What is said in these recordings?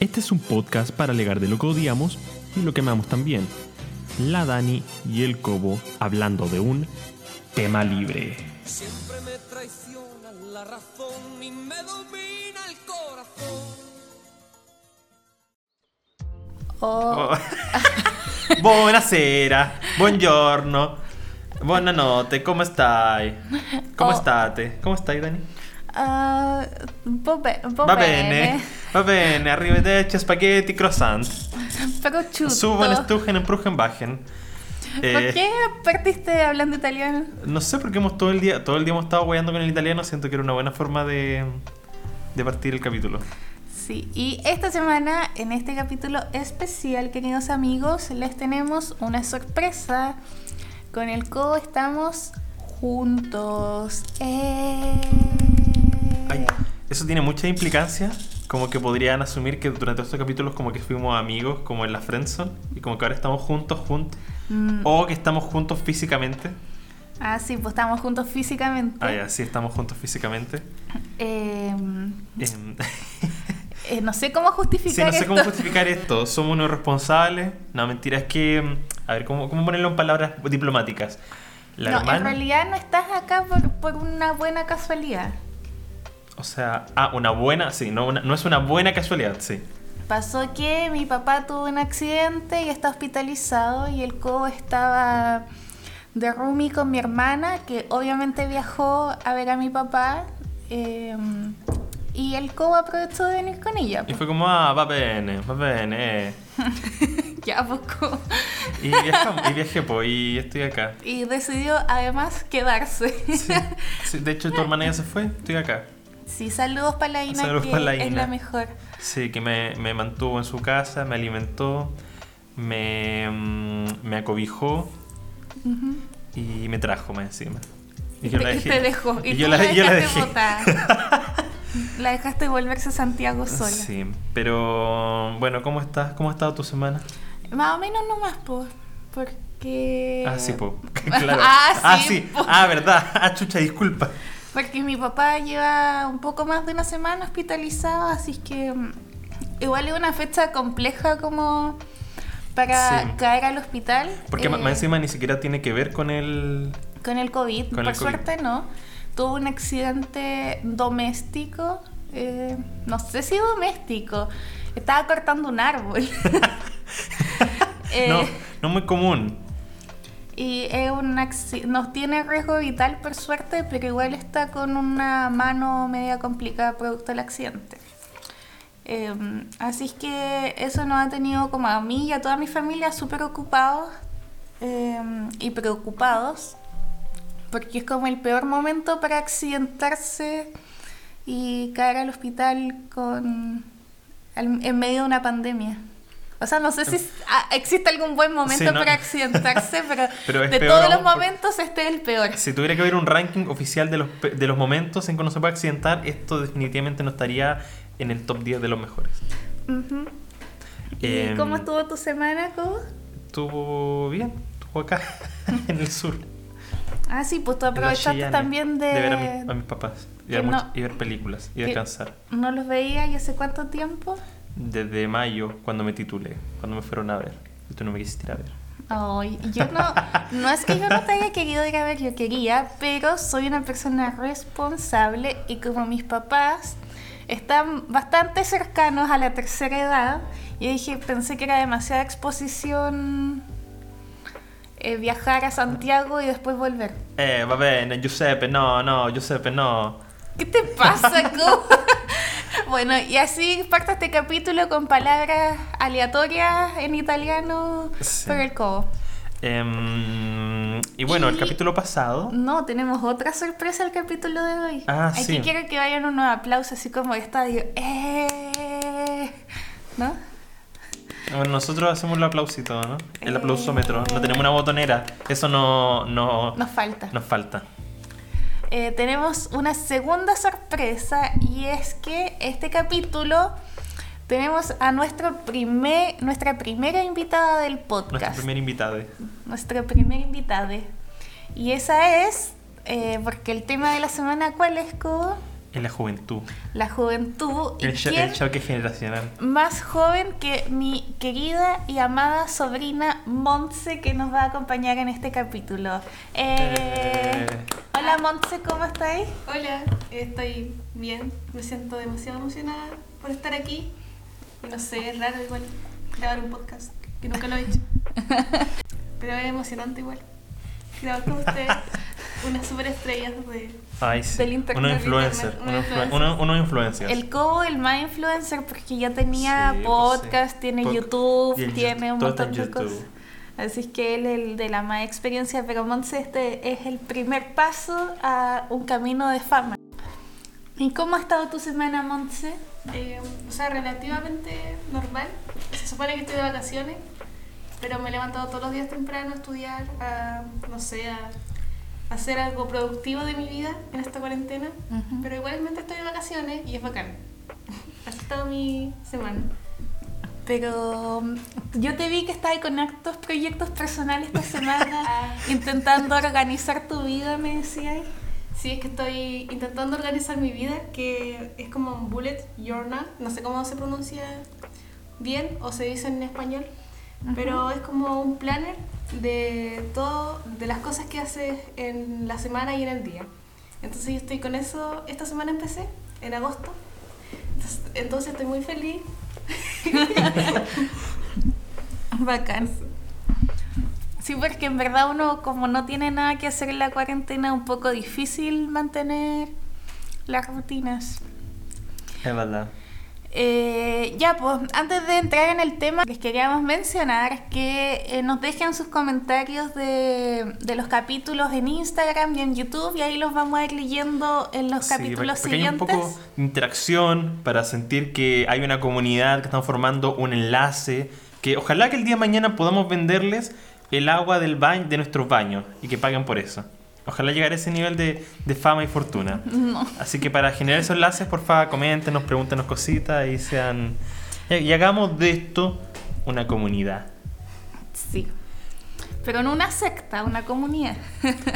Este es un podcast para alegar de lo que odiamos y lo que amamos también. La Dani y el Cobo hablando de un tema libre. Siempre me traiciona la razón y me domina el corazón. Oh, Buonasera, buongiorno, buonanotte, come stai? Come Oh. state? Come stai Dani? ah, un po', be- un po' Va bene, va bene, arrivederci, spaghetti, croissant. Prosciutto. Suben, stuchen en Prugenbachen. ¿Por Eh, qué partiste hablando italiano? No sé por qué hemos todo el día, todo el día hemos estado guayando con el italiano, siento que era una buena forma de, de partir el capítulo. Sí, y esta semana, en este capítulo especial, queridos amigos, les tenemos una sorpresa. Con el codo estamos juntos. ¡Eh! Ay, eso tiene mucha implicancia, como que podrían asumir que durante estos capítulos como que fuimos amigos, como en la friendzone, y como que ahora estamos juntos, juntos, Mm, o que estamos juntos físicamente. Ah, sí, pues estamos juntos físicamente. Ah, ya, sí, estamos juntos físicamente. Em, Em, eh, no sé cómo justificar sí, no sé esto. cómo justificar esto. Somos unos responsables. No, mentira, es que... em, A ver, ¿cómo, cómo ponerlo en palabras diplomáticas? La no, en realidad no estás acá por, por una buena casualidad. O sea, ah, una buena... Sí, no, una- no es una buena casualidad, sí. Pasó que mi papá tuvo un accidente y está hospitalizado y el cobo estaba de roomie con mi hermana, que obviamente viajó a ver a mi papá. eh, y el cobo aprovechó de venir con ella. Y fue como, ah, va bene, va bene. Ya poco. Y, viajamos, y viajé, pues, y estoy acá. Y decidió además quedarse. Sí, sí, de hecho, tu hermana ya se fue, estoy acá. Sí, saludos para la Ina, Saludos que la es la mejor. Sí, que me, me mantuvo en su casa, me alimentó, me, mm, me acobijó y me trajo más encima. Y, te, y te dejó. Y, Y tú yo la, la, yo la dejaste dejé. la dejaste volverse a Santiago sola. Sí, pero bueno, ¿cómo estás? ¿Cómo ha estado tu semana? Más o menos nomás, pues. Porque. Ah, sí, po. claro. Ah, sí, po. Ah, verdad. Ah, chucha, disculpa. Porque mi papá lleva un poco más de una semana hospitalizado, así que. mm, Igual es una fecha compleja como para Sí. caer al hospital. Porque eh, más encima ni siquiera tiene que ver con el... Con el COVID, Con por el COVID. suerte no. Tuvo un accidente doméstico, eh, no sé si doméstico, estaba cortando un árbol. Eh, No, no muy común. Y es un acci- no tiene riesgo vital por suerte, pero igual está con una mano media complicada producto del accidente. Eh, así es que eso nos ha tenido como a mí y a toda mi familia súper ocupados eh, y preocupados, porque es como el peor momento para accidentarse y caer al hospital con, en medio de una pandemia. O sea, no sé si ah, existe algún buen momento Sí, no. para accidentarse, pero, de peor todos los momentos este es el peor. Si tuviera que haber un ranking oficial de los, de los momentos en que uno se puede accidentar, esto definitivamente no estaría en el top 10 de los mejores. ¿Y Em, cómo estuvo tu semana, Cobo? Estuvo bien, estuvo acá, en el sur. Ah, sí, pues tú aprovechaste también de... ver a, mi- a mis papás y ver, no- y ver películas y descansar. No los veía y hace cuánto tiempo. Desde mayo, cuando me titulé, cuando me fueron a ver. Y tú no me quisiste ir a ver. Ay, yo no, no es que yo no te haya querido ir a ver, yo quería, pero soy una persona responsable y como mis papás están bastante cercanos a la tercera edad, yo dije, pensé que era demasiada exposición eh, viajar a Santiago y después volver. Eh, va bene, Giuseppe, no, no, Giuseppe, no. ¿Qué te pasa, Cobo? Bueno, y así parte este capítulo con palabras aleatorias en italiano Sí. por el Cobo. Em, y bueno, el capítulo pasado. No, tenemos otra sorpresa el capítulo de hoy. Ah, Aquí sí. quiero que vayan unos aplausos así como estadio. ¡Eh! ¿No? Bueno, nosotros hacemos el aplausito, ¿no? El Eh. aplausómetro. No tenemos una botonera. Eso no, no Nos falta. nos falta. Eh, tenemos una segunda sorpresa y es que este capítulo tenemos a nuestro primer, nuestra primera invitada del podcast. Nuestro primer invitado. Nuestra primera invitada. Y esa es, eh, porque el tema de la semana, ¿cuál es, Cobo? En la juventud. la juventud. ¿Y El, cho- quién el choque generacional. más joven que mi querida y amada sobrina Montse que nos va a acompañar en este capítulo? Eh, Eh. Hola Montse, ¿cómo estáis? Hola, estoy bien, me siento demasiado emocionada por estar aquí. Y no sé, es raro igual grabar un podcast, que nunca lo he hecho. Pero es emocionante igual. Grabar con ustedes, unas superestrellas de... Ay, sí. Del internet, Uno influencer. internet, Uno, uno influ- influencer. uno- uno influencer. El Cobo, el más influencer, porque ya tenía Sí, pues, podcast, sí. tiene Pod- YouTube, tiene un montón de cosas. Así es que él el de la más experiencia, pero Montse este es el primer paso a un camino de fama. ¿Y cómo ha estado tu semana, Montse? eh, o sea, relativamente normal. Se supone que estoy de vacaciones, pero me he levantado todos los días temprano a estudiar, a, no sé, a hacer algo productivo de mi vida en esta cuarentena. Pero igualmente estoy de vacaciones y es bacán. Ha estado mi semana. Pero mm, yo te vi que estabas con actos proyectos personales esta semana, intentando organizar tu vida, me decías. Sí, es que estoy intentando organizar mi vida, que es como un bullet journal, no sé cómo se pronuncia bien o se dice en español, pero es como un planner de todo, de las cosas que haces en la semana y en el día. Entonces yo estoy con eso, esta semana empecé, en agosto, entonces, entonces estoy muy feliz. Bacán. Sí, porque en verdad uno como no tiene nada que hacer en la cuarentena es un poco difícil mantener las rutinas. Es verdad. Eh, ya, pues antes de entrar en el tema, les queríamos mencionar que eh, nos dejen sus comentarios de, de los capítulos en Instagram y en YouTube y ahí los vamos a ir leyendo en los Sí, capítulos que haya un siguientes. poco de interacción, para sentir que hay una comunidad que están formando un enlace, que ojalá que el día de mañana podamos venderles el agua del baño, de nuestros baños y que paguen por eso. Ojalá llegar a ese nivel de, de fama y fortuna. No. Así que para generar esos enlaces, por favor, coméntenos, pregúntenos cositas y sean... Y hagamos de esto una comunidad. Sí. Pero no una secta, una comunidad.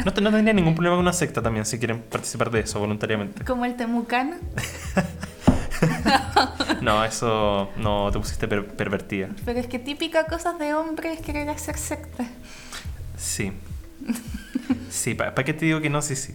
No, te- no tendría ningún problema con una secta también, si quieren participar de eso voluntariamente. Como el Temucano. No, eso no te pusiste per- pervertida. Pero es que típica cosas de hombres querer hacer secta. Sí. Sí, ¿para qué te digo que no? Sí, sí.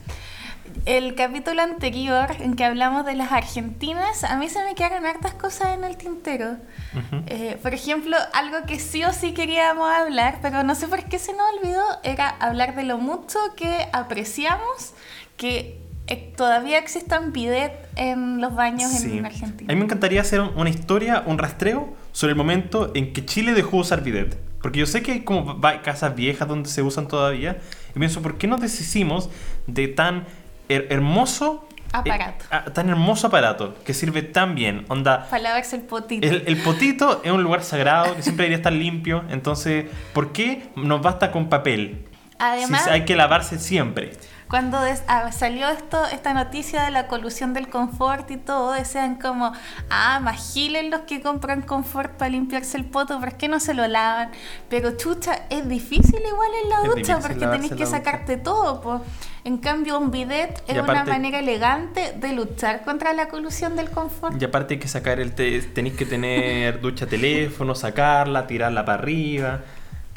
El capítulo anterior en que hablamos de las argentinas, a mí se me quedaron hartas cosas en el tintero. Ujú. Eh, por ejemplo, algo que sí o sí queríamos hablar, pero no sé por qué se nos olvidó, era hablar de lo mucho que apreciamos que eh, todavía existan bidet en los baños Sí. en A Argentina. mí me encantaría hacer un- una historia, un rastreo sobre el momento en que Chile dejó de usar bidet. Porque yo sé que hay como casas viejas donde se usan todavía. Y pienso, ¿por qué nos deshicimos de tan her- hermoso Aparato. eh, a- tan hermoso aparato que sirve tan bien? Onda, Para lavarse el potito. el, el potito es un lugar sagrado que siempre debería estar limpio. Entonces, ¿por qué nos basta con papel? Además, Si hay que lavarse siempre. Cuando des- ah, salió esto, esta noticia de la colusión del confort y todo, decían como, ah, más giles los que compran confort para limpiarse el poto, ¿por qué no se lo lavan? Pero chucha, es difícil igual en la Es ducha porque tenés en que ducha. sacarte todo. po. En cambio, un bidet es una manera elegante de luchar contra la colusión del confort. Y aparte hay que sacar el... Te, tenéis que tener ducha teléfono, sacarla, tirarla para arriba.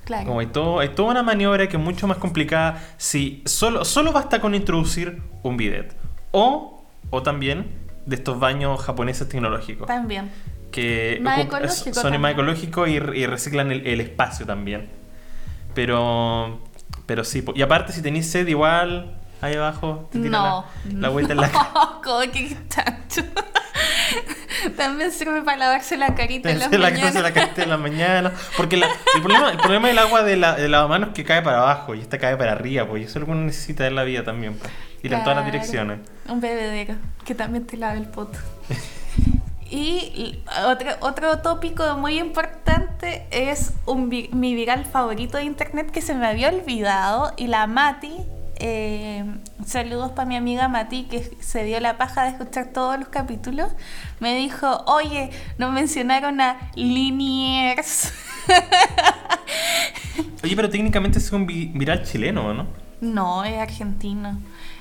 Claro. Como hay, todo, hay toda una maniobra que es mucho más complicada si solo, solo basta con introducir un bidet. O, o también de estos baños japoneses tecnológicos. También. Que Más ecológico son más ecológicos y, y reciclan el, el espacio también. Pero, pero sí. Y aparte si tenéis sed igual, ahí abajo, te No. la, la vuelta en la cara. También sirve para lavarse la carita en la en mañana. Porque la- el, problema, el problema del agua de, la, de lavamanos es que cae para abajo y esta cae para arriba, pues. Y eso es lo que uno necesita en la vida también, pues. Ir en todas las direcciones. Un bebedero que también te lave el poto. y otro, otro tópico muy importante es un, mi viral favorito de internet que se me había olvidado y la Mati. Eh, saludos para mi amiga Mati que se dio la paja de escuchar todos los capítulos. Me dijo, oye, no mencionaron a Liniers. Oye, pero técnicamente es un vi- viral chileno, ¿no? No, es argentino.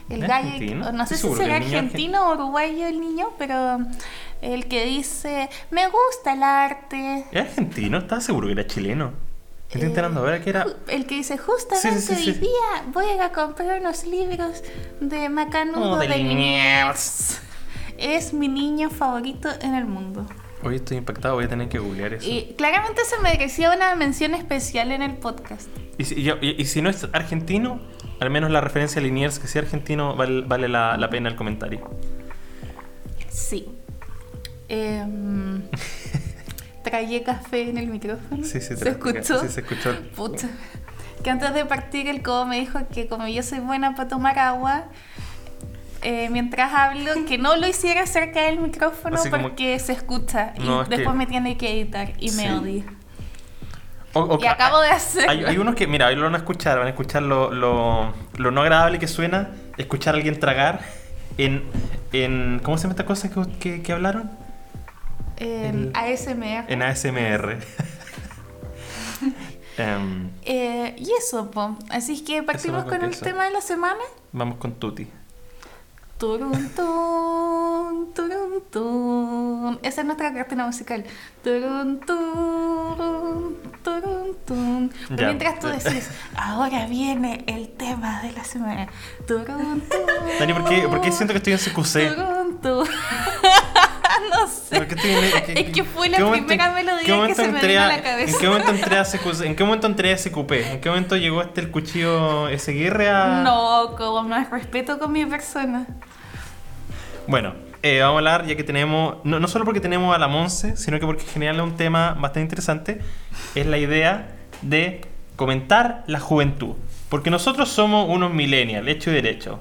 El ¿Es gallo, no sé si será argentino o uruguayo el niño, pero el que dice, me gusta el arte. ¿Es argentino? ¿Estaba seguro que era chileno? Estoy Eh, intentando ver que era. El que dice, justamente Sí, sí, sí, hoy día voy a comprar unos libros de Macanudo Oh, de de Liniers. Es mi niño favorito en el mundo. Hoy estoy impactado, voy a tener que googlear eso. Y claramente se merecía una mención especial en el podcast. Y si, yo- y- y si no es argentino, al menos la referencia a Liniers, que sea argentino, vale, vale la, la pena el comentario. Sí. Em, tragué café en el micrófono. Sí, sí, ¿Se escuchó? Sí, se escuchó. Que antes de partir el cobo me dijo que como yo soy buena para tomar agua, eh, mientras hablo, que no lo hiciera cerca del micrófono Así como- porque se escucha y No, es que- después me tiene que editar y me odia. O- o- Y acabo de hacer. Hay, hay unos que, mira, hoy lo van a escuchar, van a escuchar lo, lo, lo no agradable que suena escuchar a alguien tragar en, en ¿cómo se llama esta cosa que, que, que hablaron? En ASMR. En ASMR. Em, Eh, y eso, po. Así es que partimos con con el tema de la semana. vamos con Tuti. Turun, tun, turun, tun. Esa es nuestra cartera musical. Turun, turun, tun. Pero Ya. Mientras tú decís, ahora viene el tema de la semana. Turun, tun, Dani, ¿por qué, por qué siento que estoy en CQC? turun, tun. No sé. ¿Por qué estoy en- Es que fue la momento- primera melodía que se me vino a la cabeza. ¿En qué momento entré a CQC? ¿En qué momento entré a? ¿En qué momento llegó este el cuchillo SGR a...? No, como más respeto con mi persona. Bueno, eh, vamos a hablar ya que tenemos, no, no solo porque tenemos a la Monse, sino que porque en general es un tema bastante interesante, es la idea de comentar la juventud. Porque nosotros somos unos millennials, hecho y derecho.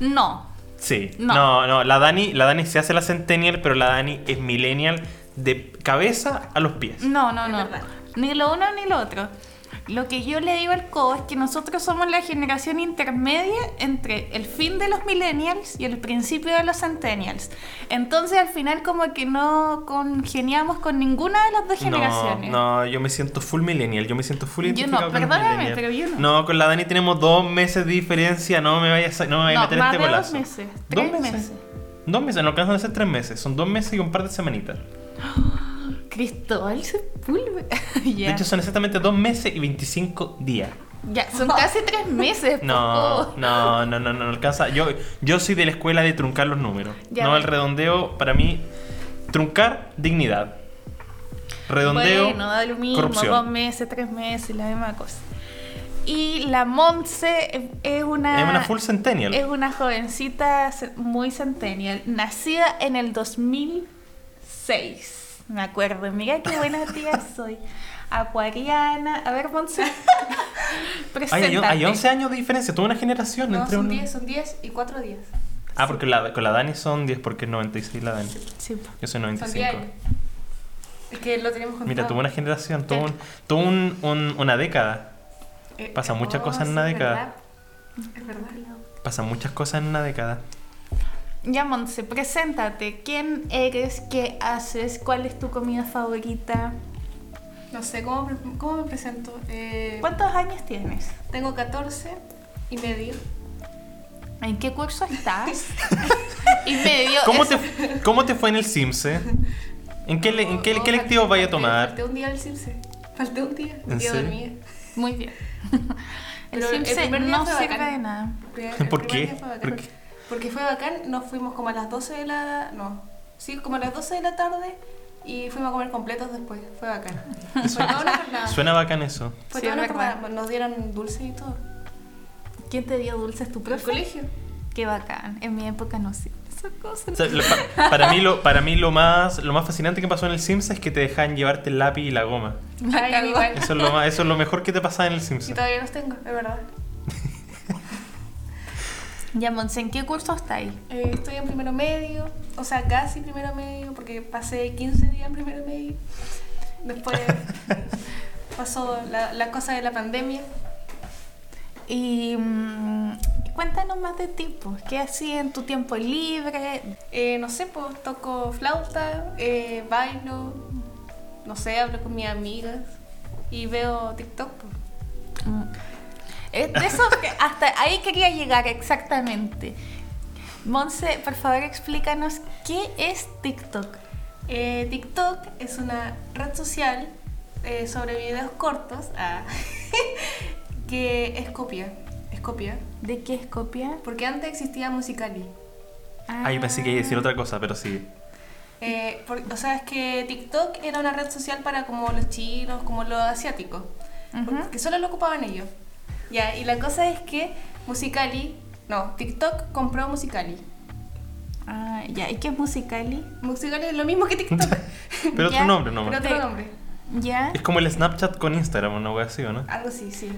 No. Sí. No. No, no, la Dani, la Dani se hace la centennial, pero la Dani es millennial de cabeza a los pies. No, no, Es no. Ni lo uno ni lo otro. Lo que yo le digo al codo es que nosotros somos la generación intermedia entre el fin de los millennials y el principio de los centennials. Entonces al final como que no congeniamos con ninguna de las dos No, generaciones. no, yo me siento full millennial, yo me siento full Yo no, perdóname, pero yo no. No, con la Dani tenemos dos meses de diferencia, no me vayas a, no me vayas a No, meter más este de golazo. dos meses, ¿Dos tres meses? meses. Dos meses, no alcanzan a ser tres meses, son dos meses y un par de semanitas. Cristóbal Sepúlveda. De ya. hecho, son exactamente dos meses y 25 días. ya, son casi tres meses. No, no, no, no, no, no alcanza. Yo, yo soy de la escuela de truncar los números. Ya, no, el redondeo, para mí, truncar, dignidad. Redondeo, Bueno, da lo mismo, corrupción. dos meses, tres meses, la misma cosa. Y la Monse es- una... Es una full centennial. Es una jovencita muy centennial, nacida en el 2006. Me acuerdo, mira qué buena tía soy. Acuariana. A ver, Monse. Hay, hay 11 años de diferencia, toda una generación No, entre son un- 10, son 10 y 4 días. Ah, porque la, con la Dani son 10 porque es 96 la Dani. Sí, po. Yo soy Son 95. 10 años. Es que lo tenemos contado. Mira, tuvo una generación, tuvo, un, tuvo un- un- una década. Eh, pasa muchas oh, cosas en sí, una es década. verdad. Es verdad. Pasan muchas cosas en una década. Ya, Monse, preséntate. ¿Quién eres? ¿Qué haces? ¿Cuál es tu comida favorita? No sé, ¿cómo, cómo me presento? Eh, ¿Cuántos años tienes? Tengo 14 y medio. ¿En qué curso estás? y medio. ¿Cómo te, ¿Cómo te fue en el Sims? eh? ¿En qué, le- en qué, Oh, qué lectivos vaya a tomar? Falté un día al CIRSE. Falté un día. ¿En Un día dormía. Muy bien. El Pero el día no sirve de nada. ¿Por qué? Porque fue bacán, nos fuimos como a las 12 de la... No, sí, como a las 12 de la tarde y fuimos a comer completos después. Fue bacán. Fue toda una jornada. Suena bacán eso. Fue Sí, toda es una jornada. Nos dieron dulces y todo. ¿Quién te dio dulces? ¿Tu ¿El profe? colegio? Qué bacán. En mi época no sé. Esas cosas. O sea, lo- pa- para mí, lo, para mí lo, más, lo más fascinante que pasó en el Sims es que te dejan llevarte el lápiz y la goma. Ay. Eso es lo, más, eso es lo mejor que te pasa en el Sims. Y todavía los tengo, es verdad. Ya, Monse, ¿en qué curso estáis? Eh, estoy en primero medio, o sea, casi primero medio, porque pasé 15 días en primero medio. Después pasó la, la cosa de la pandemia. Y mm, cuéntanos más de ti, pues. ¿Qué hacías en tu tiempo libre? Eh, no sé, pues toco flauta, eh, bailo, no sé, hablo con mis amigas y veo TikTok. pues. Es de eso que hasta ahí quería llegar exactamente. Monse, por favor explícanos qué es TikTok. Eh, TikTok es una red social eh, sobre videos cortos ah, que es copia. Es copia. ¿De qué es copia? Porque antes existía Musicali. Ahí pensé que iba a decir otra cosa, pero sí. Eh, por- o sea, es que TikTok era una red social para como los chinos, como los asiáticos. Ujú. Que solo lo ocupaban ellos. Ya, y la cosa es que Musicali, no, TikTok compró Musicali. Ah, ya, ¿y qué es Musicali? Musicali es lo mismo que TikTok, Pero otro nombre nomás. pero otro nombre. ¿Ya? Es como el Snapchat con Instagram, una wea así, ¿o no? Algo así, sí.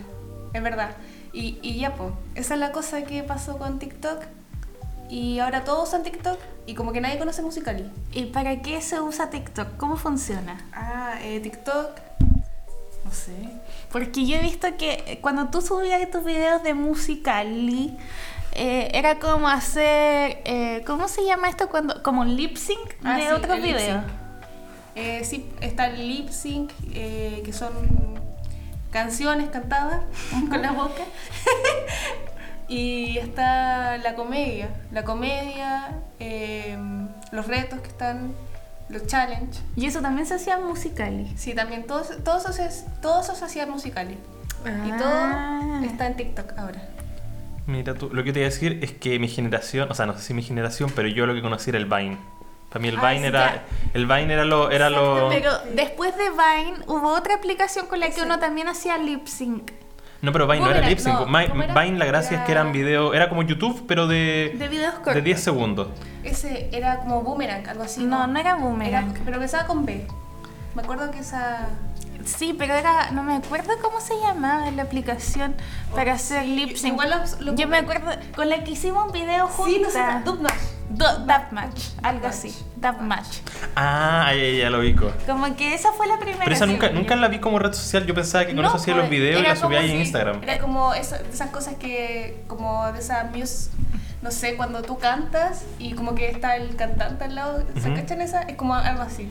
Es verdad. Y, y ya, pues, esa es la cosa que pasó con TikTok. Y ahora todos usan TikTok y como que nadie conoce Musicali. ¿Y para qué se usa TikTok? ¿Cómo funciona? Ah, eh, TikTok. No sé. Porque yo he visto que eh, cuando tú subías tus videos de Musicali, eh, era como hacer, eh, ¿cómo se llama esto? cuando Como un lip sync Ah, de sí, otros videos. Eh, sí, está el lip sync, que son canciones cantadas con la boca. y está la comedia. La comedia, los retos que están, los challenge. Y eso también se hacía Musicali. Sí, también todos, todos, esos, es- todos esos hacían musicales. Y Ah. todo está en TikTok ahora. Mira tú, lo que te iba a decir es que mi generación, o sea, no sé si mi generación, pero yo lo que conocí era el Vine. Para mí el Ah, Vine sí, era ya. el Vine era lo era lo Pero después de Vine hubo otra aplicación con la que uno también hacía lip sync. No, pero Vine no era Boomerang, lip sync. no, Vine, ¿cómo era? La gracia es que Era- eran videos, era como YouTube, pero de De videos cortos. de 10 segundos. Ese era como boomerang, algo así. No, no era Era- boomerang. pero empezaba con B. Me acuerdo que esa. Sí, pero era, no me acuerdo cómo se llamaba la aplicación para hacer lip sync. igual lo- lo- Yo me acuerdo con la que hicimos un video juntas. Sí, no sé. Do- Dubmatch, algo así. Dubmatch. Ah, ya, ya lo ubico. Como que esa fue la primera. Pero esa sí, nunca, nunca la vi como red social. Yo pensaba que con No, eso hacía pues, los videos y la subía ahí en Instagram. Era como esa- esas cosas que, como de esas muse, no sé, cuando tú cantas y como que está el cantante al lado, ¿se Ujú. cachan esa? Es como algo así.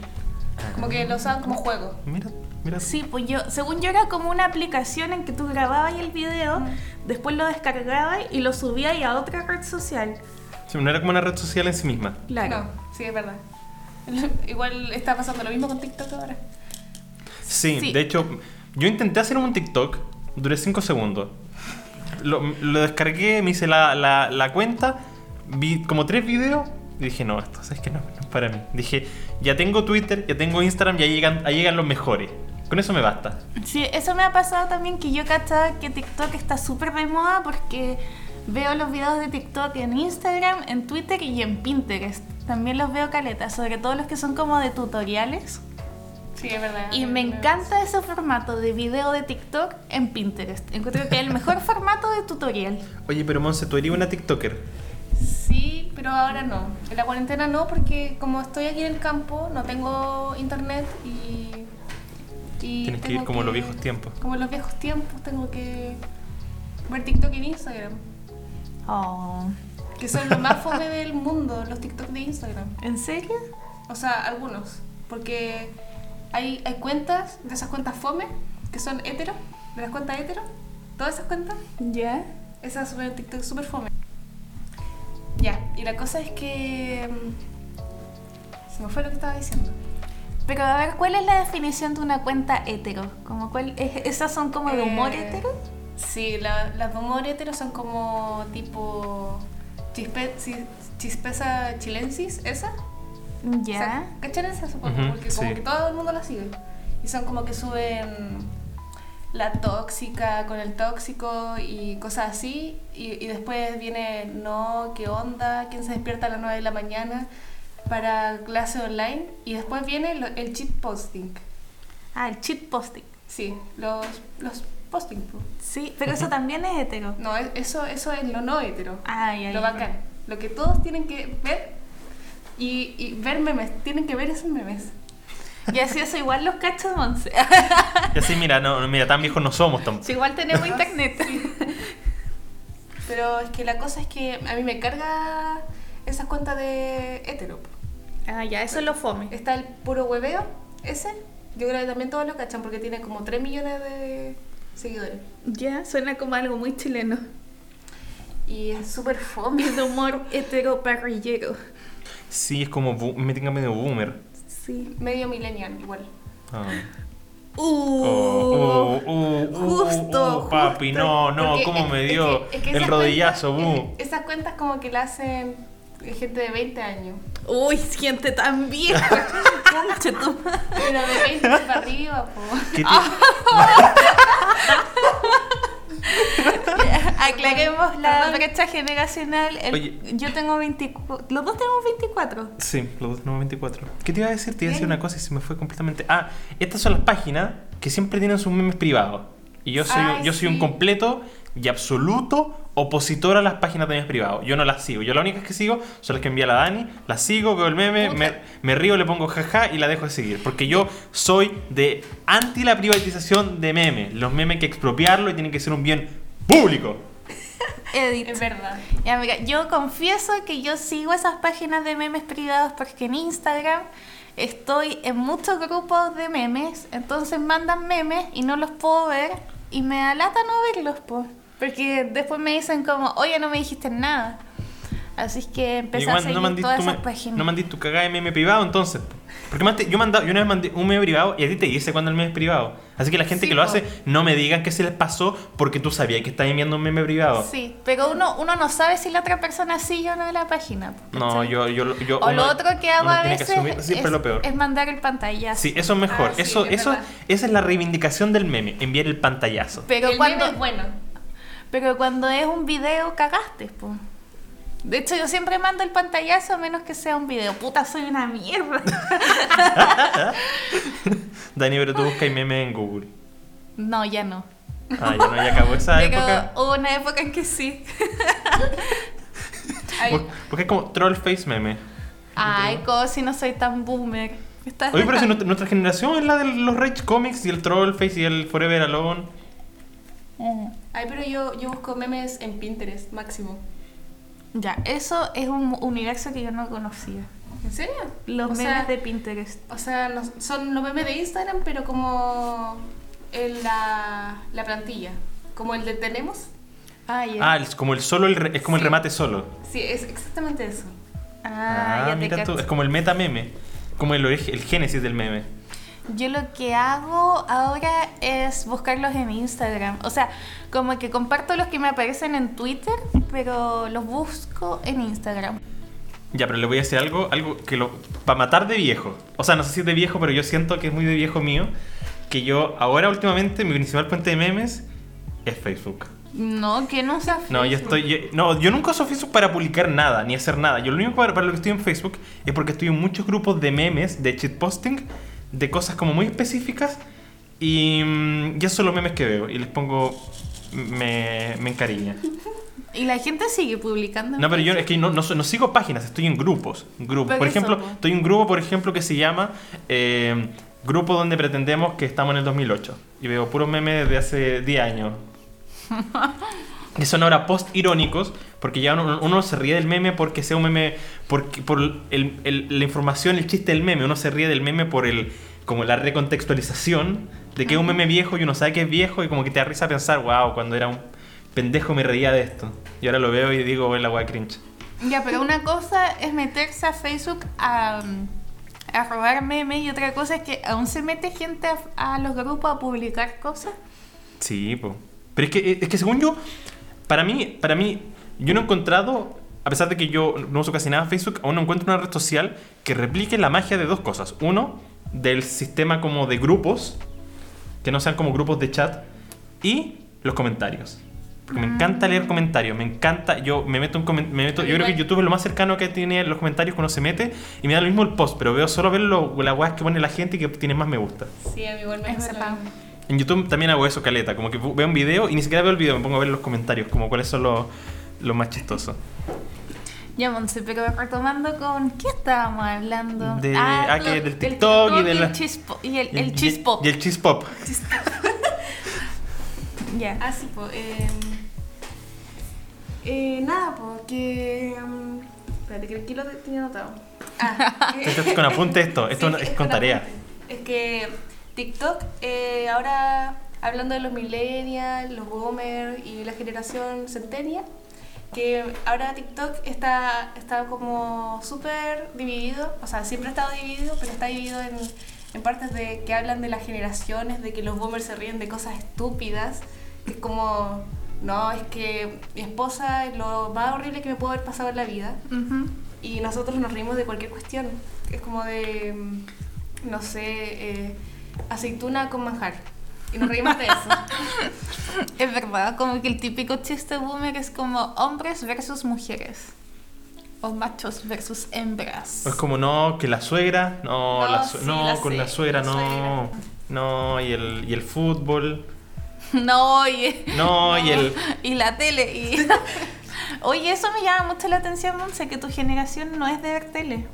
Como que lo usaban como juego. Mira, mira. Sí, pues yo, según yo era como una aplicación en que tú grababas el video, después lo descargabas y lo subías a otra red social. Sí, no era como una red social en sí misma. Claro. No, sí, es verdad. Igual está pasando lo mismo con TikTok ahora. Sí, Sí. de hecho, yo intenté hacer un TikTok, duré 5 segundos. Lo, lo descargué, me hice la, la, la cuenta, vi como tres videos y dije, no, esto es que no, no es para mí. Dije, ya tengo Twitter, ya tengo Instagram, ya llegan, ahí llegan los mejores. Con eso me basta. Sí, eso me ha pasado también que yo cachaba que TikTok está súper de moda porque veo los videos de TikTok en Instagram, en Twitter y en Pinterest. También los veo caleta, sobre todo los que son como de tutoriales. Sí, es verdad. Y me encanta ese formato de video de TikTok en Pinterest. Encuentro que es el mejor formato de tutorial. Oye, pero Monse, tú eres una TikToker. Sí, pero ahora no. En la cuarentena no, porque como estoy aquí en el campo, no tengo internet y. y Tienes que ir como los viejos tiempos. Como en los viejos tiempos, tengo que ver TikTok en Instagram. Oh, Que son lo más fome del mundo, los TikTok de Instagram. ¿En serio? O sea, algunos. Porque hay, hay cuentas, de esas cuentas fome, que son hetero, de las cuentas hetero. Todas esas cuentas, ¿Ya? esas suben TikTok súper fome. Y la cosa es que. mm, Se me fue lo que estaba diciendo. Pero a ver, ¿cuál es la definición de una cuenta hetero? Como cuál es- ¿Esas son como de humor Eh, hetero? Sí, la- las de humor hetero son como tipo. Chispe, chispeza chilensis, esa. O Ya. sea, ¿Cachan esa? Supongo, porque como que todo el mundo la sigue. Y son como que suben la tóxica con el tóxico y cosas así. Y, y después viene, no, ¿qué onda? ¿Quién se despierta a las 9 de la mañana para clase online? Y después viene lo- el cheat posting. Ah, el cheat posting. Sí, los, los posting. po. Sí, pero eso también es hetero. No, es- eso, eso es lo no hetero. Ah, ya, lo bacán. Lo que todos tienen que ver y, y ver memes. Tienen que ver esos memes. Y así eso igual los cachos once. Y así, mira, no, no, mira, tan viejos no somos tampoco. Si igual tenemos internet. Pero es que la cosa es que a mí me carga esas cuentas de hetero. Ah, ya, eso es lo fome. Está el puro hueveo, ese. Yo creo que también todos lo cachan porque tiene como 3 millones de, seguidores. Ya, suena como algo muy chileno. Y es súper fome de humor hetero parrillero. Sí, es como me tenga medio boomer. Sí. Medio millennial, igual. Ah. Uh, Oh, uh, uh, uh, justo, uh, papi, justo. no, no, Porque ¿cómo es- me es dio que- es que el rodillazo, cuentas- bu? Esas cuentas como que la hacen gente de 20 años. Uy, gente tan vieja. Concha tu madre. Pero de 20 para arriba, po. ¿Qué te- Aclaremos la brecha generacional. El- Oye. Yo tengo 24. Los dos tenemos 24. Sí, los dos tenemos 24. ¿Qué te iba a decir? Te iba a decir una cosa y se me fue completamente. Ah, estas son las páginas que siempre tienen sus memes privados. Y yo soy, Ay, yo soy un completo y absoluto opositor a las páginas de memes privados. Yo no las sigo. Yo las únicas que sigo son las que envía la Dani, las sigo, veo el meme, me, me río, le pongo jaja y la dejo de seguir. Porque yo soy de anti la privatización de memes. Los memes hay que expropiarlo y tienen que ser un bien público. Edit. Es verdad. Ya, mira, yo confieso que yo sigo esas páginas de memes privados porque en Instagram estoy en muchos grupos de memes, entonces mandan memes y no los puedo ver y me da lata no verlos, pues. Porque después me dicen como, oye, no me dijiste nada. Así es que empecé a seguir no todas tu, esas páginas. no mandé tu cagada de meme privado entonces. Porque yo, manda- yo una vez mandé un meme privado y a ti te dice cuando el meme es privado. Así que la gente Sí, que lo hace, no me digan que se les pasó porque tú sabías que estabas enviando un meme privado. Sí, pero uno, uno no sabe si la otra persona sigue o no de la página. No, yo, yo, yo O lo uno- otro que hago a veces asumir siempre es, lo peor. es mandar el pantallazo. Sí, eso es mejor. Ah, sí, eso, es eso, verdad. esa es la reivindicación del meme, enviar el pantallazo. Pero el cuando, meme es bueno. Pero cuando es un video, cagaste, po. De hecho, yo siempre mando el pantallazo a menos que sea un video. Puta, soy una mierda. Dani, pero tú buscas meme en Google. No, ya no. Ah, ya no, ya acabó esa época. hubo una época en que sí. Porque es como troll face meme. Ay, como si no soy tan boomer. ¿Me estás Oye, pero si nuestra generación es la de los Rage Comics y el troll face y el Forever Alone. Ay, pero yo, yo busco memes en Pinterest, máximo. Ya, eso es un universo que yo no conocía. ¿En serio? Los o memes sea, de Pinterest. O sea, no- son los memes de Instagram, pero como en la, la plantilla. Como el de tenemos. Ah. Ah, es como el solo, el re- es como el remate solo. Sí, es exactamente eso. Ah, Ah, ya te mira tú, es como el meta meme. Como el, el génesis del meme. Yo lo que hago ahora es buscarlos en Instagram. O sea, como que comparto los que me aparecen en Twitter, pero los busco en Instagram. Ya, pero le voy a decir algo, algo que lo. Para matar de viejo. O sea, no sé si es de viejo, pero yo siento que es muy de viejo mío. Que yo, ahora últimamente, mi principal fuente de memes es Facebook. No, que no sea No, yo estoy. yo- no, yo nunca uso Facebook para publicar nada, ni hacer nada. Yo lo único para, para lo que estoy en Facebook es porque estoy en muchos grupos de memes, de shitposting, de cosas como muy específicas. Y mm, ya son los memes que veo. Y les pongo. Me, me encariña. Y la gente sigue publicando. No, pero yo es que no, no, no sigo páginas, estoy en grupos. grupos. Por eso, ejemplo, estoy en un grupo, por ejemplo, que se llama eh, Grupo donde pretendemos que estamos en el 2008. Y veo puros memes de hace 10 años. que son ahora post irónicos, porque ya uno, uno se ríe del meme porque sea un meme, porque, por el- el- la información, el chiste del meme. Uno se ríe del meme por el como la recontextualización de que es un meme viejo y uno sabe que es viejo y como que te da risa pensar, wow, cuando era un pendejo me reía de esto. Y ahora lo veo y digo, es la guay cringe. Ya, pero una cosa es meterse a Facebook a, a robar memes y otra cosa es que aún se mete gente a, a los grupos a publicar cosas. Sí, po. Pero es que, es que según yo, para mí, para mí, yo no he encontrado, a pesar de que yo no uso casi nada Facebook, aún no encuentro una red social que replique la magia de dos cosas. Uno, del sistema como de grupos, que no sean como grupos de chat, y los comentarios. Porque me encanta leer comentarios, me encanta, yo me meto un me meto, yo creo que. YouTube es lo más cercano que tiene los comentarios uno se mete y me da lo mismo el post, pero veo solo ver lo, las weas que pone la gente y que tiene más me gusta. Sí, a mí igual me Es En YouTube también hago eso, caleta. Como que veo un video y ni siquiera veo el video, me pongo a ver los comentarios, como cuáles son los, los más chistosos. Ya, Monse, pero retomando con... ¿Qué estábamos hablando? De- ah, lo- que del TikTok y de el la- chispo- y el, Y- el y- chispop. Y el chispop. Ya. Ah, sí, pues. Eh, eh, nada, pues, que. um, espérate, que aquí lo tenía anotado. Ah, Esto es con apunte esto, esto Sí, no- es con tarea. apunte. Es que TikTok eh, ahora hablando de los millennials, los boomers y la generación centennial, que ahora TikTok está, está como súper dividido, o sea, siempre ha estado dividido, pero está dividido en, en partes de que hablan de las generaciones, de que los boomers se ríen de cosas estúpidas, que es como, no, es que mi esposa es lo más horrible que me pudo haber pasado en la vida, Ujú. y nosotros nos reímos de cualquier cuestión. Es como de, no sé, eh, aceituna con manjar. Y nos reímos de eso. Es verdad, como que el típico chiste boomer es como hombres versus mujeres. O machos versus hembras. Es como, no, que la suegra, no, No, la su- sí, no la con la suegra, la no. suegra. No, y el, y el fútbol. No, y, No, y el. y la tele. Y... Oye, eso me llama mucho la atención, Monse, que tu generación no es de ver tele.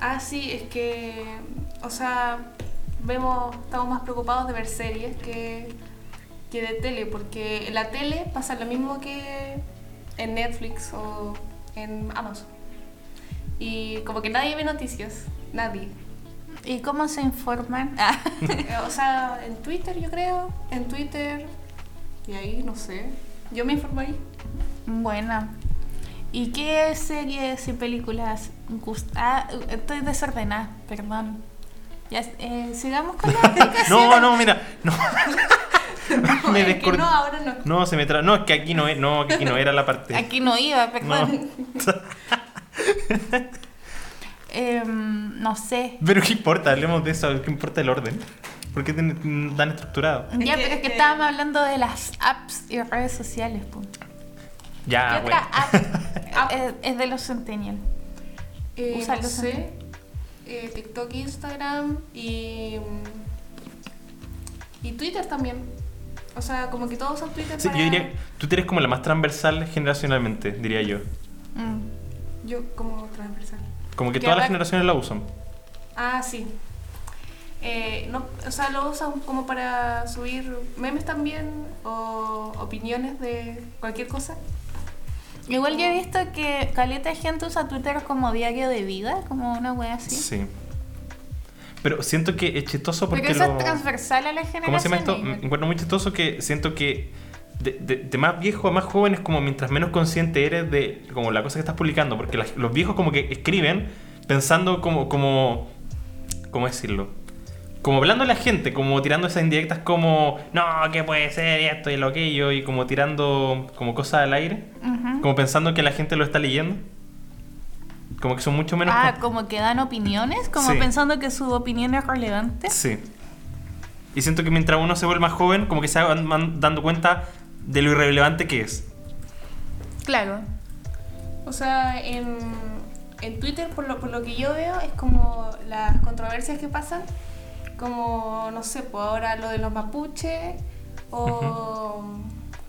ah, sí, es que, o sea, vemos, estamos más preocupados de ver series que, que de tele, porque en la tele pasa lo mismo que en Netflix o en Amazon. Y como que nadie ve noticias, nadie. ¿Y cómo se informan? Ah, O sea, en Twitter yo creo, en Twitter, y ahí no sé, yo me informo ahí. Buena. ¿Y qué series y películas gust- Ah, estoy desordenada, perdón. Ya, eh, sigamos con la explicación. No, no, mira. No. me Es que descor- no, ahora no. No, se me tra... No, es que aquí no, es- no, que aquí no era la parte. Aquí no iba, No. perdón. Em, no sé. Pero qué importa, hablemos de eso, qué importa el orden. ¿Por qué tan estructurado? Ya, que- pero es que estábamos hablando de las apps y redes sociales, pues. Ya, ¿Qué otra app es, es de los Centennial? Eh, Usa no los sé, eh, TikTok, Instagram y, y Twitter también. O sea, como que todos usan Twitter Sí, para... yo diría, tú eres como la más transversal generacionalmente, diría yo. Mm. Yo como transversal. Como que Que todas las generaciones la usan. Ah, sí. Eh, no, o sea, lo usan como para subir memes también o opiniones de cualquier cosa. Igual yo he visto que caleta de gente usa Twitter como diario de vida, como una wea así. Sí. Pero siento que es chistoso porque Pero eso lo- es transversal a la generación. ¿Cómo se llama esto? igual. Me encuentro muy chistoso que siento que de, de- de más viejo a más joven es como mientras menos consciente eres de como la cosa que estás publicando. Porque los viejos como que escriben pensando como, como, ¿cómo decirlo? Como hablando a la gente, como tirando esas indirectas como, no, ¿qué puede ser? Y esto y lo aquello, y como tirando como cosas al aire. Como pensando que la gente lo está leyendo. Como que son mucho menos... Ah, con- como que dan opiniones, como Sí. pensando que su opinión es relevante. Sí. Y siento que mientras uno se vuelve más joven, como que se van van dando cuenta de lo irrelevante que es. Claro. O sea, en, en Twitter, por lo, por lo que yo veo, es como las controversias que pasan, como, no sé, pues ahora lo de los mapuches, o,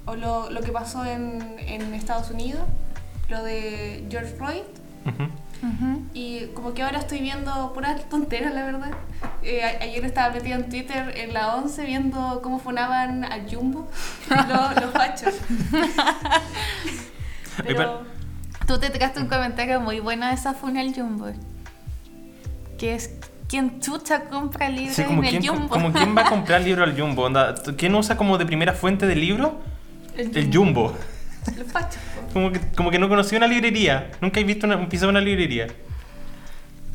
o lo, lo que pasó en, en Estados Unidos, lo de George Floyd. Y como que ahora estoy viendo puras tonteras, la verdad. Eh, ayer estaba metida en Twitter en la 11 viendo cómo funaban a Jumbo, los, los fachos. Pero... Tú te tiraste un comentario muy bueno de esa funal Jumbo. Que es quien chucha compra libros Sí, como en el quién, Jumbo. como quién va a comprar libro al Jumbo. Onda, ¿Quién usa como de primera fuente de libro? El Jumbo. Los fachos. po. Como que, como que no conocí una librería. Nunca he visto una, pisado una librería.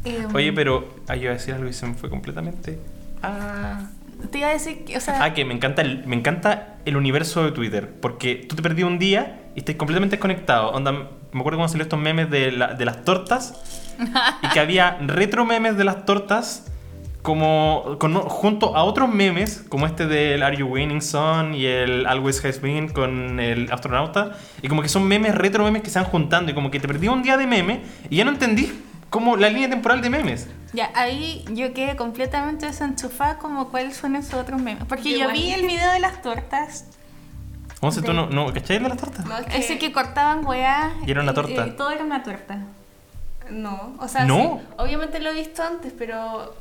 Em, Oye, pero... Ah, yo iba a decir algo y se me fue completamente... Ah... Te iba a decir que, o sea, Ah, que me encanta, el, me encanta el universo de Twitter. Porque tú te perdí un día y estás completamente desconectado. Onda, me acuerdo cuando salieron estos memes de, la- de las tortas. y que había retro memes de las tortas. Como con- junto a otros memes, como este del Are You Winning Son y el Always Has Been con el astronauta. Y como que son memes, retro memes que se van juntando. Y como que te perdí un día de meme y ya no entendí como la línea temporal de memes. ya ahí yo quedé completamente desenchufada como cuáles son esos otros memes. Porque yo vi el video de las tortas. ¿Cómo se tú De- no, no cachai de las tortas? No, es que... Ese que cortaban weá. Y era una torta. y todo era una torta. No, o sea, ¿No? sí, obviamente lo he visto antes, pero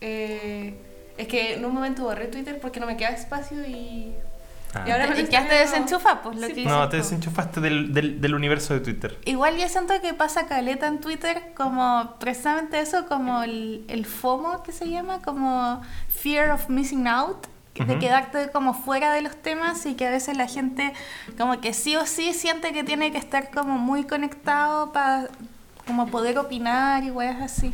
eh, es que en un momento borré Twitter porque no me queda espacio y, Ah. y ahora me Y lo quedaste estoy viendo. desenchufada, pues lo Sí, que pues. No, te tú. desenchufaste del, del, del universo de Twitter. Igual yo siento que pasa caleta en Twitter como precisamente eso, como el, el FOMO que se llama, como Fear of Missing Out, de quedarte como fuera de los temas y que a veces la gente como que sí o sí siente que tiene que estar como muy conectado para como poder opinar y weas así.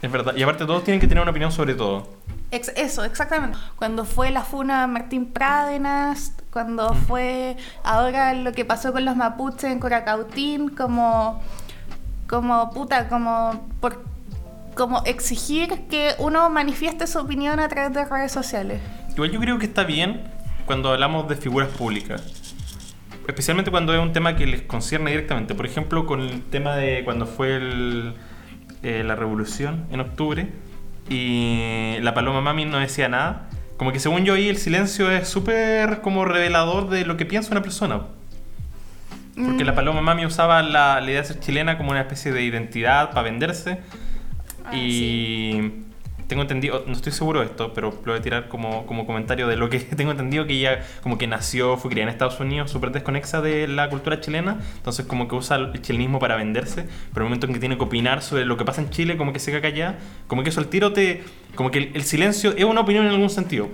Es verdad. Y aparte todos tienen que tener una opinión sobre todo. Ex- eso, exactamente. Cuando fue la funa Martín Prádenas, cuando fue ahora lo que pasó con los mapuches en Coracautín, como, como puta, como por como exigir que uno manifieste su opinión a través de redes sociales. Igual yo creo que está bien cuando hablamos de figuras públicas. Especialmente cuando es un tema que les concierne directamente. Por ejemplo, con el tema de cuando fue el- eh, la revolución en octubre y la Paloma Mami no decía nada. Como que según yo ahí el silencio es súper como revelador de lo que piensa una persona. Porque la Paloma Mami usaba la, la idea de ser chilena como una especie de identidad para venderse. Ah, y tengo entendido, no estoy seguro de esto, pero lo voy a tirar como, como comentario de lo que tengo entendido que ella como que nació, fue criada en Estados Unidos, súper desconexa de la cultura chilena, entonces como que usa el chilenismo para venderse, pero el momento en que tiene que opinar sobre lo que pasa en Chile, como que se caga allá, como que eso al tiro te... como que el, el silencio es una opinión en algún sentido.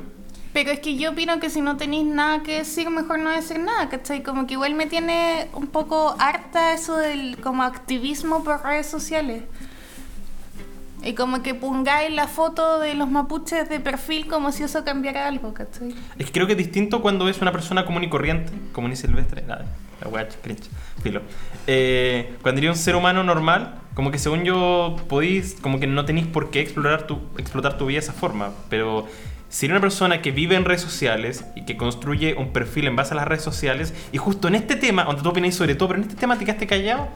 Pero es que yo opino que si no tenéis nada que decir, mejor no decir nada, ¿cachai? Como que igual me tiene un poco harta eso del como activismo por redes sociales. Y como que pongáis la foto de los mapuches de perfil como si eso cambiara algo, ¿cachai? Es que creo que es distinto cuando es una persona común y corriente, común y silvestre, nada, la weá cringe, filo. Eh, cuando eres un ser humano normal, como que según yo podéis, como que no tenéis por qué explorar tu, explotar tu vida de esa forma, pero si eres una persona que vive en redes sociales y que construye un perfil en base a las redes sociales, y justo en este tema, donde tú opináis sobre todo, pero en este tema te quedaste callado,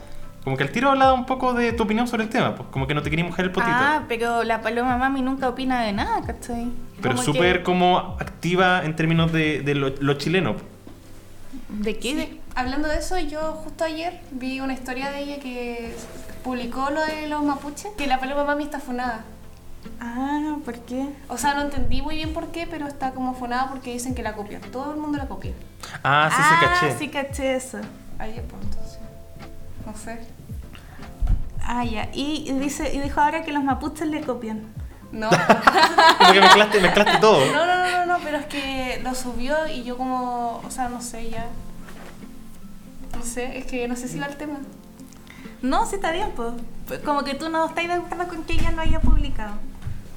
como que al tiro hablaba un poco de tu opinión sobre el tema, pues como que no te querías mojar el potito. Ah, pero la paloma mami nunca opina de nada, ¿cachai? pero súper que- como activa en términos de, de lo, lo chileno. ¿De qué? Sí, hablando de eso, yo justo ayer vi una historia de ella que publicó lo de los mapuches, que la paloma mami está funada. Ah, ¿por qué? O sea, no entendí muy bien por qué, pero está como funada porque dicen que la copian. Todo el mundo la copia. Ah, sí, sí, caché. sí caché eso. Ayer, pues entonces. No sé. Ah, ya. Y, dice, y dijo ahora que los mapuches le copian. No. Como que mezclaste, mezclaste todo. No, no, no, no, no, pero es que lo subió y yo como, o sea, no sé, ya. No sé, es que no sé si va el tema. No, sí está bien, pues. Como que tú no estás de acuerdo con que ella lo haya publicado.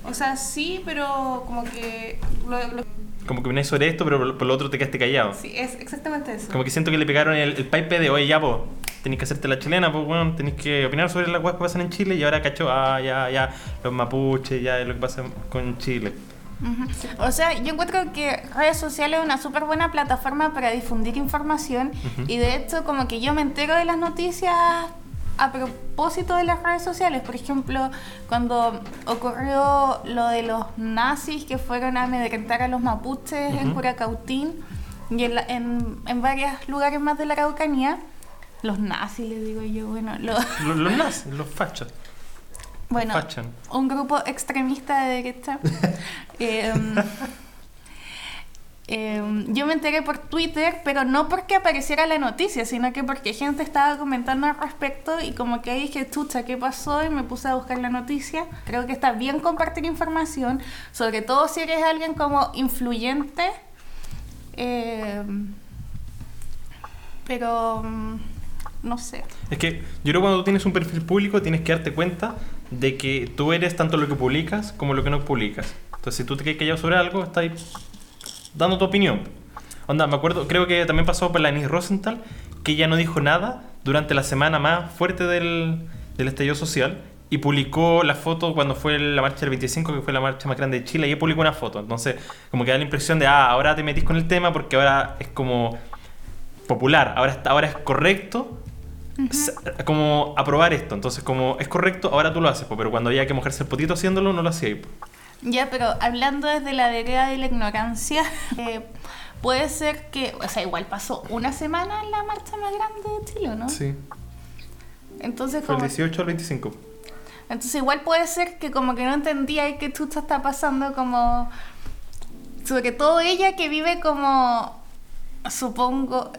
O sea, sí, pero como que... Lo, lo- Como que venís sobre esto, pero por por lo otro te quedaste callado. sí, es exactamente eso. Como que siento que le pegaron el, el pipe de, oye, ya, pues, tenéis que hacerte la chilena, pues, bueno, tenéis que opinar sobre las cosas que pasan en Chile y ahora cachó, ah, ya, ya, los mapuches, ya, lo que pasa con Chile. O sea, yo encuentro que redes sociales es una súper buena plataforma para difundir información y de hecho como que yo me entero de las noticias a propósito de las redes sociales. Por ejemplo, cuando ocurrió lo de los nazis que fueron a amedrentar a los mapuches en. Curacautín y en, la- en, en varios lugares más de la Araucanía, los nazis, les digo yo, bueno, los... Los, los nazis, los fachos. Bueno, Fachan. un grupo extremista de derecha. Em, em, yo me enteré por Twitter, pero no porque apareciera la noticia, sino que porque gente estaba comentando al respecto y como que dije, chucha, ¿qué pasó? Y me puse a buscar la noticia. Creo que está bien compartir información, sobre todo si eres alguien como influyente. Em, pero, mm, no sé. Es que yo creo que cuando tienes un perfil público tienes que darte cuenta de que tú eres tanto lo que publicas como lo que no publicas. Entonces, si tú te quedas callado sobre algo, estás ahí dando tu opinión. Onda, me acuerdo, creo que también pasó por la Denise Rosenthal, que ella no dijo nada durante la semana más fuerte del, del estallido social y publicó la foto cuando fue la marcha del 25, que fue la marcha más grande de Chile, y ella publicó una foto. Entonces, como que da la impresión de, ah, ahora te metís con el tema porque ahora es como popular, ahora, está- ahora es correcto como aprobar esto. Entonces, como es correcto, ahora tú lo haces, pero cuando había que mojarse el potito haciéndolo, no lo hacía. Ya, pero hablando desde la vereda de la ignorancia, eh, puede ser que, o sea, igual pasó una semana en la marcha más grande de Chile, ¿no? Sí. Entonces, Fue el como, 18 al 25. entonces igual puede ser que como que no entendía qué chucha está pasando, como, sobre todo ella que vive como, supongo,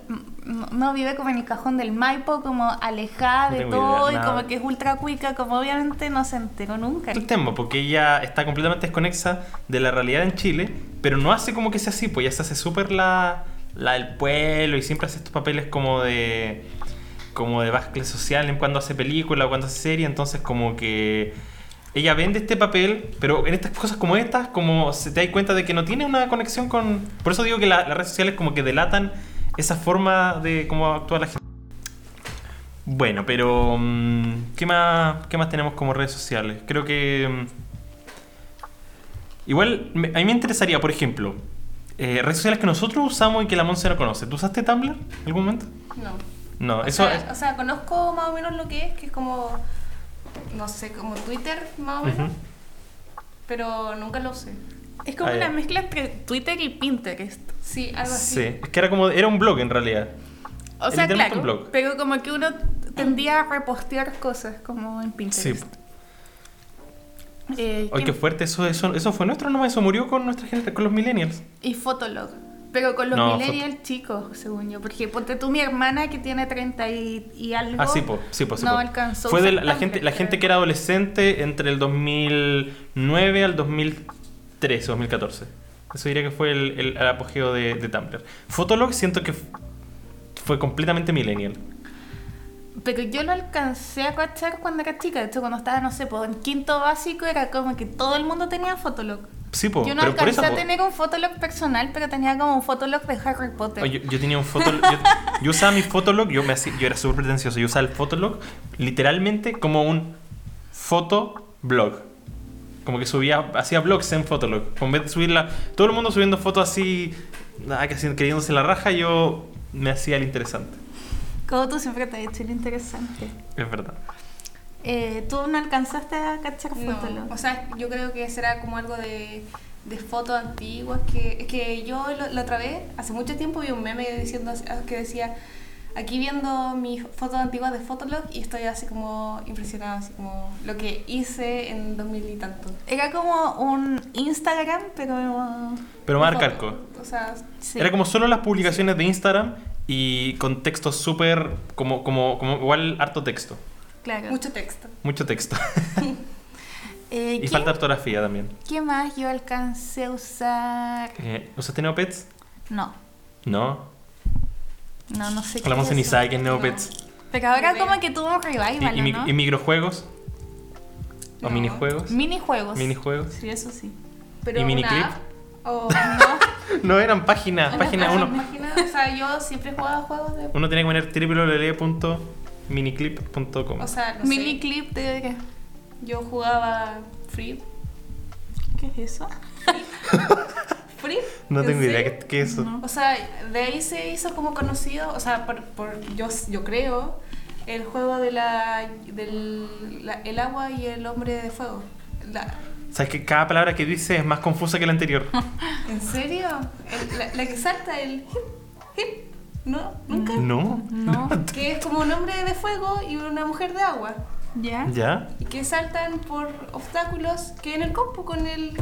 no, vive como en el cajón del Maipo, como alejada No de todo idea, y como que es ultra cuica, como obviamente no se enteró nunca. el tema, porque ella está completamente desconexa de la realidad en Chile, pero no hace como que sea así, pues ella se hace súper la, la del pueblo y siempre hace estos papeles como de como de social en cuando hace película o cuando hace serie, entonces como que ella vende este papel, pero en estas cosas como estas, como se te das cuenta de que no tiene una conexión con... Por eso digo que la- las redes sociales como que delatan esa forma de cómo actúa la gente. Bueno, pero mm, ¿qué más, ¿qué más tenemos como redes sociales? Creo que... mm, Igual, a mí me interesaría, por ejemplo, eh, redes sociales que nosotros usamos y que la Monse no conoce. ¿Tú usaste Tumblr en algún momento? No. No, O eso sea, es... o sea, conozco más o menos lo que es, que es como, no sé, como Twitter más o menos, pero nunca lo usé. Es como Ah, una mezcla entre Twitter y Pinterest. Sí, algo así. Sí, es que era como... Era un blog en realidad. O sea, claro, un blog. pero como que uno tendía a repostear cosas como en Sí. Pinterest. Eh, Ay, ¿qué- qué fuerte. Eso, eso, eso fue nuestro nomás. Eso murió con nuestra gente, con los millennials. Y Fotolog. Pero con los No, millennials chicos, según yo. Porque ponte tú mi hermana que tiene 30 y, y algo. Ah, sí, po, sí, po, sí, no po. alcanzó. Fue de la, gente, la gente que era adolescente entre el 2009 al 2013 o 2014. Eso diría que fue el, el- el apogeo de, de Tumblr. Fotolog siento que fue completamente millennial. Pero yo lo alcancé a cachar cuando era chica. De hecho, cuando estaba, no sé, en quinto básico era como que todo el mundo tenía Fotolog. Sí, po, yo no pero por alcancé eso... a tener un Fotolog personal, pero tenía como un Fotolog de Harry Potter. Yo, yo tenía un fotolog. Yo, yo usaba mi fotolog, yo, me hacía- yo era súper pretencioso. Yo usaba el fotolog literalmente como un fotoblog. Como que subía, hacía blogs en fotolog. En vez de subirla, todo el mundo subiendo fotos así, nada, que haciendo- creyéndose la raja, yo me hacía el interesante. Como tú siempre te has hecho lo interesante. Es verdad. Eh, ¿Tú no alcanzaste a cachar No, Fotolog? o sea, yo creo que será como algo de, de fotos antiguas. Que, es que yo lo- la otra vez, hace mucho tiempo, vi un meme diciendo así- que decía: Aquí viendo mis fotos antiguas de Fotolog y estoy así como impresionada, así como lo que hice en 2000 y tanto. Era como un Instagram, pero... Pero más arcaico. O sea, sí. Era como solo las publicaciones de Instagram y con textos súper, como, como, como igual harto texto. Claro. mucho texto. Mucho texto. Eh, y ¿qué, falta ortografía también. ¿Qué más yo alcancé a usar? Eh, ¿Usaste Neopets? No, No. no, no sé eso. sabe qué es Neopets. Pero ahora como que tuvo un ¿Y, revival, y, mi- ¿no? y microjuegos? ¿O No. minijuegos? Minijuegos. Minijuegos. Sí, eso sí. Pero ¿Y miniclip? O No, No, eran páginas. Página Una uno. página, o sea, yo siempre jugaba juegos de. Uno tiene que poner www.miniclip.com. O sea, no Miniclip de... yo jugaba Free. ¿Qué es eso? ¿Free? no ¿En tengo idea qué, qué es eso. No. O sea, de ahí se hizo como conocido, o sea, por, por yo, yo creo, el juego de la, del la- el agua y el hombre de fuego. La- ¿Sabes que cada palabra que dice es más confusa que la anterior? ¿En serio? El- la, la que salta, el hip, hip, ¿no? ¿Nunca? No. No. Que es como un hombre de fuego y una mujer de agua. ¿Ya? ¿Ya? Y que saltan por obstáculos que en el compu con el...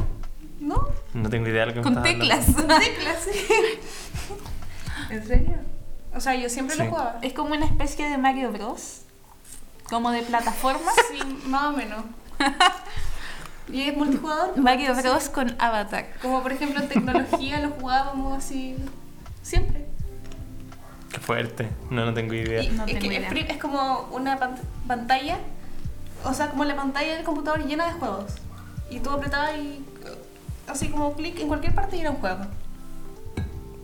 ¿No? No tengo idea de lo que me Con teclas. Con teclas, sí. ¿En serio? O sea, yo siempre Sí. lo jugaba. Es como una especie de Mario Bros. Como de plataforma. Sí, más o menos. Y es multijugador. Mario Sí. Bros con Avatar. Como por ejemplo en tecnología lo jugábamos así siempre. Qué fuerte. No, no tengo idea. Y No es, tengo que idea. Free es como una pan- pantalla, o sea, como la pantalla del computador llena de juegos. Y tú apretabas y uh, así como clic en cualquier parte y era un juego.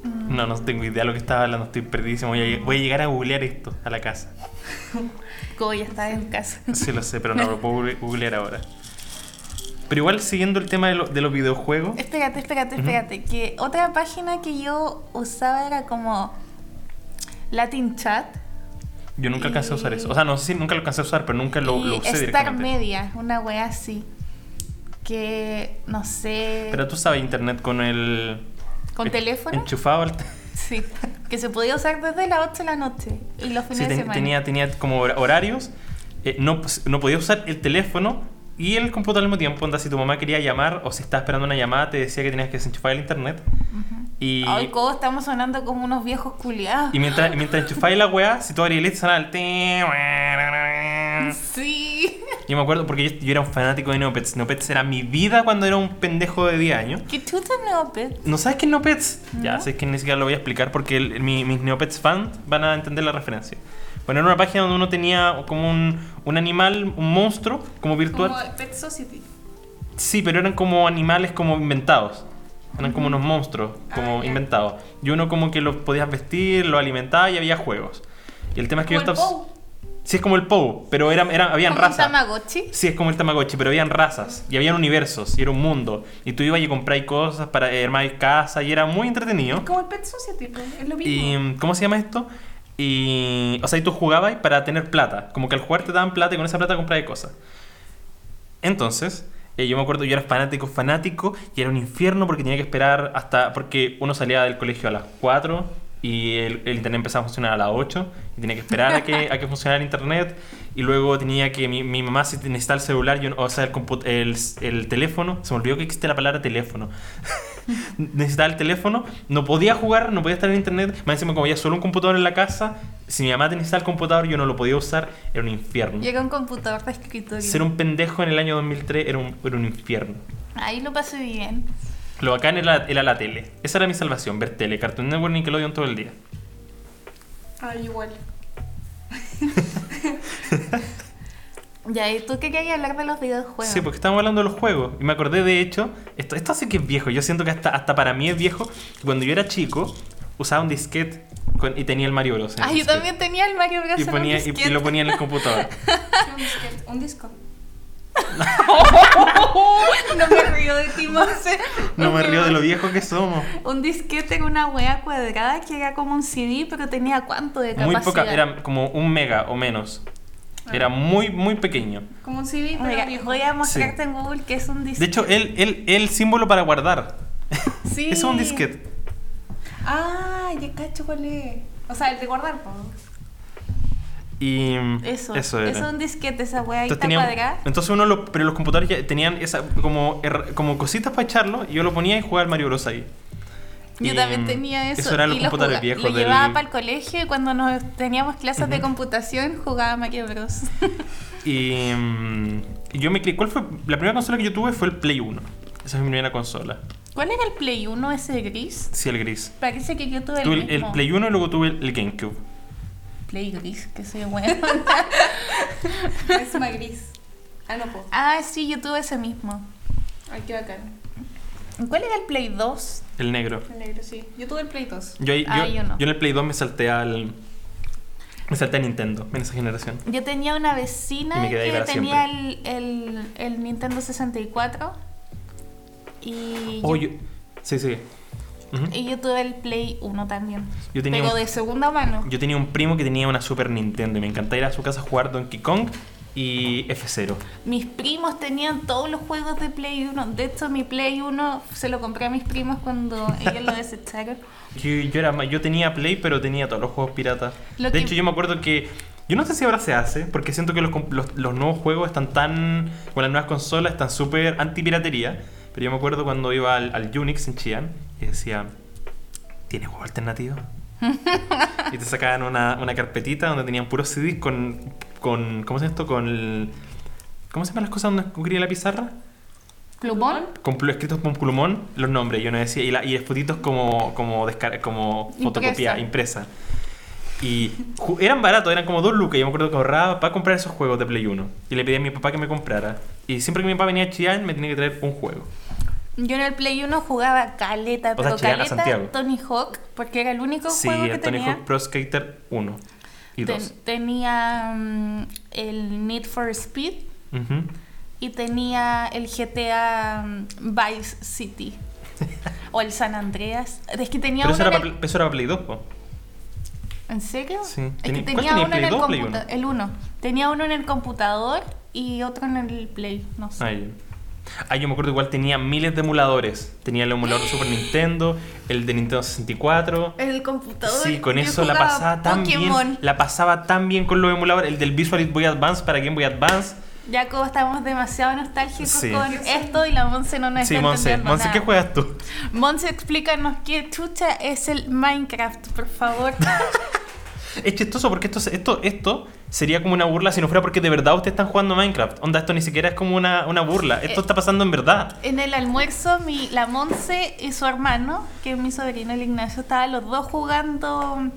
No, no tengo idea de lo que estaba hablando. Estoy perdidísimo. Voy a, voy a llegar a googlear esto a la casa. Como ya está en casa. Sí lo sé, pero no lo puedo google- googlear ahora. Pero igual siguiendo el tema de, lo- de los videojuegos. Espérate, espérate, espérate. Que otra página que yo usaba era como Latin Chat. Yo nunca alcancé a usar eso. O sea, no sé si nunca lo alcancé a usar, pero nunca lo, y lo usé Star. Media, una wea así. Que no sé. Pero tú sabes internet con el... ¿Con en- teléfono? Enchufado al... Sí. Que se podía usar desde las 8 de la noche y los fines Sí, de ten- semana. tenía, tenía como hor- horarios. Eh, no, pues, no podía usar el teléfono y el computador al mismo tiempo. Onda, si tu mamá quería llamar o si estaba esperando una llamada, te decía que tenías que desenchufar el internet. Ujú. Y, Ay, ¿cómo estamos sonando como unos viejos culiados? y mientras, mientras enchufáis la weá, si tú abrías el sonaba el... Sí. Yo me acuerdo porque yo, yo era un fanático de Neopets. Neopets era mi vida cuando era un pendejo de 10 años. ¿Qué chuta Neopet? ¿No sabes qué es Neopets? Ya, No. sé que ni siquiera lo voy a explicar porque el- mi- mis Neopets fans van a entender la referencia. Bueno, era una página donde uno tenía como un, un animal, un monstruo, como virtual. Como Pet Society. Sí, pero eran como animales como inventados. Eran como unos monstruos, como Ah, inventados. Y uno como que los podías vestir, los alimentaba y había juegos. Y el tema es que Como yo el estaba... Pou. Sí, es como el Pou, pero era, era, habían ¿Como un razas. Tamagotchi? Sí, es como el Tamagotchi, pero habían razas y habían universos y era un mundo. Y tú ibas y comprabas cosas para eh, armar casa y era muy entretenido. Como el Pet Society, pues, es lo mismo. Y ¿cómo se llama esto? Y o sea, y tú jugabas para tener plata, como que al jugar te daban plata y con esa plata comprabas cosas. Entonces, eh, yo me acuerdo, yo era fanático, fanático, y era un infierno porque tenía que esperar hasta. Porque uno salía del colegio a las 4 y el, el internet empezaba a funcionar a las 8, y tenía que esperar a que, a que funcionara el internet, y luego tenía que. Mi, mi mamá, si necesitaba el celular, yo, o sea, el, el, el teléfono, se me olvidó que existe la palabra teléfono. necesitaba el teléfono, no podía jugar, no podía estar en internet, más encima como había solo un computador en la casa, si mi mamá necesitaba el computador yo no lo podía usar, era un infierno. Llega un computador de escritorio. Ser un pendejo en el año 2003 era un, era un infierno. Ahí lo pasé bien. Lo bacán era, era la tele. Esa era mi salvación, ver tele, Cartoon Network, Nickelodeon todo el día. Ah, igual. Ya, ¿y tú qué querías hablar de los videojuegos? Sí, porque estábamos hablando de los juegos. Y me acordé, de hecho, esto, esto sí que es viejo. Yo siento que hasta, hasta para mí es viejo. que Cuando yo era chico, usaba un disquete con- y tenía el Mario Bros. Ah, yo disquete. también tenía el Mario Bros. Y, en un ponía, y, lo ponía en el computador. Un disquete, un disco. No me río de ti, Monse. No me río de lo viejo que somos. Un disquete era una wea cuadrada que era como un CD, pero tenía cuánto de capacidad. Muy poca, era como un mega o menos. Era muy, muy pequeño. Como un CD, pero viejo. voy a mostrarte en Google que es un De disquete. hecho, el, el, el símbolo para guardar. sí. Es un disquete. Ah, ya cacho cuál es. O sea, el de guardar, pues. Y Eso, eso era. es un disquete, esa ahí Entonces, está tenían- entonces uno lo, pero los computadores ya tenían esa como, er- como cositas para echarlo y yo lo ponía y jugaba al Mario Bros ahí. Yo Y, también tenía eso. Eso eran los y lo computadores juga- viejos Lo del- llevaba para el colegio y cuando nos teníamos clases de computación jugaba Mario Bros. Y, mm, y yo me. ¿Cuál fue? La primera consola que yo tuve fue el Play 1. Esa es mi primera consola. ¿Cuál era el Play 1 ese gris? Sí, el gris. Parece que yo tuve el Tuve el, el. Play 1 y luego tuve el GameCube. Play gris, que soy bueno. Es más gris. Ah, no puedo. ah, sí, yo tuve ese mismo. Ay, qué bacán. ¿Cuál era el Play 2? El negro. El negro, sí. Yo tuve el Play 2. Yo, ahí- Ah, yo, yo no. yo en el Play 2 me salté al. Me salté a Nintendo en esa generación. Yo tenía una Y vecina me quedé ahí que tenía el, el, el Nintendo 64 y Oh, yo, yo- Sí, Ujú. y yo tuve el Play 1 también. Yo tenía pero un- de segunda mano. Yo tenía un primo que tenía una Super Nintendo y me encantaba ir a su casa a jugar Donkey Kong y F0. Mis primos tenían todos los juegos de Play 1. De hecho, mi Play 1 se lo compré a mis primos cuando ellos lo desecharon. Yo, yo, era, yo tenía Play, pero tenía todos los juegos piratas. Lo de que- hecho, yo me acuerdo que. Yo no sé si ahora se hace, porque siento que los, los, los nuevos juegos están tan. Con las nuevas consolas están súper anti-piratería. Pero yo me acuerdo cuando iba al, al Unix en Chillán y decía: ¿Tiene juego alternativo? y te sacaban una, una carpetita donde tenían puros CDs con. con ¿Cómo se llama esto? Con el. ¿Cómo se llaman las cosas donde escribía la pizarra? ¿Plumón? con escritos con plumón los nombres, yo no decía, y, la, y fotitos como, como, descar- como fotocopia, impresa. Y eran baratos, eran como dos lucas. Yo me acuerdo que ahorraba para comprar esos juegos de Play 1. Y le pedí a mi papá que me comprara. Y siempre que mi papá venía a Chillán, me tenía que traer un juego. Yo en el Play 1 jugaba caleta, O sea, pero Chillán caleta Santiago. Tony Hawk, porque era el único Sí, juego que el Tony tenía. Hawk Pro Skater 1 y Ten- 2. tenía mm, el Need for Speed y tenía el GTA mm, Vice City. o el San Andreas. Es que tenía Pero eso uno era, para, eso era para Play 2, po. ¿En serio? Sí. Es que Teni- ¿cuál tenía uno en el 2 o Play computador. 1? El 1. Tenía uno en el computador y otro en el Play. No sé. Ah, ya. Ah, yo me acuerdo igual tenía miles de emuladores. Tenía el emulador de Super Nintendo, el de Nintendo 64. El computador. Sí, con eso la pasaba tan Pokémon. bien. La pasaba tan bien con los emuladores. El del Visual Boy Advance para Game Boy Advance. Ya como estamos demasiado nostálgicos Sí. con esto y la Monse no nos Sí, está Monse. entendiendo Monse, nada. ¿qué juegas tú? Monse, explícanos qué chucha es el Minecraft, por favor. Es chistoso porque esto, esto, esto sería como una burla si no fuera porque de verdad ustedes están jugando Minecraft. Onda, esto ni siquiera es como una, una burla. Esto Eh, está pasando en verdad. En el almuerzo, mi, la Monse y su hermano, que es mi sobrino, el Ignacio, estaban los dos jugando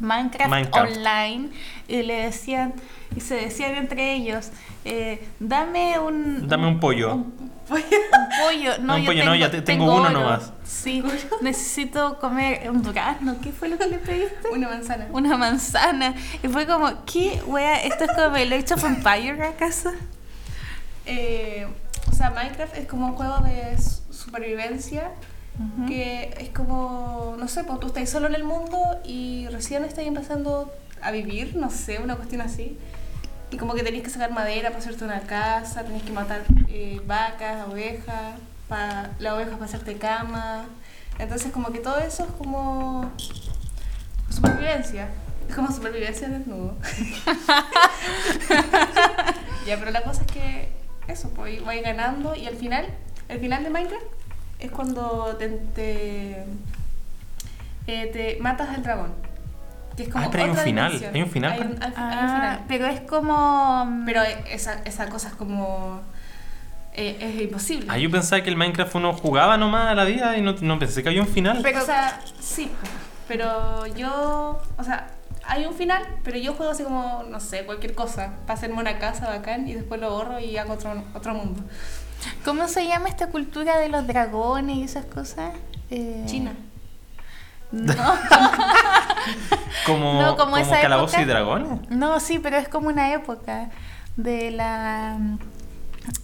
Minecraft, Minecraft. online y le decían, y se decían entre ellos, eh, dame un... Dame un pollo. Un, un pollo. No, Un yo pollo, no, ya te- tengo uno oro. nomás. Sí, necesito comer un durazno. ¿Qué fue lo que le pediste? Una manzana. Una manzana. Y fue como, ¿qué wea? ¿Esto es como el Age of Empire acaso? Eh, o sea, Minecraft es como un juego de s- Ujú. que es como, no sé, pues tú estás solo en el mundo y recién estás empezando a vivir, no sé, una cuestión así. Y como que tenés que sacar madera para hacerte una casa, tenés que matar eh, vacas, ovejas, para las ovejas para hacerte cama. Entonces como que todo eso es como supervivencia. Es como supervivencia desnudo. ya, pero la cosa es que eso, pues voy ganando y al final, el final de Minecraft es cuando te, te, eh, te matas al dragón. Que es como Ah, pero hay un final, dimensión. hay un final. Hay un, hay un Ah, final. pero es como... Pero esa, esa cosa es como... eh, es imposible. Ah, yo pensaba que el Minecraft uno jugaba nomás a la vida y no, no pensé que había un final. Pero, o sea, sí, pero yo, o sea, hay un final, pero yo juego así como, no sé, cualquier cosa, para hacerme una casa bacán y después lo borro y hago otro, otro mundo. ¿Cómo se llama esta cultura de los dragones y esas cosas? Eh, China. No, como no, como como esa calabozos época. y dragones. no, sí, pero es como una época de la...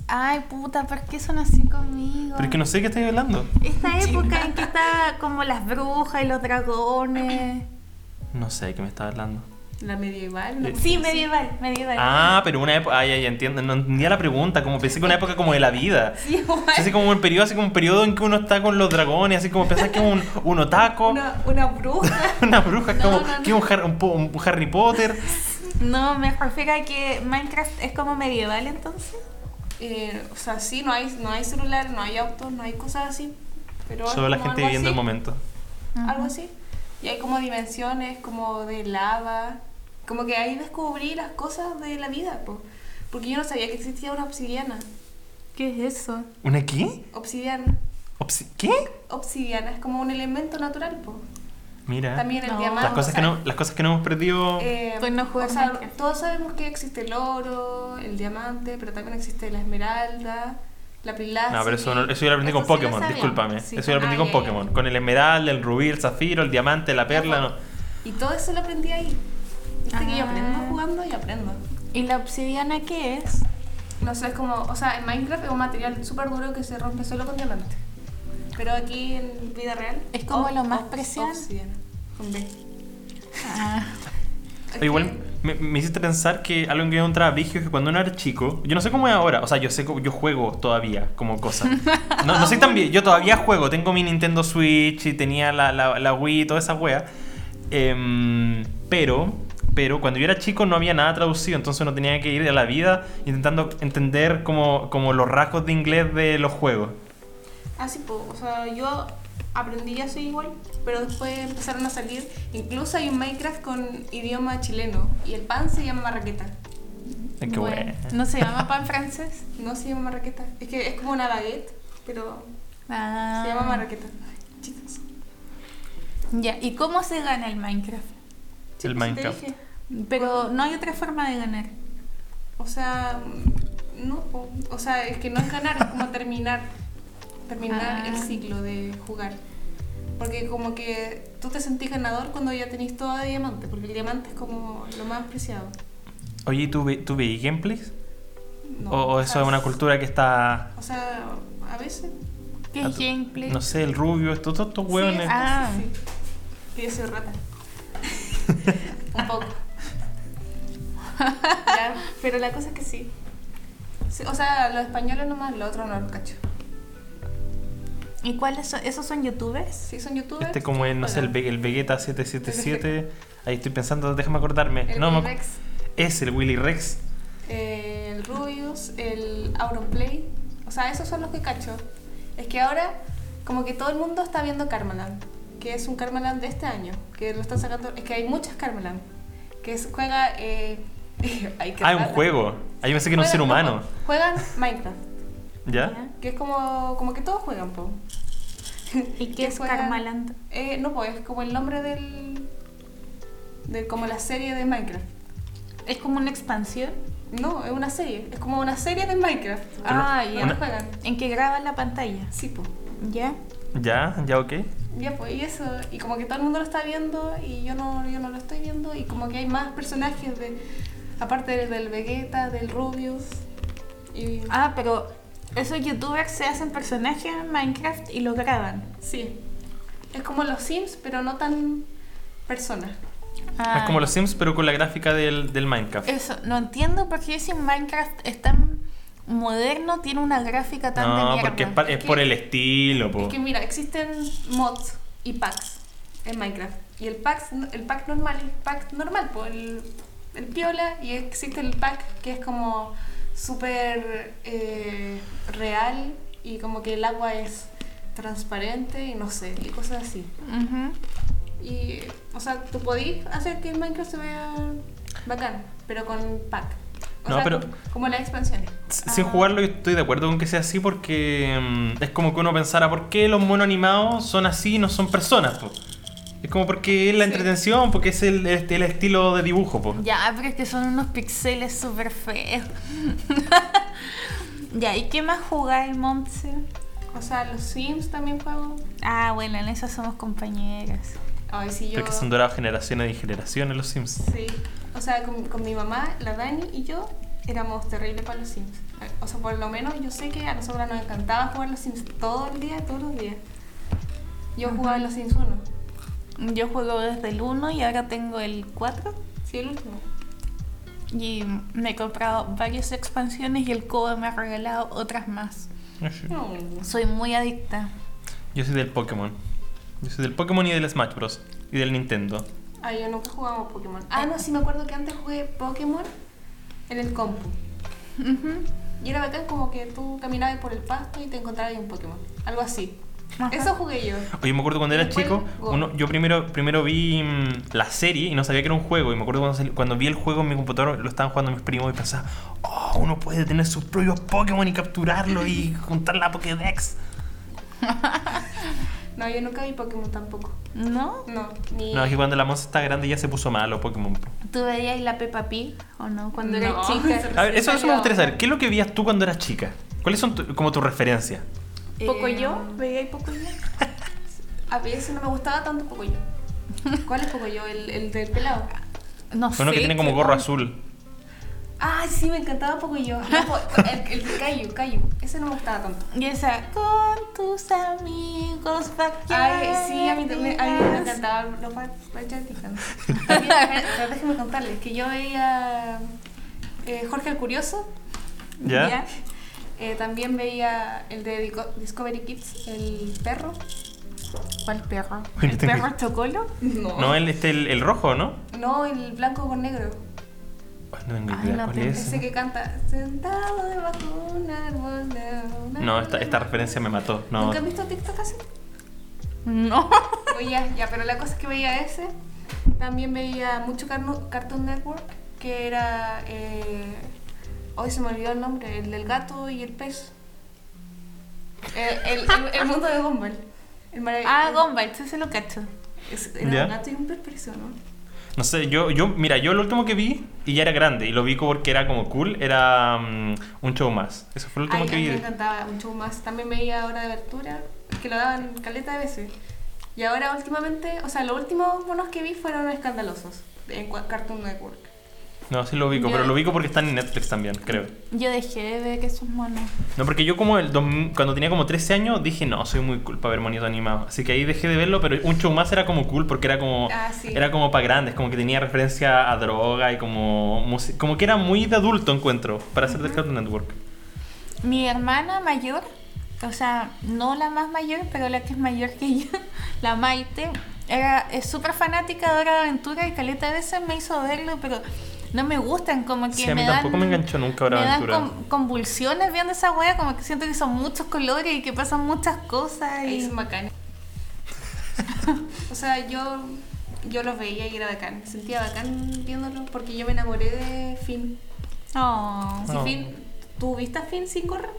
Ay, puta, ¿por qué son así conmigo? Pero es que no sé qué estáis hablando. Esta época en que está como las brujas y los dragones. No sé de qué me estás hablando. La medieval. una Eh, Sí, medieval, medieval. Ah, pero una época. Ah, ya, ya entiendo. No entendía la pregunta. Como pensé que una época como de la vida. Sí, igual. Así como un periodo, así como un periodo en que uno está con los dragones, así como pensás que es un, un otaco, una, Una, una bruja. bruja, No, como no, no. que un, un Harry Potter. No, me refiero a que Minecraft es como medieval entonces. Eh, o sea, sí, no hay, no hay celular, no hay autos, no hay cosas así. Pero Solo la gente viviendo el momento. Algo así. Y hay como dimensiones, como de lava. Como que ahí descubrí las cosas de la vida, po. Porque yo no sabía que existía una obsidiana. ¿Qué es eso? ¿Una qué? Obsidiana. Obsi- ¿Qué? Obsidiana es como un elemento natural, po. Mira. También el No. diamante. las, cosas que no, las cosas que no hemos perdido. Eh, Pues no o sea, todos sabemos que existe el oro, el diamante, pero también existe la esmeralda, la pilaza. No, pero eso, no- eso yo lo aprendí con Eso sí lo Pokémon, sabíamos. discúlpame. Sí. Eso yo lo aprendí Ah, con ya, Pokémon. ya. Con el esmeralda, el rubí, el zafiro, el diamante, la perla, no. Y todo eso lo aprendí ahí. Viste que yo Ah. aprendo jugando y aprendo. ¿Y la obsidiana qué es? No sé, es como, o sea, en Minecraft es un material súper duro que se rompe solo con diamante. Pero aquí en vida real Es como ob- lo más preciado. Obsidiana, con B. Ah, Pero igual me, me hiciste pensar que algo que yo encontraba brígido es que cuando uno era chico, yo no sé cómo es ahora, o sea, yo sé yo juego todavía como cosa. No, no soy tan bien, yo todavía juego, tengo mi Nintendo Switch y tenía la, la, la Wii y toda esa wea. Em, pero, pero cuando yo era chico no había nada traducido, entonces uno tenía que ir a la vida intentando entender como, como los rasgos de inglés de los juegos. Ah, sí, po. o sea, yo aprendí así igual, pero después empezaron a salir. Incluso hay un Minecraft con idioma chileno y el pan se llama marraqueta. Qué bueno. wea. ¿No se llama pan francés? No se llama marraqueta, es que es como una baguette, pero Ah. se llama marraqueta. Chicos. Ya, ¿y cómo se gana el Minecraft? Sí, El pues, Minecraft. dije. Pero no hay otra forma de ganar. O sea, no, o sea, es que no es ganar, es como terminar, terminar Ah. el ciclo de jugar. Porque como que tú te sentís ganador cuando ya tenés todo de diamante, porque el diamante es como lo más preciado. Oye, ¿y ¿tú, ve- tú veis gameplays? No, ¿O, o eso es una cultura que está, O sea, a veces. ¿Qué gameplay? no sé, el rubio, estos, estos hueones? Sí, Ah. sí, sí. Yo soy rata. Un poco. Ya, pero la cosa es que sí. Sí, O sea, los españoles nomás, los otros no los cacho. ¿Y cuáles son? ¿Esos son youtubers? Sí, son youtubers. Este como es, no sé, el, Ve- el Vegeta 777. Ahí estoy pensando, déjame acordarme. El no, Willy Rex. Es el Willy Rex. eh, el Rubius, el Auronplay. O sea, esos son los que cacho. Es que ahora, como que todo el mundo está viendo Carmeland, que es un Carmeland de este año, que lo están sacando. Es que hay muchas Carmeland, que es- juega. Eh, ay, qué Ah, es un juego. Ahí pensé que era un Juegan- ser no, humano. po, Juegan Minecraft, ¿Ya? que es como, como que todos juegan, po. ¿Y qué Que es juegan- Karmaland? Eh, no, pues es como el nombre del. de como la serie de Minecraft. ¿Es como una expansión? No, es una serie. Es como una serie de Minecraft. Ah, Y ya. ahora juegan. En que graba la pantalla. Sí, pues. ¿Ya? ¿Ya? ¿Ya ok? Ya, pues, y eso. Y como que todo el mundo lo está viendo y yo no, yo no lo estoy viendo. Y como que hay más personajes de. aparte del, del Vegeta, del Rubius. Y. Ah, pero esos youtubers se hacen personajes en Minecraft y lo graban. Sí. Es como los Sims, pero no tan personas. Ah, Es como los Sims, pero con la gráfica del, del Minecraft. Eso, no entiendo por qué si Minecraft es tan moderno, tiene una gráfica tan de No, mierda. porque es, pa- es por el estilo, po. Es que mira, existen mods y packs en Minecraft. Y el pack, el pack normal es el pack normal, pues el, el piola. Y existe el pack que es como súper eh, real y como que el agua es transparente y no sé, y cosas así. Y, o sea, tú podís hacer que el Minecraft se vea bacán, pero con pack. O No, sea, pero- co- como las expansiones. Ah. Sin jugarlo, yo estoy de acuerdo con que sea así porque mm, es como que uno pensara, ¿por qué los monos animados son así y no son personas? po? Es como porque es la Sí. entretención, porque es el, el- el estilo de dibujo. po. Ya, pero es que son unos pixeles súper feos. ya, ¿y qué más jugáis, Montse? O sea, los Sims también juego. Ah, bueno, en esas somos compañeras. Ay, sí, yo. Porque se han durado generaciones y generaciones los Sims. Sí. O sea, con, con mi mamá, la Dani y yo éramos terribles para los Sims. O sea, por lo menos yo sé que a nosotras nos encantaba jugar los Sims todo el día, todos los días. Yo jugaba los Sims 1. Yo juego desde el 1 y ahora tengo el 4. Sí, el último. Y me he comprado varias expansiones y el Kobo me ha regalado otras más. No. Soy muy adicta. Yo soy del Pokémon. Yo soy del Pokémon y del Smash Bros. Y del Nintendo. Ah, yo nunca jugaba Pokémon. Ah, no, sí me acuerdo que antes jugué Pokémon en el compu. Y era bacán como que tú caminabas por el pasto y te encontrabas un Pokémon. Algo así. Ajá. Eso jugué yo. Oye, me acuerdo cuando era chico, uno, yo primero, primero vi mm, la serie y no sabía que era un juego. Y me acuerdo cuando, cuando vi el juego en mi computador, lo estaban jugando mis primos y pensaba, oh, uno puede tener sus propios Pokémon y capturarlo y juntar la Pokédex. No, yo nunca vi Pokémon tampoco. ¿No? No, ni. No, es que cuando la moza está grande ya se puso malo Pokémon. po. ¿Tú veías la Peppa Pig o no? Cuando No, eras chica. A ver, eso, eso me gustaría saber. ¿Qué es lo que veías tú cuando eras chica? ¿Cuáles son tu- como tus referencias? ¿Poco Eh, yo? ¿Veías poco yo? A veces no me gustaba tanto Pocoyo. ¿Cuál es Pocoyo? El, el del pelado. No sé. Uno que tiene como gorro azul. Ah, sí, me encantaba Pocoyo. No, el, el de Cayu, Cayu. Ese no me gustaba tanto. Y esa, con tus amigos Ay, sí, a mí, también- a mí me encantaban los. También, pero déjenme contarles que yo veía eh, Jorge el Curioso. ¿Ya? Eh, también veía el de Discovery Kids, el perro. ¿Cuál perro? ¿El perro chocolo? No. No, el, este, el, el rojo, ¿no? No, el blanco con negro. No tengo Ay, idea no cuál es. Ese que canta sentado debajo de un árbol. na, na, No, esta, esta na". referencia me mató. No. ¿Nunca has visto TikTok así? No. Oye, ya, ya, pero la cosa es que veía ese. También veía mucho Carno- Cartoon Network, que era. Eh, hoy se me olvidó el nombre, el del gato y el pez. Eh, el, el- el mundo de Gumball. El Ah, el- Gumball, sí se lo cacho. es- Era ¿Ya? un gato y un pez, pero eso, ¿no? No sé, yo, yo, mira, yo lo último que vi, y ya era grande, y lo vi porque era como cool, era mm, un show más. Eso fue lo último Ay, que a mí vi. me encantaba mucho más. También veía Hora de Aventura, que lo daban caleta de veces. Y ahora últimamente, o sea, los últimos monos que vi fueron escandalosos en Cartoon Network. No, sí lo ubico, Yo- pero lo ubico porque está en Netflix también, creo. Yo dejé de ver esos monos. No, porque yo como el cuando tenía como 13 años dije, no, soy muy cool para ver monitos animados. Así que ahí dejé de verlo, pero un show más era como cool porque era como Ah, sí. era como para grandes, como que tenía referencia a droga y como como que era muy de adulto encuentro para ser del Cartoon Network. Mi hermana mayor, o sea, no la más mayor, pero la que es mayor que yo, la Maite, era, súper fanática de Hora de Aventura y caleta de veces me hizo verlo, pero no me gustan, como que Sí, a mí me dan, tampoco me enganchó nunca Hora me dan Aventura. con- convulsiones viendo esa wea, como que siento que son muchos colores y que pasan muchas cosas. Y... son bacanes. o sea, yo, yo los veía y era bacán. Me sentía bacán viéndolos porque yo me enamoré de Finn. Oh, Si Oh. Finn, ¿tú viste a Finn sin correr?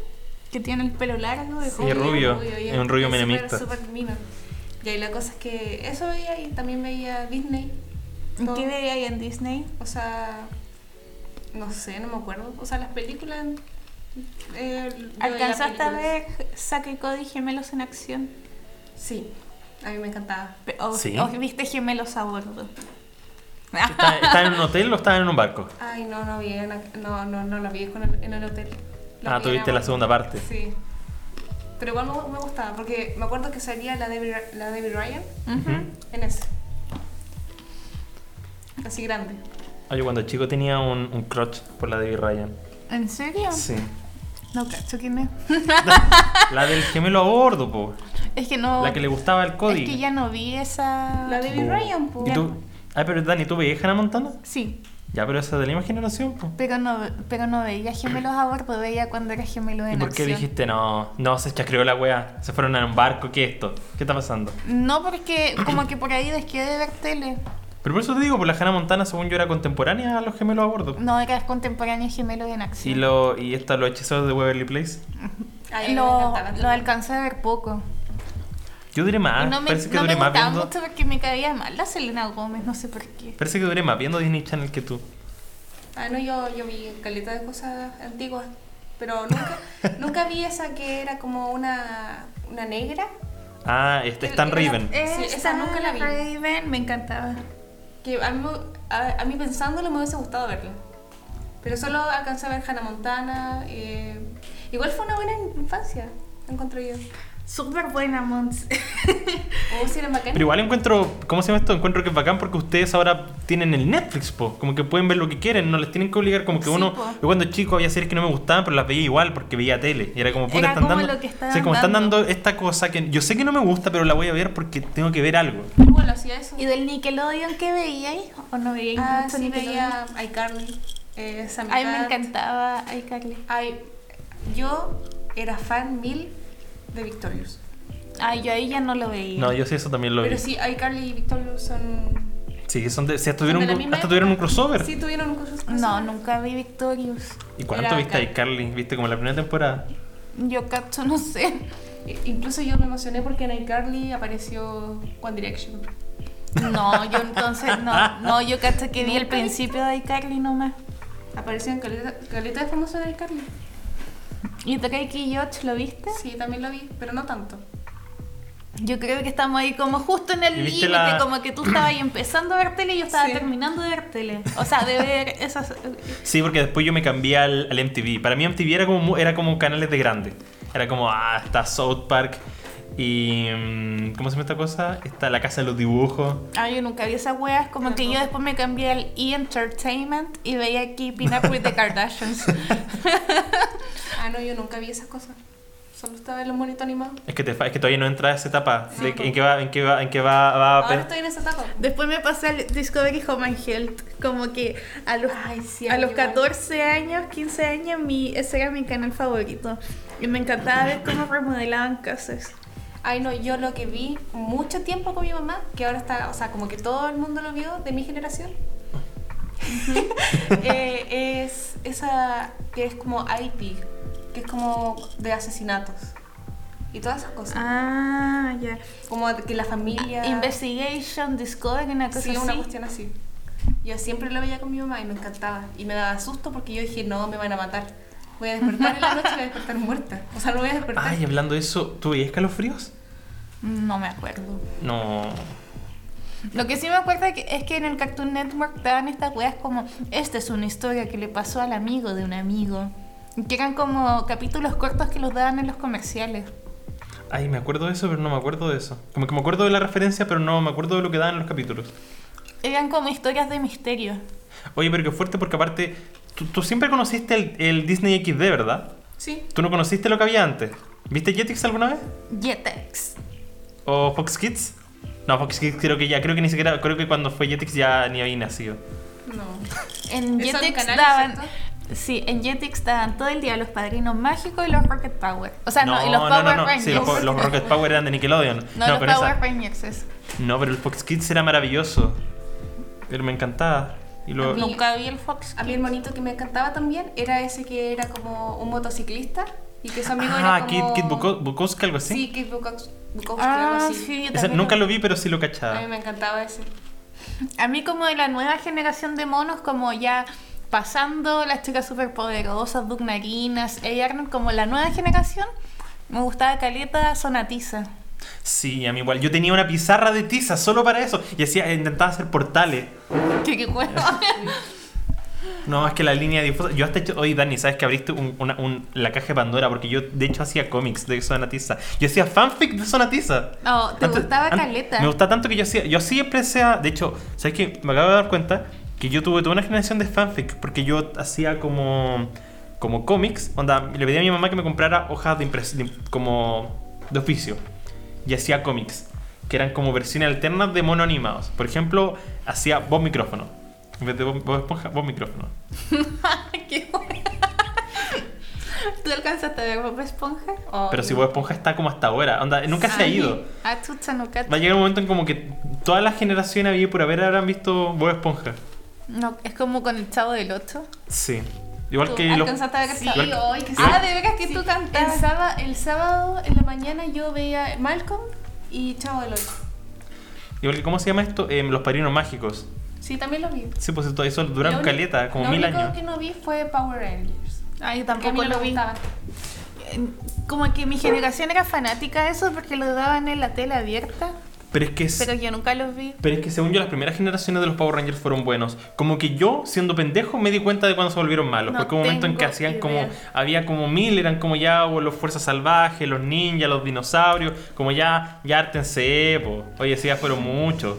que tiene el pelo largo. de Sí, joven. rubio. y es un rubio menemista. Súper mino. Y ahí la cosa es que eso veía y también veía Disney. ¿Y Todo. ¿Qué veía ahí en Disney? O sea, no sé, no me acuerdo. O sea, las películas. eh, ¿Alcanzaste a ver Zack y Cody gemelos en acción? Sí, a mí me encantaba. ¿O, Sí. o viste gemelos a bordo? ¿Está- ¿Estaban en un hotel o estaban en un barco? Ay, no, no vi, en, no, no, no la vi con el- en el hotel. La Ah, vi tuviste la segunda parte. Sí. Pero igual me, me gustaba, porque me acuerdo que salía la Debbie, la Debbie Ryan en ese. Así grande. Ah, yo cuando chico tenía un, un crotch por la de Ryan. ¿En serio? Sí. No cacho quién es. La del gemelo a bordo, po. Es que no. La que le gustaba el Cody. Es que ya no vi esa. La Debbie Ryan, po. ¿Y tú? Ay, pero Dani, ¿tú veías Hannah Montana? Sí, Ya, pero esa de la misma generación, po. pero no, pero no veía gemelos a bordo, veía cuando era gemelo ¿Y en por qué acción. dijiste no? No, se chascreó la wea. Se fueron a un barco, ¿qué es esto? ¿Qué está pasando? No, porque como que por ahí dejé de ver tele. Pero por eso te digo, por la Hannah Montana, según yo, era contemporánea a los gemelos a bordo. No, era contemporáneo gemelos en Y, acción. lo, y esta, los hechiceros de Waverly Place. Ay, lo, lo alcancé a ver poco. Yo duré más. y no me, Parece que no me más gustaba viendo. mucho porque me caía mal la Selena Gómez, no sé por qué. Parece que duré más viendo Disney Channel que tú. Ah, no, yo, yo vi caleta de cosas antiguas, pero nunca, nunca vi esa que era como una, una negra, Ah, este Stan Raven. Sí, esa nunca la vi. Raven, me encantaba. Que a mí, a, a mí pensándolo me hubiese gustado verla. Pero solo alcancé a ver Hannah Montana. eh, igual fue una buena infancia, encontré yo. Súper buena, Mons. O bacán. Pero igual encuentro, ¿cómo se llama esto? Encuentro que es bacán porque ustedes ahora tienen el Netflix, po. Como que pueden ver lo que quieren, no les tienen que obligar. Como que Sí, uno, po. yo cuando chico había series que no me gustaban, pero las veía igual porque veía tele. Y era como, puta, Era están como dando. lo que estaban sí, como están dando. esta cosa que yo sé que no me gusta, pero la voy a ver porque tengo que ver algo. Igual hacía eso. ¿Y del Nickelodeon qué veíais? ¿O no veíais Ah, mucho sí, Nickelodeon? veía iCarly, eh, Ay, me encantaba iCarly. Ay, yo era fan mil de Victorious. Ay, yo ahí ya no lo veía. No, yo sí, eso también lo vi. Pero sí, iCarly y Victorious son. Sí, son de, sí, hasta tuvieron, de un- misma hasta tuvieron un época. crossover. Sí, tuvieron un crossover. No, nunca vi Victorious. ¿Y cuánto Era viste a bacán. Carly? ¿Viste como la primera temporada? Yo cacho, no sé. Incluso yo me emocioné porque en iCarly apareció One Direction. No, yo entonces no. No, yo cacho que vi el ¿Nunca principio de iCarly nomás. Apareció en caleta, caleta de famoso en iCarly. ¿Y Drake y Josh lo viste? Sí, también lo vi, pero no tanto. Yo creo que estamos ahí como justo en el ¿Y viste límite, la- como que tú estabas ahí empezando a ver tele y yo estaba Sí. terminando de ver tele. O sea, de ver esas... Sí, porque después yo me cambié al, al MTV. Para mí MTV era como, era como canales de grande. Era como, ah, está South Park y... mm, ¿Cómo se llama esta cosa? Está La Casa de los Dibujos. Ah, yo nunca vi esas weas, como Yo que yo tampoco. después me cambié al E-Entertainment y veía Keeping Up with the Kardashians. Ah, no, yo nunca vi esas cosas. Solo estaba en los monitos animados. Es que, te, es que todavía no entra a esa etapa. Sí, de- en que va, en que va, en que va, va Ahora estoy en esa etapa. Después me pasé al Discovery Home and Health, como que a los, Ay, sí, a los igual. 14 años, 15 años, mi, ese era mi canal favorito. Y me encantaba ver cómo remodelaban casas. Ay, no, yo lo que vi mucho tiempo con mi mamá, que ahora está, o sea, como que todo el mundo lo vio de mi generación, eh, es esa que es como IP, que es como de asesinatos y todas esas cosas. Ah, ya. Como que la familia. Investigation, Discovery, una cosa Sí, así. una cuestión así. Yo siempre lo veía con mi mamá y me encantaba. Y me daba susto porque yo dije, no, me van a matar. Voy a despertar en la noche y voy a despertar muerta. O sea, no voy a despertar. Ay, hablando de eso, ¿tú veías escalofríos? No me acuerdo. No. Lo que sí me acuerdo es que, es que en el Cartoon Network daban estas weas como, esta es una historia que le pasó al amigo de un amigo. Que eran como capítulos cortos que los daban en los comerciales. Ay, me acuerdo de eso, pero no me acuerdo de eso. Como que me acuerdo de la referencia, pero no me acuerdo de lo que daban en los capítulos. Eran como historias de misterio. Oye, pero qué fuerte porque aparte, tú, tú siempre conociste el, el Disney XD, ¿verdad? Sí. ¿Tú no conociste lo que había antes? ¿Viste Jetix alguna vez? Jetex. ¿O Fox Kids? No, Fox Kids creo que ya, creo que ni siquiera, creo que cuando fue Jetix ya ni había nacido. No. En ¿Esos Jetix daban. cierto? Sí, en Jetix daban todo el día los padrinos mágicos y los Rocket Power. O sea, no, y los no, Power no, no. Rangers. Sí, los, Rocket Power eran de Nickelodeon. No, los pero Power esa- Rangers. No, pero el Fox Kids era maravilloso. Pero me encantaba. Y lo... A mí- Nunca vi el Fox. A mí el monito que me encantaba también era ese que era como un motociclista y que su amigo Ah, era Kid, como... Kid Buko- Bukowski, algo así. Sí, Kid Bukowski, Bukowski, algo Ah, así. sí, yo Ese- también nunca lo- vi, pero sí lo A cachaba. mí me encantaba ese. A mí como de la nueva generación de monos, como ya pasando las chicas superpoderosas, Dugnarinas, Hey Arnold, como la nueva generación, me gustaba Caleta Sonatiza. Sí, a mí igual. Yo tenía una pizarra de tiza solo para eso. Y hacía, intentaba hacer portales. Que qué huevo. No, es que la línea difusa. Yo hasta he hecho. Oye, Dani, ¿sabes que abriste un- una- un- la caja de Pandora? Porque yo, de hecho, hacía cómics de Sonatiza. Yo hacía fanfic de Sonatiza. No, te Antes- gustaba an- Caleta. Me gustaba tanto que yo hacía. Yo siempre sea. De hecho, ¿sabes qué? Me acabo de dar cuenta que yo tuve toda una generación de fanfic. Porque yo hacía como. Como cómics. Onda, le pedí a mi mamá que me comprara hojas de impresión. como. de oficio. Y hacía cómics. Que eran como versiones alternas de mono animados. Por ejemplo, hacía Bob Micrófono. En vez de Bob Esponja, Bob Micrófono. qué. ¿Tú alcanzaste a ver Bob Esponja? Pero si Bob Esponja está como hasta ahora. Onda, nunca se ha ido. Ah, chucha, no. Va a llegar un momento en como que todas las generaciones había por haber habrán visto Bob Esponja. No, es como con el chavo del 8. Sí. Igual ¿Tú que los. a ver Sí? Igual- Ay, que Ah, de veras que Sí, tú El cantabas. sábado, el sábado en la mañana yo veía Malcolm y Chavo del Ocho. Igual que, ¿cómo se llama esto? Em, los padrinos mágicos. Sí, también lo vi. Sí, pues todo eso duraron Lo único- caleta, como lo mil único años. que no vi fue Power Rangers. Ay, yo Porque a mí tampoco no lo vi. gustaba. Eh, Como que mi generación era fanática de eso porque lo daban en la tele abierta, Pero es que. es- pero yo nunca los vi. Pero es que según yo, las primeras generaciones de los Power Rangers fueron buenos. Como que yo, siendo pendejo, me di cuenta de cuando se volvieron malos. No porque hubo un momento en que hacían idea. como. Había como mil, eran como ya o los fuerzas salvajes, los ninjas, los dinosaurios. Como ya, ya ártense, po. Oye, sí, ya fueron muchos.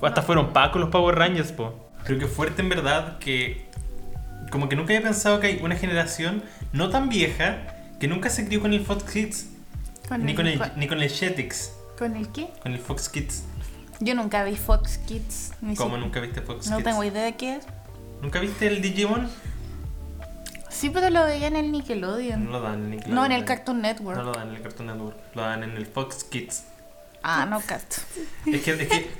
Hasta fueron pacos los Power Rangers, po. Creo que fuerte en verdad que. Como que nunca había pensado que hay una generación no tan vieja que nunca se crió con el Fox Kids. ni, con el, ni con el Jetix. ¿Con el qué? Con el Fox Kids. Yo nunca vi Fox Kids. Ni ¿Cómo si- nunca viste Fox No Kids? tengo idea de qué es. ¿Nunca viste el Digimon? Sí, pero lo veía en el No Nickelodeon. lo dan en Nickelodeon. No, en el Cartoon Network. No lo dan en el Cartoon Network. Lo dan en el Fox Kids. Ah, no cacho. Es que, es que,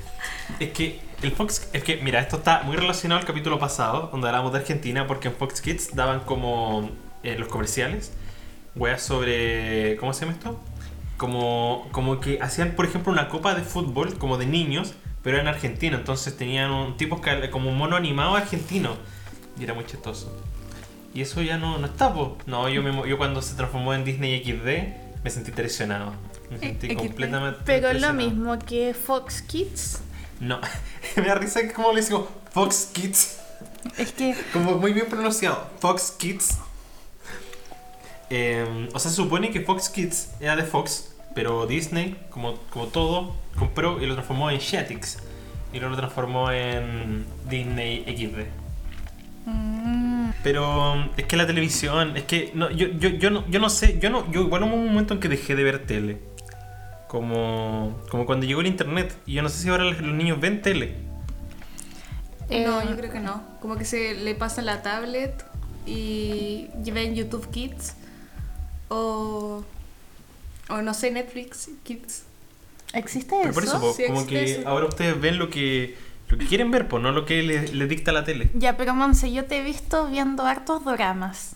es que el Fox. Es que, mira, esto está muy relacionado al capítulo pasado, donde hablamos de Argentina, porque en Fox Kids daban como eh, los comerciales, weas sobre. ¿Cómo se llama esto? Como, como que hacían, por ejemplo, una copa de fútbol, como de niños, pero en Argentina. Entonces tenían un tipo como un mono animado argentino. Y era muy chistoso. Y eso ya no, no está, po. No, yo, me, yo cuando se transformó en Disney XD me sentí traicionado. Me sentí XD. completamente Pero es lo mismo que Fox Kids. No, me da risa que como le decimos Fox Kids, Es que como muy bien pronunciado, Fox Kids. Eh, o sea, se supone que Fox Kids era de Fox, pero Disney, como, como todo, compró y lo transformó en Jetix. Y luego lo transformó en Disney XD. mm, Pero um, es que la televisión, es que no, yo, yo, yo, no, yo no sé, yo no, yo igual hubo un momento en que dejé de ver tele. Como, como cuando llegó el internet. Y yo no sé si ahora los niños ven tele. No, Eh, yo creo que no. Como que se le pasa la tablet y ven YouTube Kids o, o no sé, Netflix Kids. ¿Existe Pero eso? por eso, po, Sí como que eso. ahora ustedes ven lo que, lo que quieren ver, pues no lo que les le dicta la tele. Ya, pero Monse, yo te he visto viendo hartos doramas.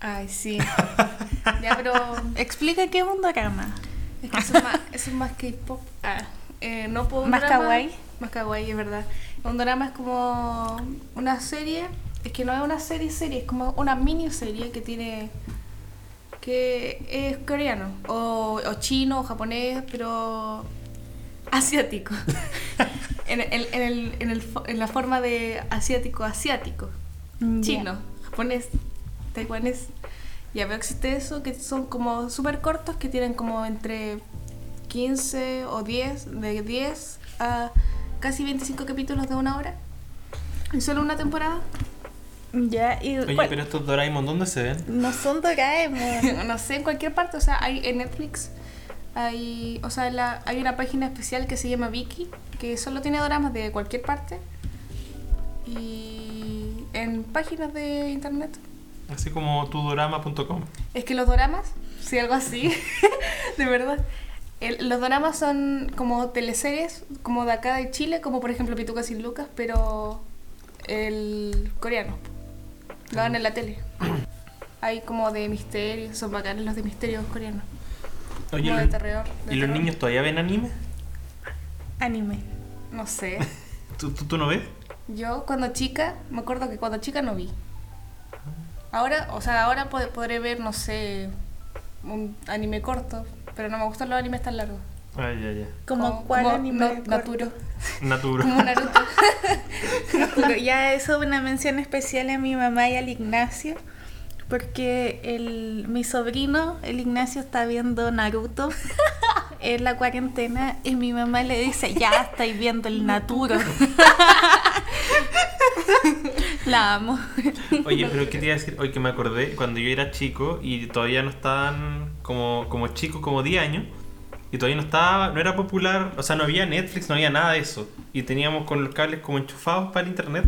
Ay, sí. ya, pero Explica qué es un dorama. es que eso es más, eso es más K-pop. Ah, eh, no puedo. Más drama- kawaii. Más kawaii, es verdad. Un drama es como una serie. Es que no es una serie serie, es como una miniserie que tiene. Que es coreano. O, o chino, o japonés, pero. asiático. en, el- en el- en el en la forma de asiático asiático. Chino, japonés, taiwanés. Ya veo que existe eso, que son como súper cortos, que tienen como entre 15 o 10, de 10 a casi 25 capítulos de una hora. Y solo una temporada. Ya, y Oye, ¿cuál? pero estos Doraemon, ¿dónde se ven? no son Doraemon. no sé, en cualquier parte, o sea, hay en Netflix. Hay, o sea, la- hay una página especial que se llama Viki, que solo tiene dramas de cualquier parte. y en páginas de internet. Así como tudorama.com. Es que los doramas, sí, algo así, de verdad. El- los doramas son como teleseries, como de acá de Chile, como por ejemplo Pituca sin Lucas, pero el coreano. Lo dan en la tele. Hay como de misterio, son bacanes los de misterios coreanos. Oye, como ¿y de los- terror. de ¿y los niños todavía ven anime? Anime. No sé. ¿Tú, tú, tú no ves? Yo cuando chica, me acuerdo que cuando chica no vi. Ahora, o sea, ahora pod- podré ver, no sé, un anime corto, pero no me gustan los animes tan largos. Ay, ya, ya. ¿Como cuál como corto? Naturo. Naturo. Como Naruto. Pero ya eso una mención especial a mi mamá y al Ignacio. Porque el, mi sobrino, el Ignacio, está viendo Naruto en la cuarentena y mi mamá le dice, ya estáis viendo el Naturo. la amo. Oye, pero ¿qué te iba a decir? Hoy que me acordé, cuando yo era chico y todavía no estaban como, como chicos, como 10 años, y todavía no estaba, no era popular, o sea, no había Netflix, no había nada de eso. Y teníamos con los cables como enchufados para el internet.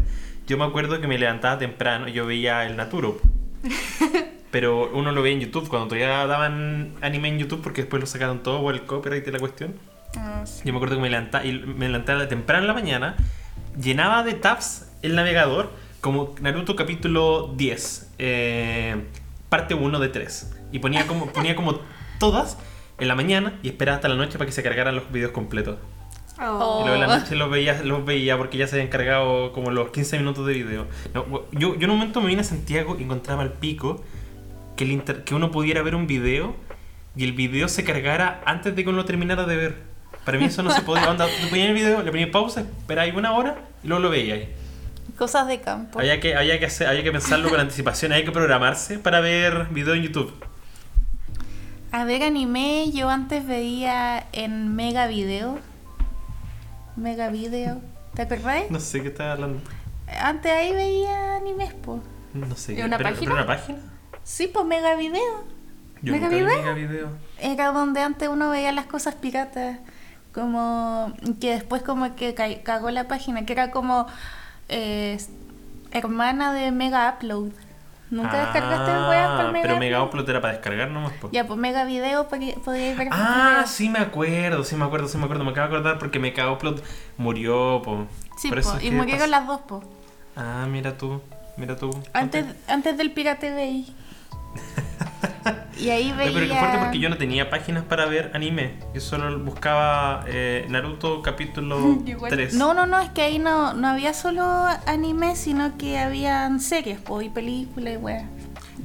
Yo me acuerdo que me levantaba temprano, yo veía el Naturo. Pero uno lo veía en YouTube, cuando todavía daban anime en YouTube, porque después lo sacaron todo por el copyright de la cuestión. Ah, sí. Yo me acuerdo que me levantaba, y me levantaba temprano en la mañana, llenaba de tabs el navegador como Naruto capítulo 10, eh, parte 1 de 3. Y ponía como, ponía como todas en la mañana y esperaba hasta la noche para que se cargaran los videos completos. Oh. Y luego en la noche los veía, los veía porque ya se habían cargado como los 15 minutos de video. No, yo, yo en un momento me vine a Santiago y encontraba al pico que, el inter- que uno pudiera ver un video y el video se cargara antes de que uno terminara de ver. Para mí eso no se podía. Onda, tú ponías el video, le ponías pausa, esperáis una hora y luego lo veíais. Cosas de campo. Había que, había, que hacer, había que pensarlo con anticipación, había que programarse para ver video en YouTube. A ver anime, yo antes veía en Mega Video. Mega Video. ¿Te acordáis? No sé qué estás hablando. Antes ahí veía animes, po. No sé. ¿Y qué- una pero- página? pero una página? Sí, pues Mega Video. Yo ¿Mega nunca vi Video? Mega video. Era donde antes uno veía las cosas piratas. Como que después como que ca- cagó la página, que era como eh, hermana de Mega Upload. ¿Nunca descargaste Ah, weas por Mega Pero Mega Upload? Era para descargar nomás. po. Ya, pues Mega Video podía, podía ver Ah, videos. sí me acuerdo, sí me acuerdo, sí me acuerdo. Me acabo de acordar porque Mega Upload murió, po. Sí, Por po, y murieron pas- las dos, po. Ah, mira tú, mira tú. Antes, antes del Pirate Bay. y ahí veía... pero qué fuerte porque yo no tenía páginas para ver anime. Yo solo buscaba eh, Naruto capítulo Igual. 3. No, no, no, es que ahí no, no había solo anime, sino que habían series, po, y películas y weas.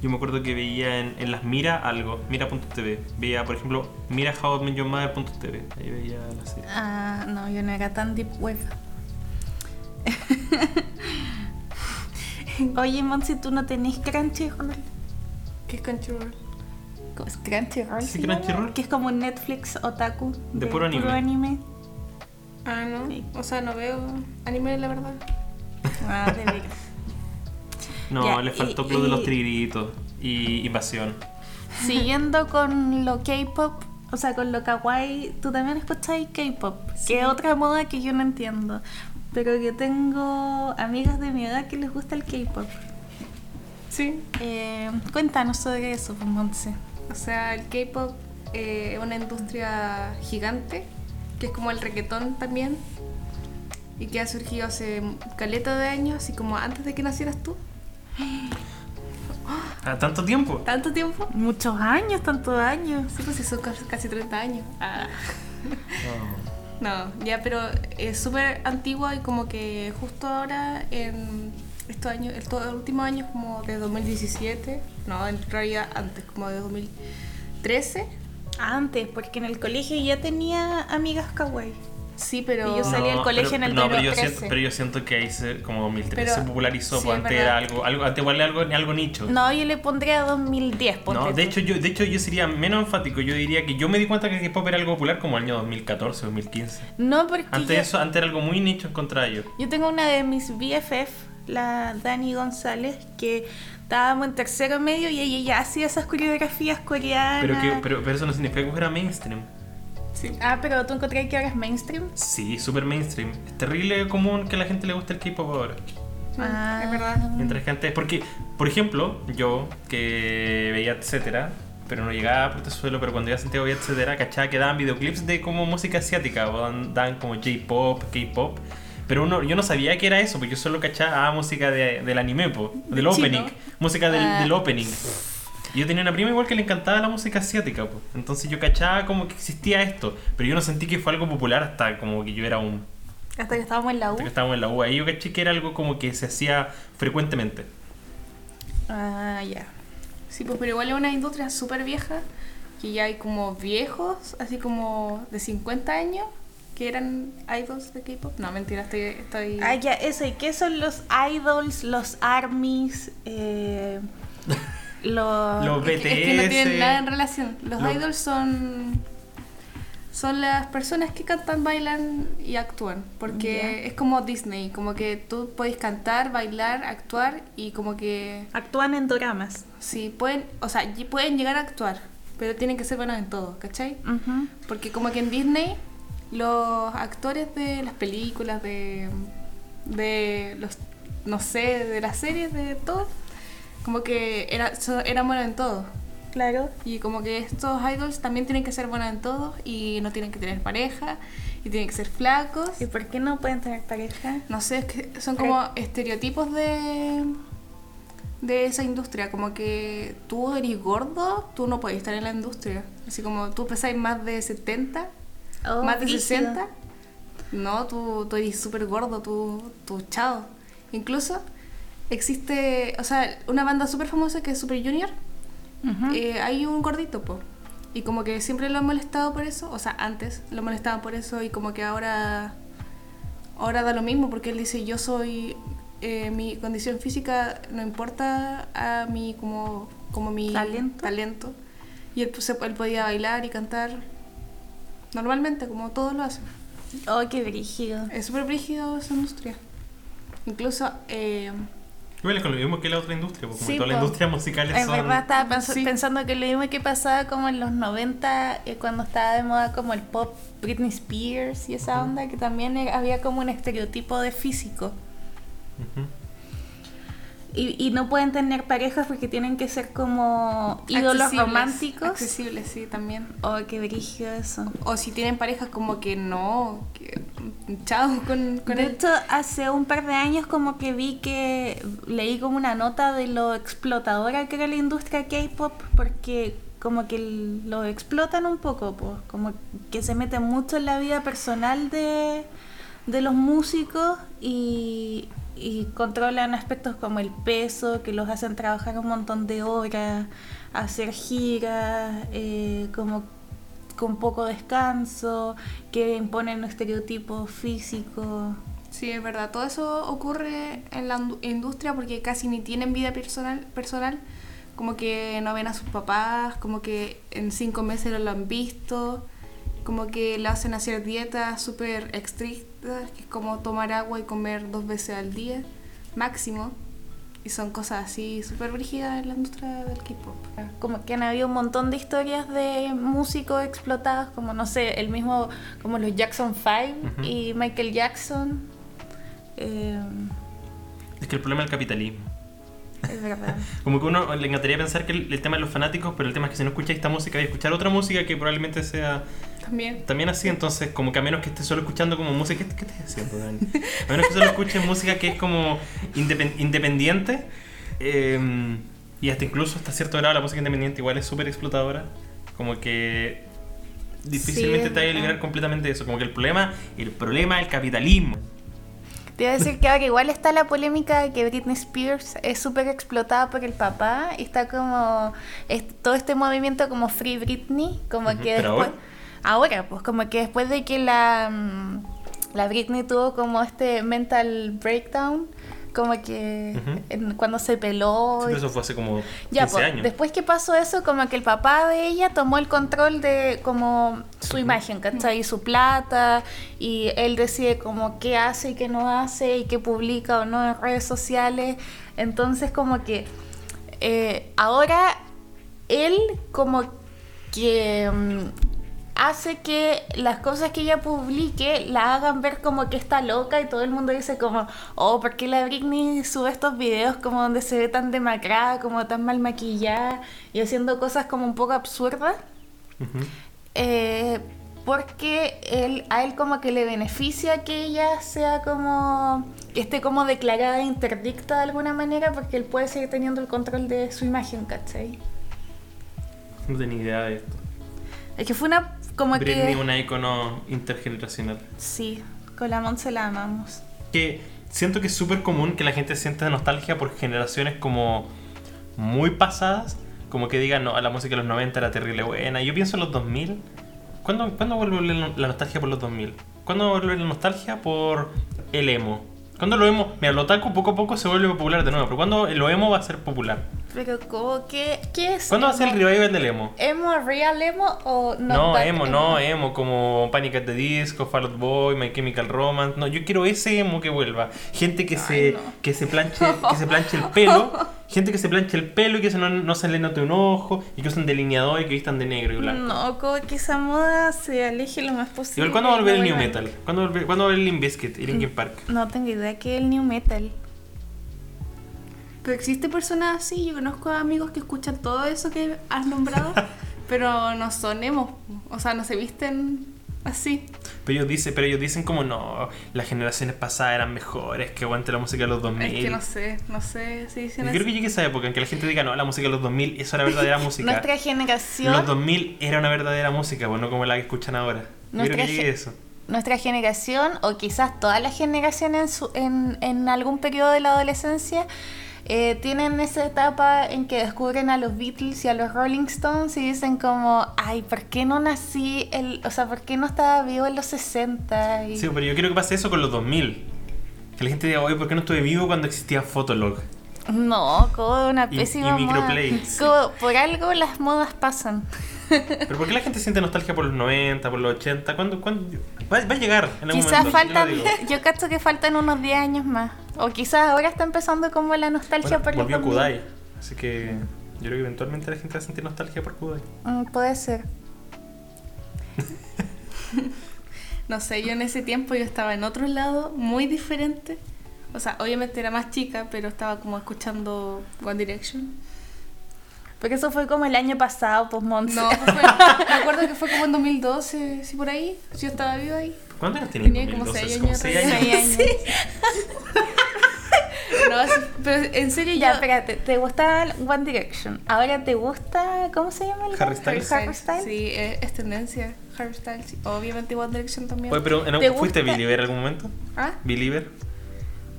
Yo me acuerdo que veía en, en las Mira algo, mira.tv. Veía, por ejemplo, mira How I Met Your Mother.tv. Ahí veía la serie. Ah, no, yo no era tan deep web. Oye, Monsi, ¿tú no tenés Crunchyroll? ¿Qué es Crunchyroll? ¿Cómo es Crunchyroll? Sí? Crunchyroll. Que es como un Netflix otaku. De puro anime. Ah, no. Sí. O sea, no veo anime, la verdad. Ah, de veras. No, Ya, le faltó y- Club de los y- Tigritos y Invasión. Siguiendo con lo K-pop, o sea, con lo kawaii, tú también escucháis K-pop, que es otra moda que yo no entiendo. Pero yo tengo amigas de mi edad que les gusta el K-pop. Sí. Eh, cuéntanos sobre eso, pues, Montse. O sea, el K-pop eh, es una industria gigante, que es como el reggaetón también, y que ha surgido hace caleta de años, así como antes de que nacieras tú. ¿A tanto tiempo? ¿Tanto tiempo? Muchos años, tantos años. Sí, pues sí, son casi casi 30 años. Ah. No, ya, pero es súper antigua y como que justo ahora, en estos años, estos últimos años, como de 2017, no, en realidad antes, como de 2013. Antes, porque en el colegio ya tenía amigas kawaii. Sí, pero. Y yo salí del colegio en el no, pero yo 2013. siento, pero yo siento que ahí se, como 2013 Pero- se popularizó, sí, pues es antes era algo, algo, antes igual algo, algo nicho. No, yo le pondría 2010, ponte No, de tú. hecho, yo, de hecho yo sería menos enfático. Yo diría que yo me di cuenta que el K-pop era algo popular como el año 2014, 2015. No, porque Antes yo, eso, antes era algo muy nicho encontrar yo. yo tengo una de mis BFF, la Dani González, que estábamos en tercero medio y ella ya hacía esas coreografías coreanas. Pero, que, pero, pero eso no significa que fuera mainstream. Sí. Ah, pero tú encontrás que ahora es mainstream. Sí, super mainstream. Es terrible común que a la gente le guste el K-pop ahora. Ah. Es verdad. Mientras que antes, porque, por ejemplo, yo que veía etcétera, pero no llegaba a Portezuelo, pero cuando iba a Santiago veía etcétera, cachaba que daban videoclips de como música asiática, o dan, dan como J-pop, K-pop. Pero uno, yo no sabía que era eso, porque yo solo cachaba música de- del anime, po, del Chino. opening, música del, Ah. del opening. Yo tenía una prima igual que le encantaba la música asiática, po. entonces yo cachaba como que existía esto, pero yo no sentí que fue algo popular hasta como que yo era un... Hasta que estábamos en la U. hasta que estábamos en la U. Ahí yo caché que era algo como que se hacía frecuentemente. Ah, ya. Sí, pues, pero igual es una industria súper vieja, que ya hay como viejos, así como de 50 años, que eran idols de K-pop. No, mentira, estoy... estoy... Ah, ya, eso. ¿Y qué son los idols, los armies, eh, los... Los Es que, es que no BTS. tienen nada en relación. Los Lo- idols son son las personas que cantan, bailan y actúan, porque es como Disney, como que tú puedes cantar, bailar, actuar y como que Actúan en dramas. sí pueden, o sea, pueden llegar a actuar, pero tienen que ser buenos en todo, ¿cachai? Ujú. Porque como que en Disney los actores de las películas, de, de los, no sé, de las series, de todo, como que era, eran buenos en todo. Claro. Y como que estos idols también tienen que ser buenos en todo y no tienen que tener pareja y tienen que ser flacos. ¿Y por qué no pueden tener pareja? No sé, es que son como estereotipos de, de esa industria. Como que tú eres gordo, tú no puedes estar en la industria. Así como tú pesas más de 70, Oh, más de brígido. 60. No, tú, tú eres súper gordo, tú, tú chao. Incluso existe, o sea, una banda súper famosa que es Super Junior. Ujú. Eh, hay un gordito, po. Y como que siempre lo han molestado por eso. O sea, antes lo molestaban por eso y como que ahora. Ahora da lo mismo porque él dice: Yo soy. eh, mi condición física no importa a mi. como, como mi ¿Talento? talento. Y él, pues, él podía bailar y cantar normalmente, como todos lo hacen. Oh, qué brígido. Es súper brígido esa industria. Incluso. eh, Igual es con lo mismo que la otra industria, porque como Sí, toda la industria musical En son... verdad estaba pens- Sí. pensando que lo mismo que pasaba como en los 90, eh, cuando estaba de moda como el pop Britney Spears y esa onda, que también era- había como un estereotipo de físico. Ujú. Y, y no pueden tener parejas porque tienen que ser como ídolos accesibles, románticos. Accesibles, sí, también. Oh, qué brígido eso. O si tienen parejas como que no, que chao con, con De él. hecho, hace un par de años como que vi que leí como una nota de lo explotadora que era la industria K-pop porque como que lo explotan un poco, pues, como que se meten mucho en la vida personal de, de los músicos y, y controlan aspectos como el peso, que los hacen trabajar un montón de horas, hacer giras, eh, como con poco descanso, que imponen estereotipos físicos. Sí, es verdad. Todo eso ocurre en la indu- industria porque casi ni tienen vida personal, personal. Como que no ven a sus papás, como que en cinco meses no lo han visto, como que le hacen hacer dietas súper estrictas, que es como tomar agua y comer dos veces al día, máximo. Y son cosas así súper brígidas en la industria del K-pop. Como que han habido un montón de historias de músicos explotados, como no sé, el mismo, como los Jackson 5 Ujú. y Michael Jackson. Eh, Es que el problema es el capitalismo. es verdad. Como que uno le encantaría pensar que el, el tema de los fanáticos, pero el tema es que si no escucháis esta música, a escuchar otra música que probablemente sea También. también así. Entonces, como que a menos que estés solo escuchando como música. ¿Qué, qué estás haciendo, Dani? A menos que solo escuches música que es como indepen- independiente. eh, y hasta incluso hasta cierto grado la música independiente igual es súper explotadora. Como que difícilmente es te vas a liberar completamente de eso. Como que el problema, el problema es el capitalismo. Te iba a decir que ahora igual está la polémica de que Britney Spears es súper explotada por el papá y está como es- todo este movimiento como Free Britney, como Ujú, que pero después... ahora. Ahora, pues como que después de que la, mm, la Britney tuvo como este mental breakdown, como que en- cuando se peló... Sí, pero eso fue hace como 15 ya, pues, años. después que pasó eso, como que el papá de ella tomó el control de como su imagen, ¿cachai? Y su plata, y él decide como qué hace y qué no hace, y qué publica o no en redes sociales. Entonces como que eh, ahora él como que mm, hace que las cosas que ella publique la hagan ver como que está loca y todo el mundo dice como, oh, ¿por qué la Britney sube estos videos como donde se ve tan demacrada, como tan mal maquillada y haciendo cosas como un poco absurdas? Eh, porque él, a él como que le beneficia que ella sea como, que esté como declarada interdicta de alguna manera porque él puede seguir teniendo el control de su imagen, ¿cachai? No tenía idea de esto. Es que fue una, como Britney, que... una icono intergeneracional. Sí, con la Monse la amamos. Que siento que es súper común que la gente sienta nostalgia por generaciones como muy pasadas. Como que digan, no, la música de los 90 era terrible buena. Yo pienso en los 2000. ¿Cuándo, ¿cuándo vuelve la nostalgia por los 2000? ¿Cuándo vuelve la nostalgia por el emo? ¿Cuándo lo emo? Mira, lo otaku poco a poco se vuelve popular de nuevo. Pero ¿cuándo lo emo va a ser popular? Pero como que, ¿qué es? ¿Cuándo va a ser el emo? revival del emo? ¿Emo real emo o no? No, that emo, no, emo, como Panic at the Disco, Fall Out Boy, My Chemical Romance. No, yo quiero ese emo que vuelva. Gente que se, no. que se planche, que se planche el pelo. Gente que se planche el pelo y que se no, no se le note un ojo. Y que usen delineador y que vistan de negro y blanco. No, como que esa moda se aleje lo más posible. Igual, ¿cuándo va a volver el New. Metal? ¿Cuándo, volver- ¿cuándo va a volver el Limp Bizkit y Linkin Park? No tengo idea que el new metal. Pero existe personas así, yo conozco amigos que escuchan todo eso que has nombrado, pero no son emos, o sea, no se visten así. Pero ellos, dicen, pero ellos dicen como no, las generaciones pasadas eran mejores, que aguante la música de los 2000. Es que no sé, no sé si dicen Yo así. creo que llegue esa época en que la gente diga, no, la música de los 2000, eso era verdadera música. Nuestra generación. Los 2000 era una verdadera música, pues no como la que escuchan ahora. Yo creo que eso. nuestra generación, o quizás toda la generación en, su- en, en algún periodo de la adolescencia, eh, tienen esa etapa en que descubren a los Beatles y a los Rolling Stones y dicen como, ay, ¿por qué no nací? El, o sea, ¿por qué no estaba vivo en los 60? Y- Sí, pero yo quiero que pase eso con los 2000. Que la gente diga, oye, ¿por qué no estuve vivo cuando existía Fotolog? No, como una Y- pésima y moda. microplay. Como, por algo las modas pasan. ¿Pero por qué la gente siente nostalgia por los 90, por los 80? ¿Cuándo, cuándo? Va, va a llegar en algún Quizás momento, yo faltan, digo. yo cacho que faltan unos 10 años más. O quizás ahora está empezando como la nostalgia Bueno, por volvió 2000. Kudai. Así que yo creo que eventualmente la gente va a sentir nostalgia por Kudai. Mm, puede ser. No sé, yo en ese tiempo yo estaba en otro lado, muy diferente. O sea, obviamente era más chica, pero estaba como escuchando One Direction. Porque eso fue como el año pasado, pues Monse. No, fue- me acuerdo que fue como en 2012, sí, por ahí. Yo estaba viva ahí. ¿Cuántos años tenías? Tenía como 2012? seis Como años, seis seis años. Seis años. No, sí, pero en serio Ya, yo... espérate, ¿te gustaba One Direction? ¿Ahora te gusta, cómo se llama el Harry? Styles. Harry Styles. Sí, es, es tendencia. Harry Styles. sí. Obviamente One Direction también. Oye, pero ¿en- ¿Te ¿fuiste gusta? Believer en algún momento? ¿Ah? ¿Believer?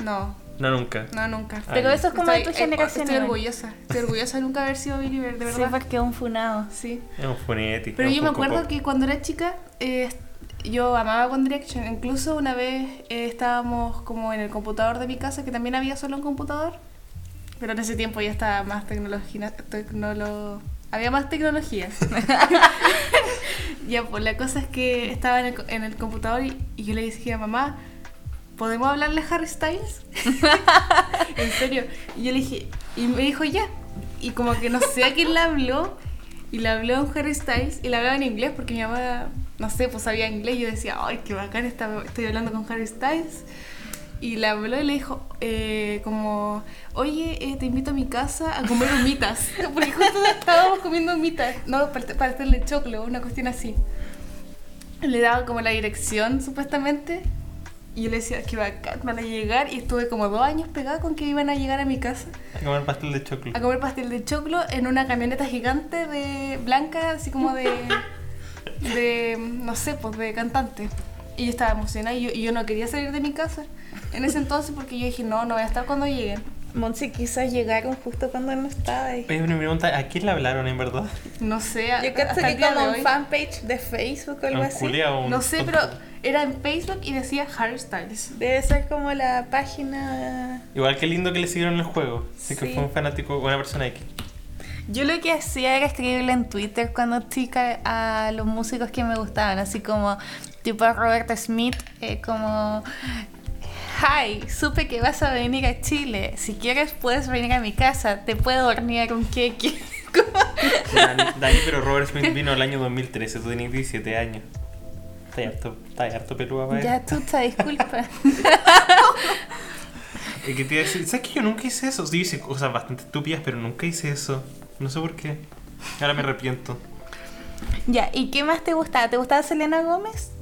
No, No, nunca. no, nunca. Ah, Pero ya. eso es como de tu Estoy- eh, generación. Estoy orgullosa. Estoy orgullosa de nunca haber sido believer, de Sí, verdad. porque es un funado. Sí. Es un fonético. Pero yo me acuerdo que cuando era chica, eh, yo amaba One Direction. Incluso una vez eh, estábamos como en el computador de mi casa, que también había solo un computador. Pero en ese tiempo ya estaba más tecnología. Tecnolo... Había más tecnología. ya, pues la cosa es que estaba en el, co- en el computador y, y yo le dije a mamá, ¿podemos hablarle a Harry Styles? en serio. Y yo le dije, y me dijo ya. Y como que no sé a quién le habló. Y le habló a Harry Styles y le hablaba en inglés porque mi mamá, no sé, pues sabía inglés. Yo decía, ay, qué bacán, está- estoy hablando con Harry Styles. Y le habló y le dijo, eh, como, oye, eh, te invito a mi casa a comer humitas. Porque justo estábamos comiendo humitas, no, para, para hacerle choclo, una cuestión así. Le daba como la dirección, supuestamente. Y yo le decía que bacán, van a llegar. Y estuve como dos años pegada con que iban a llegar a mi casa A comer pastel de choclo. a comer pastel de choclo en una camioneta gigante de blanca, así como de, de no sé, pues de cantante. Y yo estaba emocionada y yo, y yo no quería salir de mi casa en ese entonces porque yo dije, no, no voy a estar cuando lleguen. Monse quizás llegaron justo cuando no estaba ahí. Oye, una pregunta, ¿a quién le hablaron en verdad? No sé, a- Yo creo que como un fanpage de Facebook o ¿A algo así. un No sé, pero era en Facebook y decía Harry Styles. Debe ser como la página... Igual que lindo que le siguieron el juego. Así que Sí. fue un fanático, una persona X. Yo lo que hacía era escribirle en Twitter cuando chica a los músicos que me gustaban, así como tipo a Robert Smith, eh, como Hi, supe que vas a venir a Chile. Si quieres puedes venir a mi casa, te puedo hornear un queque. Dani, Dani, pero Robert Smith vino el año 2013, tú tenías 17 años. Está harto, está harto pelúa para. Ya, chucha, disculpa. ¿sabes que yo nunca hice eso? Sí, hice cosas bastante estúpidas, pero nunca hice eso. No sé por qué. Ahora me arrepiento. ya, ¿y qué más te gustaba? ¿Te gustaba Selena Gómez?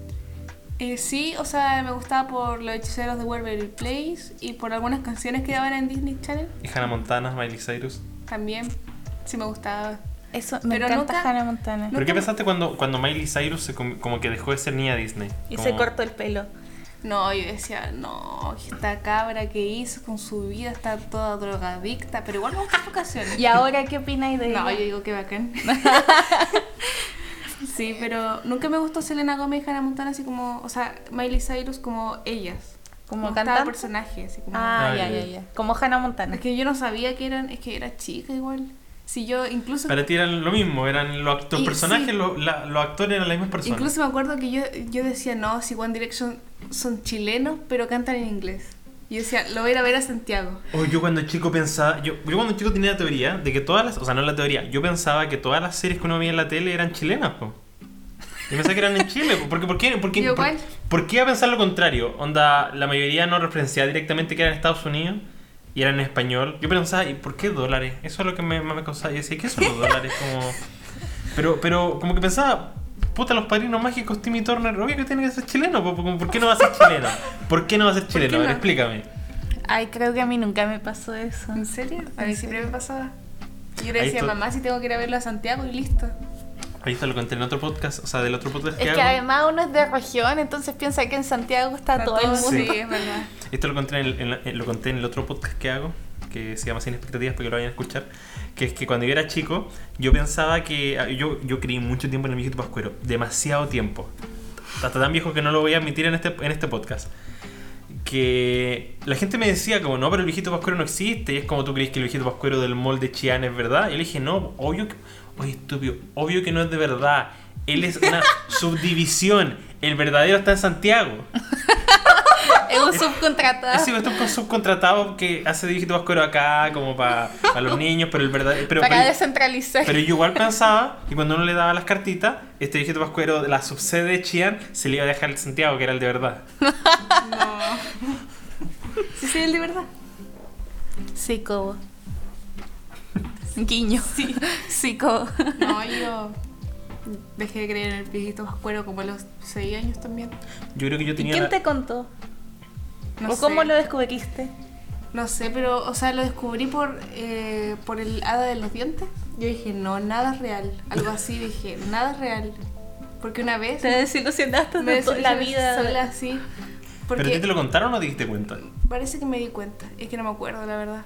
Eh, sí, o sea, me gustaba por los hechiceros de Waverly Place y por algunas canciones que daban en Disney Channel Y Hannah Montana, Miley Cyrus. también. Sí me gustaba. Eso, me Pero encanta nunca- Hannah Montana. ¿Pero qué pensaste cuando, cuando Miley Cyrus se com- como que dejó de ser niña Disney? Y Como- se cortó el pelo. No, yo decía, no, esta cabra que hizo con su vida está toda drogadicta, pero igual me gustan sus canciones. ¿Y ahora qué opináis de No, ella? yo digo que bacán. sí, pero nunca me gustó Selena Gómez y Hannah Montana así como, o sea, Miley Cyrus como ellas. ¿Como cantante? personaje, así como... Ah, Ah, ya, ya. ya. Como Hannah Montana. Es que yo no sabía que eran, es que era chica igual. Si yo incluso... Para ti eran lo mismo, eran los, Y- personajes, sí. lo- la- los actores eran las mismas personas. Incluso me acuerdo que yo, yo decía, no, si One Direction son chilenos, pero cantan en inglés. Y yo decía, lo voy a ir a ver a Santiago. O yo cuando chico pensaba, yo, yo cuando chico tenía la teoría de que todas las, o sea, no la teoría, yo pensaba que todas las series que uno veía en la tele eran chilenas, po. Yo pensaba que eran en Chile, po, porque ¿por qué, por qué, por, por qué iba a pensar lo contrario? Onda, la mayoría no referenciaba directamente que eran en Estados Unidos y eran en español. Yo pensaba, ¿y por qué dólares? Eso es lo que me, más me causaba. Yo decía, ¿qué son los dólares? Como... Pero, pero como que pensaba, puta, los padrinos mágicos Timmy Turner, obvio que tiene que ser chileno, po, como, ¿por qué no va a ser chileno? ¿Por qué no va a ser chileno? A ver, no? explícame. Ay, creo que a mí nunca me pasó eso. ¿En serio? A mí siempre me pasaba. Yo le decía, mamá, si tengo que ir a verlo a Santiago y listo. Ahí está, lo conté en otro podcast, o sea, del otro podcast que Es hago. que además uno es de región, entonces piensa que en Santiago está, Está todo el mundo. Sí, es verdad. Esto lo conté en, el- en la- en- lo conté en el otro podcast que hago, que se llama Sin Expectativas, para que lo vayan a escuchar. Que es que cuando yo era chico, yo pensaba que. ah, Yo, yo creí mucho tiempo en el viejito Pascuero, demasiado tiempo. Hasta tan viejo que no lo voy a admitir en este, en este podcast. Que la gente me decía, como, no, pero el viejito Pascuero no existe. Y es como tú crees que el viejito Pascuero del mall de Chillán es verdad. Y yo le dije, no, obvio que. Oye, estúpido, obvio que no es de verdad. Él es una subdivisión. El verdadero está en Santiago. Es un subcontratado. Sí, está un subcontratado que hace dígito vascuero acá, como para los niños, pero el verdad. Pero, para pero, descentralizar. pero yo igual pensaba que cuando uno le daba las cartitas, este dígito vascuero de la subsede de Chian se le iba a dejar el Santiago, que era el de verdad. No. Sí, sí, el de verdad. Sí, Cobo. Guiño. Sí. Sí, Cobo. No, yo dejé de creer en el viejito vascuero como a los 6 años también. Yo creo que yo ¿Y tenía. quién la- te contó? No ¿O cómo sé. lo descubriste? No sé, pero, o sea, lo descubrí por, eh, por el hada de los dientes. Yo dije, no, nada es real. Algo así, dije, nada es real. Porque una vez Te desilusionaste de toda la vida. sola así. ¿Pero a ti Porque te lo contaron o te diste cuenta? parece que me di cuenta. Es que no me acuerdo, la verdad.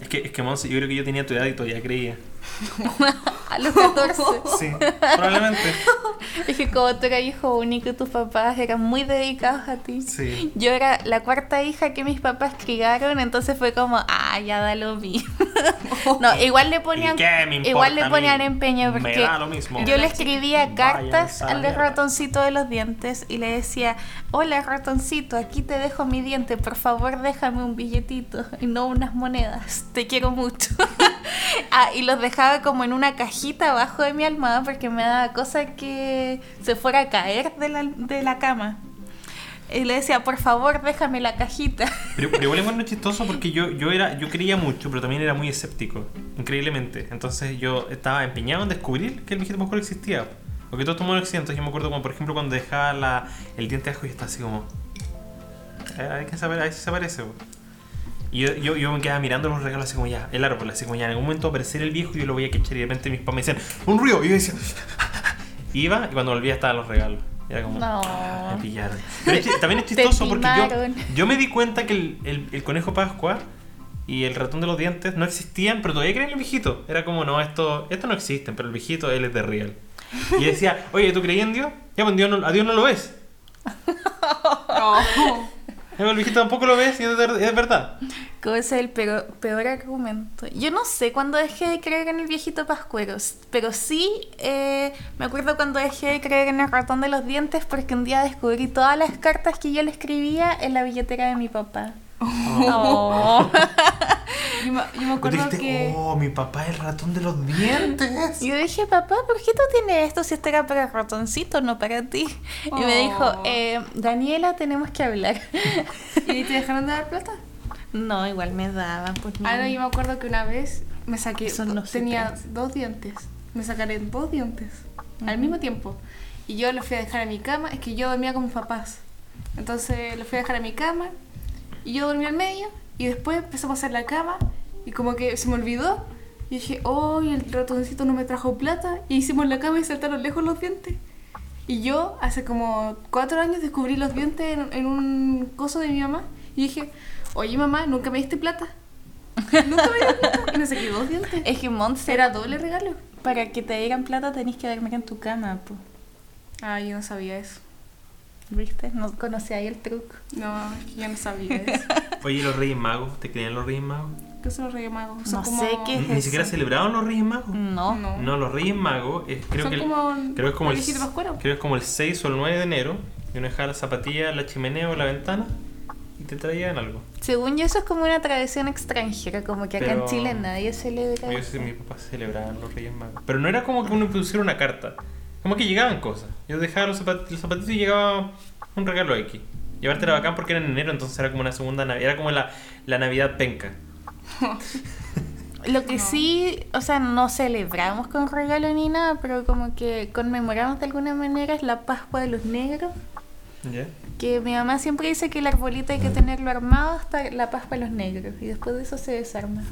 Es que, es que Monse, yo creo que yo tenía tu edad y todavía creía. A los 14. Sí, probablemente. Es que como tú eras hijo único tus papás eran muy dedicados a ti. Sí. Yo era la cuarta hija que mis papás criaron, entonces fue como, ah, ya da lo mismo. no, igual le ponían, ¿Y qué me igual le ponían empeño Me porque da lo mismo. yo le escribía cartas al ratoncito de los dientes y le decía, hola ratoncito, aquí te dejo mi diente, por favor déjame un billetito y no unas monedas, te quiero mucho. ah, y los dejaba como en una cajita abajo de mi almohada porque me daba cosa que se fuera a caer de la, de la cama. Y le decía, por favor, déjame la cajita. Pero, pero igual es bueno chistoso porque yo, yo era yo creía mucho, pero también era muy escéptico, increíblemente. Entonces yo estaba empeñado en descubrir que el viejito pascuero existía. Porque todo tomó el accidente. Yo me acuerdo como, por ejemplo, cuando dejaba la, el diente de ajo y estaba así como... "Eh, Hay que saber, a ver si se aparece. Po". Y yo, yo, yo me quedaba mirando los regalos así como ya, el árbol, así como ya, en algún momento va a aparecer el viejo y yo lo voy a quechar y de repente mis papás me decían, ¡un río! Y yo decía, iba y cuando volvía estaban los regalos. Era como, No. "Ah, me pillaron. Pero es también es chistoso porque yo, yo me di cuenta que el, el- el conejo Pascua y el ratón de los dientes no existían, pero todavía creía en el viejito. Era como, no, esto, esto no existen, pero el viejito, él es de real. Y decía, oye, ¿tú creías en Dios? Ya, pues Dios no- a Dios no lo ves. No. El viejito tampoco lo ves y es, verdad. ¿Cómo es el peor, peor argumento? Yo no sé cuándo dejé de creer en el viejito Pascuero, pero sí eh, me acuerdo cuando dejé de creer en el ratón de los dientes porque un día descubrí todas las cartas que yo le escribía en la billetera de mi papá. Oh. Yo me, yo me acuerdo dijiste, que. oh, mi papá es el ratón de los dientes. Yo dije, papá, ¿por qué tú tienes esto si esto era para ratoncito, no para ti? Y me dijo, Oh. eh, Daniela, tenemos que hablar. ¿Y te dejaron de dar plata? no, igual me daban, pues Ah, no, yo me acuerdo que una vez me saqué. Eso no se tenía dos dientes. Me sacaré dos dientes al mismo tiempo. Y yo los fui a dejar a mi cama. Es que yo dormía con mis papás. Entonces los fui a dejar a mi cama. Y yo dormí al medio. Y después empezamos a hacer la cama. Y como que se me olvidó. Y dije, oh, y el ratoncito no me trajo plata. Y hicimos la cama y saltaron lejos los dientes. Y yo hace como cuatro años descubrí los dientes en, en un coso de mi mamá. Y dije, oye mamá, nunca me diste plata. Nunca me diste plata. Y me saqué dos dientes. Es que Montse, Era doble regalo. para que te digan plata tenés que dormir en tu cama, pues. Ah, yo no sabía eso. ¿Viste? No conocía ahí el truco. No, es que yo no sabía eso. Oye, los Reyes Magos, ¿te creían los Reyes Magos? ¿Qué son los Reyes Magos? No Son como... sé qué es Ni siquiera eso? celebraban los Reyes Magos. No. No. No, los Reyes Magos, eh, creo, Son que el- como creo que es como el, creo que es como el 6 o el 9 de enero. Y uno dejaba la zapatilla la chimenea o la ventana y te traían algo. Según yo, eso es como una tradición extranjera, como que acá Pero- en Chile nadie celebra. Yo sé que mi papá celebraban los Reyes Magos. Pero no era como que uno pusiera una carta. Como que llegaban cosas. Yo dejaba los, zapat- los zapatitos y llegaba un regalo X. Llevarte era bacán porque era en enero, entonces era como una segunda Navidad. Era como la, la Navidad penca. Lo que sí, o sea, no celebramos con regalo ni nada, pero como que conmemoramos de alguna manera es la Pascua de los Negros. ¿Ya? Que mi mamá siempre dice que el arbolito hay que tenerlo armado hasta la Pascua de los Negros y después de eso se desarma.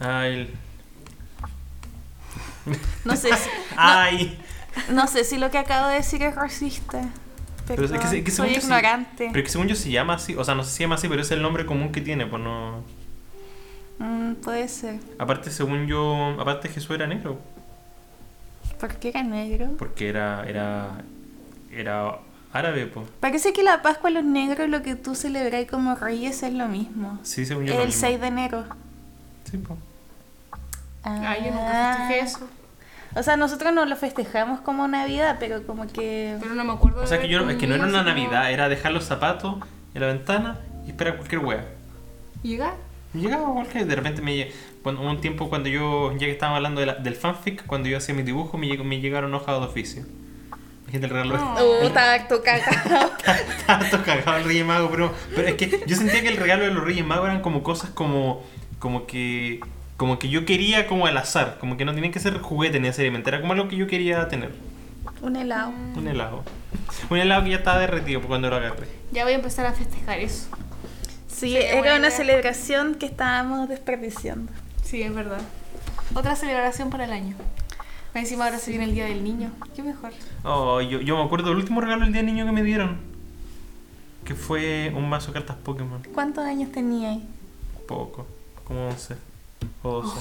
Ay. No sé si, Ay. no sé si lo que acabo de decir es racista. Pero, es que que yo ignorante. Pero que según yo se llama así. O sea, no sé si se llama así, pero es el nombre común que tiene. Pues no. Mm, puede ser. Aparte, según yo. Aparte, Jesús era negro. ¿Por qué era negro? Porque era. Era. Era árabe, pues. Parece que la Pascua de los Negros, lo que tú celebras como reyes, es lo mismo. Sí, según yo. lo El mismo. 6 de enero. Sí, pues. Ah, yo nunca festejé eso. O sea, nosotros no lo festejamos como Navidad, pero como que... Pero no me acuerdo O sea, que yo no- es que no era una Navidad, era dejar los zapatos en la ventana y esperar cualquier wea. ¿Llegar? Llegaba cualquier, de repente me hubo un tiempo cuando yo, ya que estábamos hablando de la- del fanfic, cuando yo hacía mis dibujos, me, me llegaron hojas de oficio. La gente el regalo Oh. Uh, estaba harto cagado. Estaba todo cagado el Reyes Mago, pero, pero es que yo sentía que el regalo de los Reyes Magos eran como cosas como, como que como que yo quería como al azar, como que no tenían que ser juguetes necesariamente, era como algo que yo quería tener, Un helado. un helado. Un helado que ya estaba derretido cuando lo agarré. Ya voy a empezar a festejar eso. Sí, Sería era una idea. celebración que estábamos desperdiciando. Sí, es verdad. Otra celebración para el año. Encima ahora se viene el Día del Niño. Qué mejor. Oh, yo, yo me acuerdo del último regalo del día del niño que me dieron, que fue un mazo de cartas Pokémon, ¿Cuántos años tenía ahí? poco, como 11 o 12.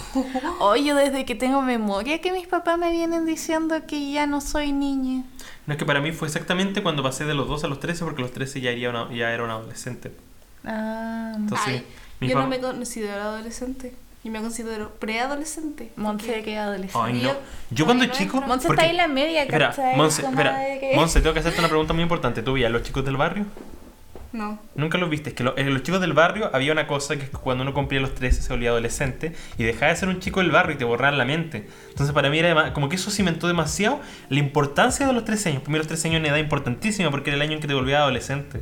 Oh, yo desde que tengo memoria que mis papás me vienen diciendo que ya no soy niña. No es que para mí fue exactamente cuando pasé de los 12 a los 13, porque los 13 ya, era una- ya era un adolescente. Ah, Entonces, Ay, yo no me considero adolescente. Y me considero preadolescente. Monse que adolescente. Ay, no. Yo- Yo cuando no chico. Monse está ahí en la media, Espera. Monse, espera. Monse, tengo que hacerte una pregunta muy importante. ¿Tú veías los chicos del barrio? No. Nunca los viste. Es que lo- en los chicos del barrio había una cosa que es que cuando uno cumplía los 13 se volvía adolescente y dejaba de ser un chico del barrio y te borraban la mente. Entonces para mí era como que eso cimentó demasiado la importancia de los 13 años. Para mí los 13 años era una edad importantísima porque era el año en que te volvías adolescente.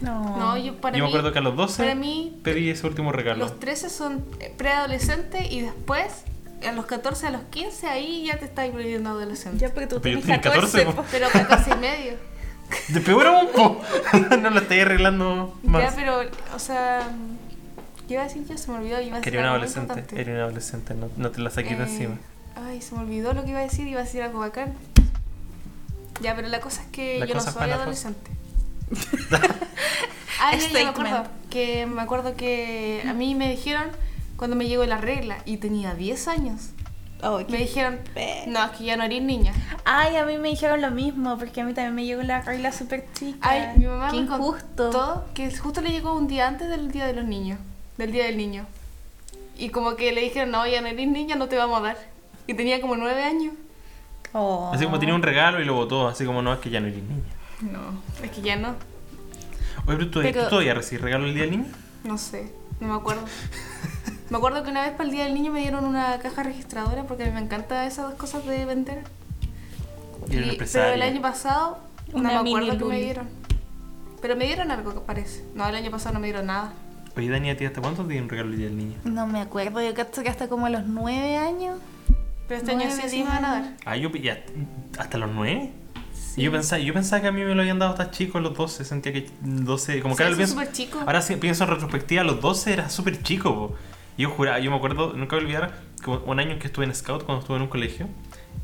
No. No, yo para Yo me mí. acuerdo que a los 12 Para mí, pedí ese último regalo. los 13 son eh, preadolescentes y después, a los 14, a los 15, ahí ya te estás volviendo adolescente. Ya, pero tú Pero tienes tenía 14, 14, po. po. Pero 14 y medio. De peor aún, po. no lo estoy arreglando más. Ya, pero, o sea. ¿Qué iba a decir yo? Se me olvidó. Iba a decir Quería un adolescente. Era un adolescente. No, no te la saques de Eh, encima. Ay, se me olvidó lo que iba a decir. Iba a decir algo bacán. Ya, pero la cosa es que La yo no soy adolescente. ah, ya, ya me acuerdo. Que me acuerdo que a mí me dijeron cuando me llegó la regla y tenía 10 años. Ay, Me dijeron, pe- no, es que ya no eres niña. Ay, a mí me dijeron lo mismo, porque a mí también me llegó la regla súper chica. Ay, mi mamá Qué me injusto. contó que justo le llegó un día antes del día de los niños, del día del niño. Y como que le dijeron, no, ya no eres niña, no te vamos a dar. Y tenía como nueve años. Oh. Así como tenía un regalo y lo botó. Así como no, es que ya no eres niña. No, es que ya no. Oye, pero tú, Pero- ¿tú todavía recibes regalo el día del niño? No sé, no me acuerdo. me acuerdo que una vez para el Día del Niño me dieron una caja registradora porque a mí me encantan esas dos cosas de vender. Y era Y- pero el año pasado no Una me acuerdo que me dieron. Pero me dieron algo que parece. No, el año pasado no me dieron nada. Oye, Dani, ¿a ti hasta cuánto te dieron regalo el día del niño? No me acuerdo, yo creo que hasta como a los nueve años. Pero este año Nueve, sí, sí me van a dar. Ah, yo ya, hasta los 9. Y yo pensaba, yo pensaba que a mí me lo habían dado hasta chico a los 12, sentía que 12, como que Sí, ahora lo son pienso, súper chicos. ahora sí pienso en retrospectiva, a los 12 era súper chico, po. Yo juraba, yo me acuerdo, nunca voy a olvidar, un año que estuve en Scout cuando estuve en un colegio,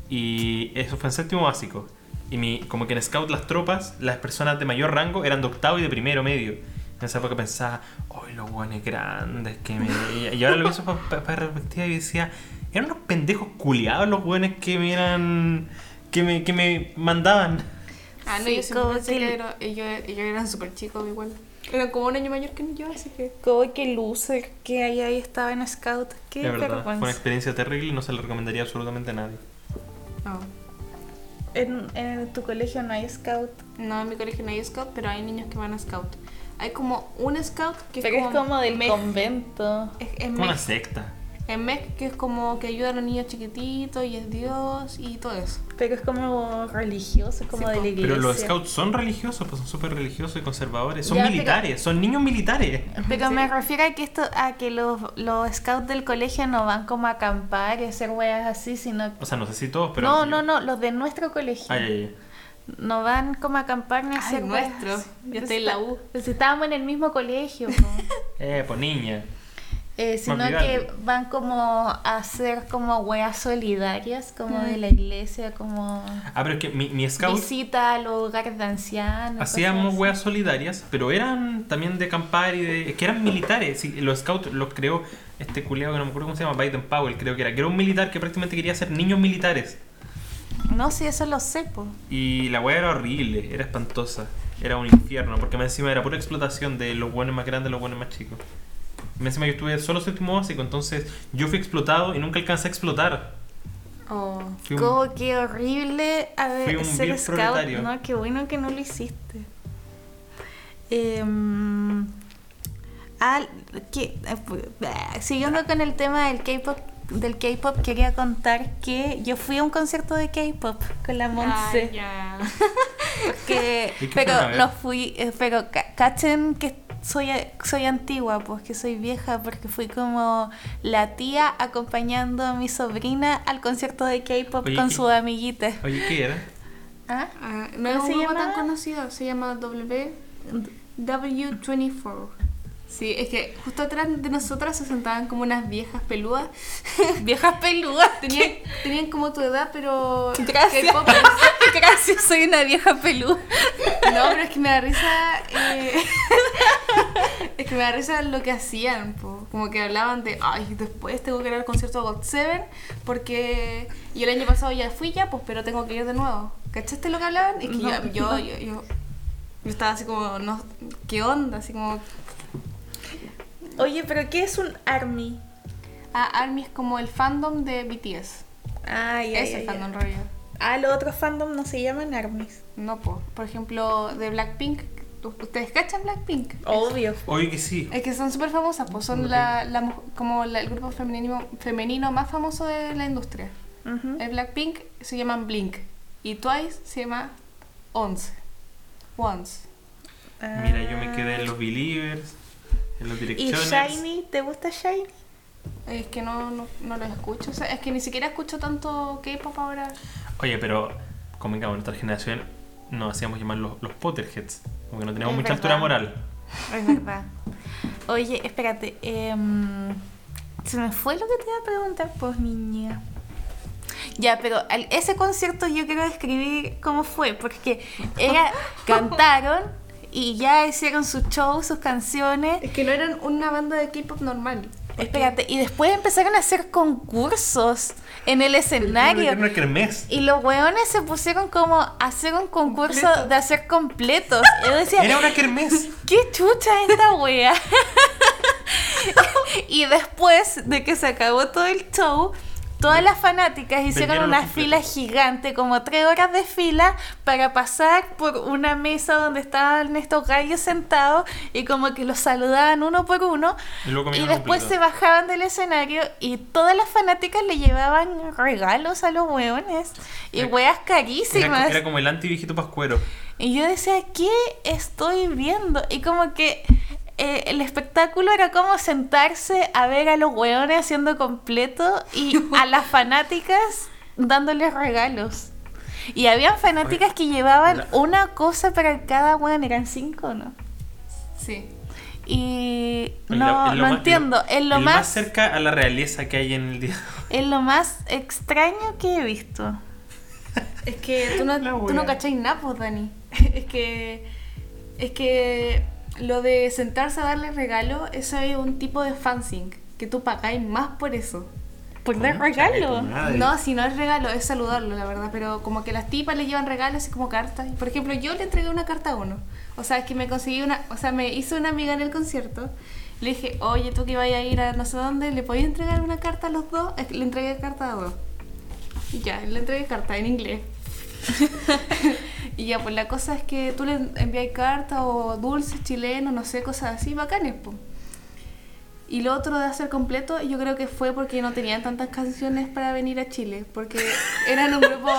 y eso fue en séptimo básico. Y mi, como que en Scout las tropas, las personas de mayor rango eran de octavo y de primero medio. En esa época pensaba, ¡ay, los guanes grandes que me... Y ahora lo pienso para retrospectiva y decía, eran unos pendejos culiados los guanes que me eran... que me, que me mandaban. Ah, no, Sí, yo siempre pensé que que era- ellos, ellos eran súper chicos igual. Eran como un año mayor que yo, así que... Como que loser que ahí, ahí estaba en Scout. Qué De verdad, fue una experiencia terrible y no se la recomendaría absolutamente a nadie. No. En, en tu colegio no hay Scout. No, en mi colegio no hay scout, pero hay niños que van a scout. Hay como un scout que Pero es como del MEC. convento. Es, es Como una secta. En MEC, que es como que ayuda a los niños chiquititos y es Dios y todo eso. Pero es como religioso, es como Sí, de la iglesia. Pero los scouts son religiosos, pues son súper religiosos y conservadores. Son Ya, pero- militares, son niños militares. Pero Sí. me refiero a que esto, a que los, los scouts del colegio no van como a acampar y a hacer weas así, sino O sea, no sé si todos, pero. no, no, no, los de nuestro colegio. Ay, ay, ay. No van como a acampar ni a hacer nuestro. Yo estoy en la U. Pues si estábamos en el mismo colegio, po. Eh, pues niña. Eh, sino que van como a hacer como weas solidarias, como Mm. de la iglesia, como Ah, pero es que mi, mi scout visita a los hogares de ancianos. hacíamos weas solidarias, pero eran también de acampar y de. Es que eran militares. Sí, los scouts los creó este culeado que no me acuerdo cómo se llama, Biden Powell, creo que era. Que era un militar que prácticamente quería ser niños militares. No, sí, eso lo sé, po. Y la wea era horrible, era espantosa. Era un infierno, porque más encima era pura explotación de los buenos más grandes y los buenos más chicos. Más encima yo estuve solo séptimo básico, entonces yo fui explotado y nunca alcancé a explotar. Oh. Un- Como que horrible a ver, Fui un ser scout, proletario. ¿no? Qué bueno que no lo hiciste. Em, ah, que, eh, bah, siguiendo con el tema del K-pop, del K-pop quería contar que yo fui a un concierto de K-pop con la Monse. Ay, ya. que, ¿Y qué fueron a pero no fui, eh, pero ca- cachen que soy, soy antigua, pues que soy vieja, porque fui como la tía acompañando a mi sobrina al concierto de K-pop con ¿qué- sus amiguites. Oye, ¿qué era? ¿Ah? Ah, no es ¿Cómo un grupo tan conocido, se llama W W24. Sí, es que justo atrás de nosotras se sentaban como unas viejas peludas. Viejas peludas. Tenían, tenían como tu edad, pero. Gracias. Gracias, soy una vieja peluda. No, pero es que me da risa. eh, es que me da risa lo que hacían. po. Como que hablaban de. Ay, después tengo que ir al concierto de God Seven. Porque. Y el año pasado ya fui ya, pues, pero tengo que ir de nuevo. ¿Cachaste lo que hablaban? Es que No, yo, yo, yo- yo estaba así como. No, ¿Qué onda? Así como. Oye, pero ¿qué es un ARMY? Ah, ARMY es como el fandom de BTS. Ay, ay, Ese ay, fandom realidad. Ah, los otros fandom no se llaman ARMYs. No, po. por ejemplo, de Blackpink. ¿Ustedes cachan Blackpink? Obvio. Oye, que sí. Es que son súper famosas, pues son la, la mu- como la- el grupo femenino, femenino más famoso de la industria. Ujú. El Blackpink se llaman Blink y Twice se llama Once. Once. Mira, yo me quedé en los Believers, en ¿Y. Shiny? ¿Te gusta Shiny? Es que no, no, no lo escucho. O sea, es que ni siquiera escucho tanto K-pop ahora. Oye, pero convengamos, nuestra generación nos hacíamos llamar los, los Potterheads. Como que no teníamos Es mucha altura moral. Es verdad. Oye, espérate. em, se me fue lo que te iba a preguntar, pues niña. Ya, pero ese concierto yo quiero describir cómo fue, porque era, cantaron y ya hicieron su show, sus canciones. Es que no eran una banda de K-pop normal. Espérate, y después empezaron a hacer concursos en el escenario. Era una kermés. Y los weones se pusieron como a hacer un concurso Completo. de hacer completos. Yo decía, Era una kermés. ¿Qué chucha es esta wea? y después de que se acabó todo el show, Todas las fanáticas hicieron una fila gigante, como tres horas de fila, para pasar por una mesa donde estaban estos gallos sentados y como que los saludaban uno por uno. Y después se bajaban del escenario y todas las fanáticas le llevaban regalos a los hueones y Era- Era, carísimas. era como el anti-viejito pascuero. Y yo decía, ¿qué estoy viendo? Y como que eh, el espectáculo era como sentarse a ver a los hueones haciendo completo y a las fanáticas dándoles regalos. Y habían fanáticas que llevaban la- una cosa para cada hueón, eran cinco, ¿no? Sí. Y no, lo- es lo no más- entiendo. Es lo más, cerca a la realeza que hay en el día. es lo más extraño que he visto. Es que tú no, tú no cacháis nada, pues, Dani. Es que. Es que lo de sentarse a darle regalo, eso es un tipo de fansing. Que tú pagáis más por eso. Por dar Concha de tu regalo. No, si no es regalo, es saludarlo, la verdad. Pero como que las tipas le llevan regalos y como cartas. Por ejemplo, yo le entregué una carta a uno. O sea, es que me conseguí una. O sea, me hizo una amiga en el concierto. Le dije, oye, tú que vayas a ir a no sé dónde, ¿le podías entregar una carta a los dos? Es que Le entregué carta a dos. Y ya, le entregué carta en inglés. y ya, pues la cosa es que tú le envías carta o dulces chilenos, no sé, cosas así, bacanes, pues. Y lo otro de hacer completo, yo creo que fue porque no tenían tantas canciones para venir a Chile, porque eran un grupo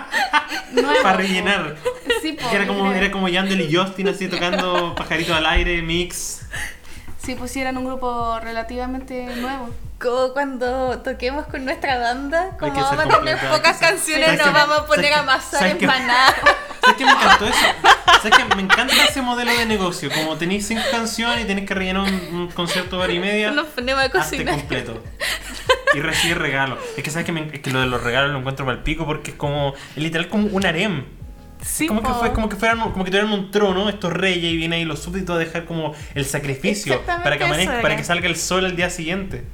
nuevo. Para rellenar. Sí, po, era como, era como Yandel y Justin así tocando pajarito al aire, mix. Sí, pues sí, eran un grupo relativamente nuevo. Como cuando toquemos con nuestra banda, como que vamos a tener pocas que canciones, ¿sabes nos vamos a poner ¿sabes a amasar empanadas. ¿Sabes qué me encantó eso? ¿Sabes qué? Me encanta ese modelo de negocio. Como tenéis cinco canciones y tenéis que rellenar un, un concierto de hora y media, Nos ponemos a hazte cocinar. completo. Y recibir regalos. Es que sabes que, me- es que lo de los regalos lo encuentro el pico porque es como, es literal como un harem. Sí, como que fue como que fueran como que tuvieran un trono estos reyes y vienen ahí los súbditos a dejar como el sacrificio para que amanezca, para que salga el sol al día siguiente.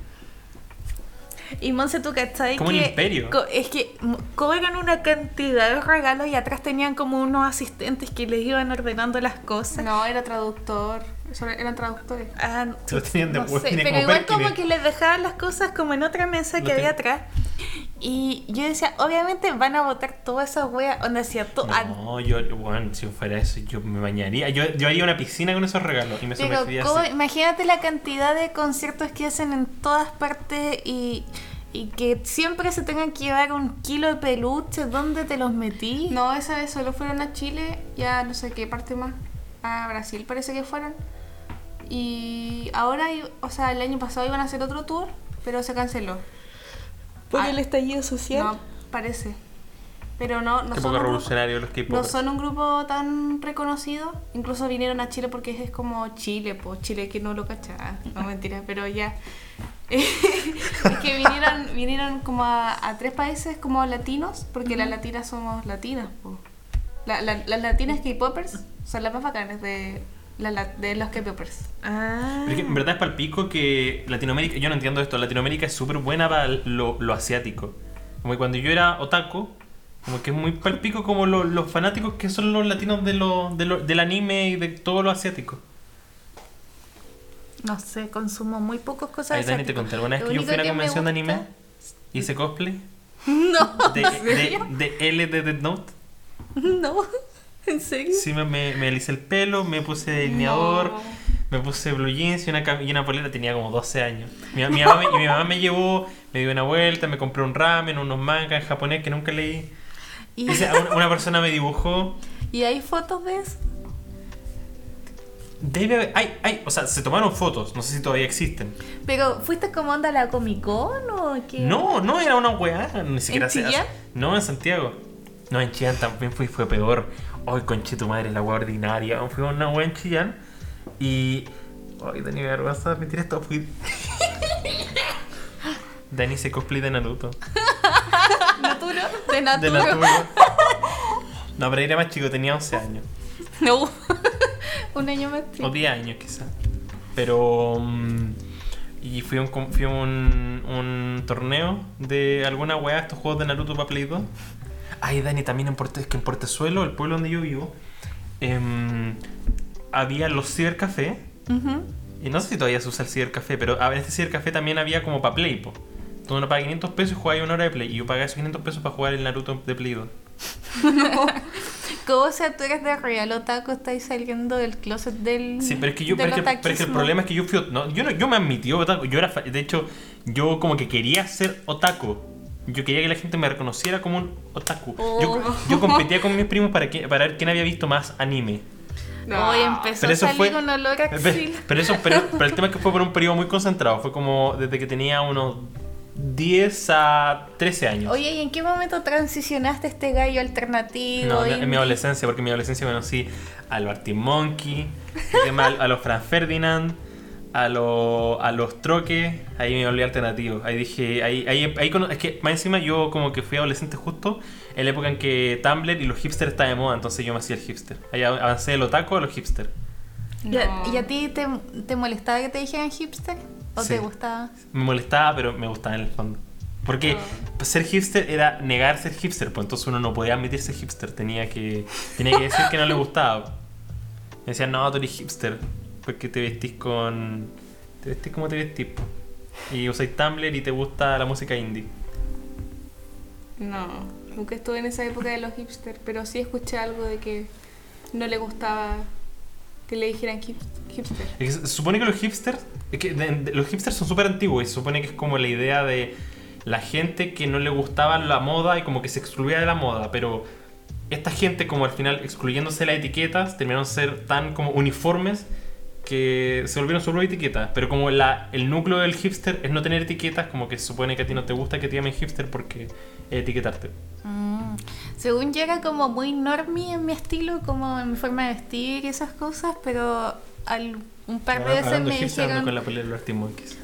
Y Monse, ¿tú cachai? Como un que imperio. co- es que cobran una cantidad de regalos y atrás tenían como unos asistentes que les iban ordenando las cosas. No, era traductor. Eso eran traductores. Ah, lo tenían de no sé, pero como igual como que les dejaban las cosas como en otra mesa Lo que había ten- atrás. Y yo decía, obviamente van a botar todas esas weas. Onda decía, to- ah, No, yo, yo, bueno, si fuera eso, yo me bañaría. Yo, yo haría una piscina con esos regalos y me Pero sumergiría ¿cómo- así. imagínate la cantidad de conciertos que hacen en todas partes y, y que siempre se tengan que llevar un kilo de peluches. ¿Dónde te los metí? No, esa vez solo fueron a Chile, ya no sé qué parte más. A Brasil parece que fueron. Y ahora, o sea, el año pasado iban a hacer otro tour, pero se canceló. Por Ah, el estallido social. No, parece. Pero no, no Qué son, poco un grupo, revolucionario los no son un grupo tan reconocido. Incluso vinieron a Chile porque es como Chile, pues Chile que no lo cacha. Ah, No mentira, pero ya. es que vinieron, vinieron como a, a tres países como latinos, porque las latinas somos latinas. po. La- la- las latinas K-popers son las más bacanas de, la- la- de los K-popers. Ah. Pero es que en verdad es palpico que Latinoamérica, yo no entiendo esto, Latinoamérica es súper buena para lo, lo asiático. Como que cuando yo era otaku, como que es muy palpico como lo- los fanáticos que son los latinos de lo, de lo- del anime y de todo lo asiático. No sé, consumo muy pocas cosas Ay, Dani, te conté alguna vez que yo fui a una convención de anime y hice cosplay No, de, de, de L de Death Note. no, ¿en serio? Sí, me, me, me alicé el pelo, me puse delineador, No. me puse blue jeans y una, cam- y una polera. Tenía como 12 años. Mi, mi mamá, me- y mi mamá me llevó, me dio una vuelta, me compré un ramen, unos mangas en japonés que nunca leí. ¿Y, Hice- una, una persona me dibujó. ¿Y hay fotos de eso? Debe haber- hay, hay, o sea, se tomaron fotos, no sé si todavía existen. ¿Pero fuiste como onda a la Comic Con o qué? No, no, era una weá, ni siquiera se hace- Chillán? No, en Santiago. No, en Chillán también fui, fue peor. Ay, conche tu madre, la weá ordinaria. Fui a una weá en Chillán y. Ay, Dani, me vergüenza admitir esto. Fui. Dani se cosplay de Naruto. ¿Naturo? De De Naturo. Naruto. No, pero era más chico, tenía 11 años. No. Un año más chico. O 10 años quizás. Pero... mm, y fui a un, fui a un, un torneo de alguna weá, estos juegos de Naruto para Play 2. Ay, Dani, también en, Puerto, es que en Portezuelo, el pueblo donde yo vivo, em, había los cibercafé. Ujú. Y no sé si todavía se usa el cibercafé, pero a- en este cibercafé también había como para Play, po. Donde uno paga 500 pesos y juega una hora de Play. Y yo pagaba esos 500 pesos para jugar el Naruto de Play 2. ¿Cómo o sea, tú eres de real otaku? ¿Estáis saliendo del closet del Sí, pero es que yo, pero es que, pero es que el problema es que yo fui, no, yo no, yo me admití otaku, yo era, de hecho, yo como que quería ser otaku. Yo quería que la gente me reconociera como un otaku. Yo, Oh. yo competía con mis primos para, que, para ver quién había visto más anime. Hoy empezó Pero a eso salir fue- con olor a Pero, axila. pero eso, pero, pero el tema es que fue por un periodo muy concentrado. Fue como desde que tenía unos 10 a 13 años. Oye, ¿y en qué momento transicionaste a este gallo alternativo? No, en- en mi adolescencia, porque en mi adolescencia conocí a los Arctic Monkey, a los Franz Ferdinand, a, los a los troques, ahí me volví alternativo. Ahí dije, ahí, ahí, ahí es que más encima yo como que fui adolescente justo en la época en que Tumblr y los hipsters estaban de moda, entonces yo me hacía el hipster. Ahí av- avancé del otaku a los hipsters. ¿Y a, No. y a ti te, te molestaba que te dijeran hipster? ¿O Sí. te gustaba? Me molestaba, pero me gustaba en el fondo. Porque ser hipster era negar ser hipster, pues entonces uno no podía admitirse hipster, tenía que, tenía que decir que no le gustaba. Me decían, no, tú eres hipster, porque te vestís con... Te vestís como te vestís. Y usáis Tumblr y te gusta la música indie. No, nunca estuve en esa época de los hipsters, pero sí escuché algo de que no le gustaba que le dijeran hip- hipster. Es se supone que los hipsters, es que de- de- los hipsters son súper antiguos y se supone que es como la idea de la gente que no le gustaba la moda y como que se excluía de la moda, pero esta gente como al final excluyéndose las etiquetas terminaron ser tan como uniformes que se volvieron solo etiquetas, pero como la, el núcleo del hipster es no tener etiquetas, como que se supone que a ti no te gusta que te llamen hipster porque es etiquetarte. Mm. Según era como muy normie en mi estilo, como en mi forma de vestir y esas cosas, pero al, un par de veces me dijeron, con la de los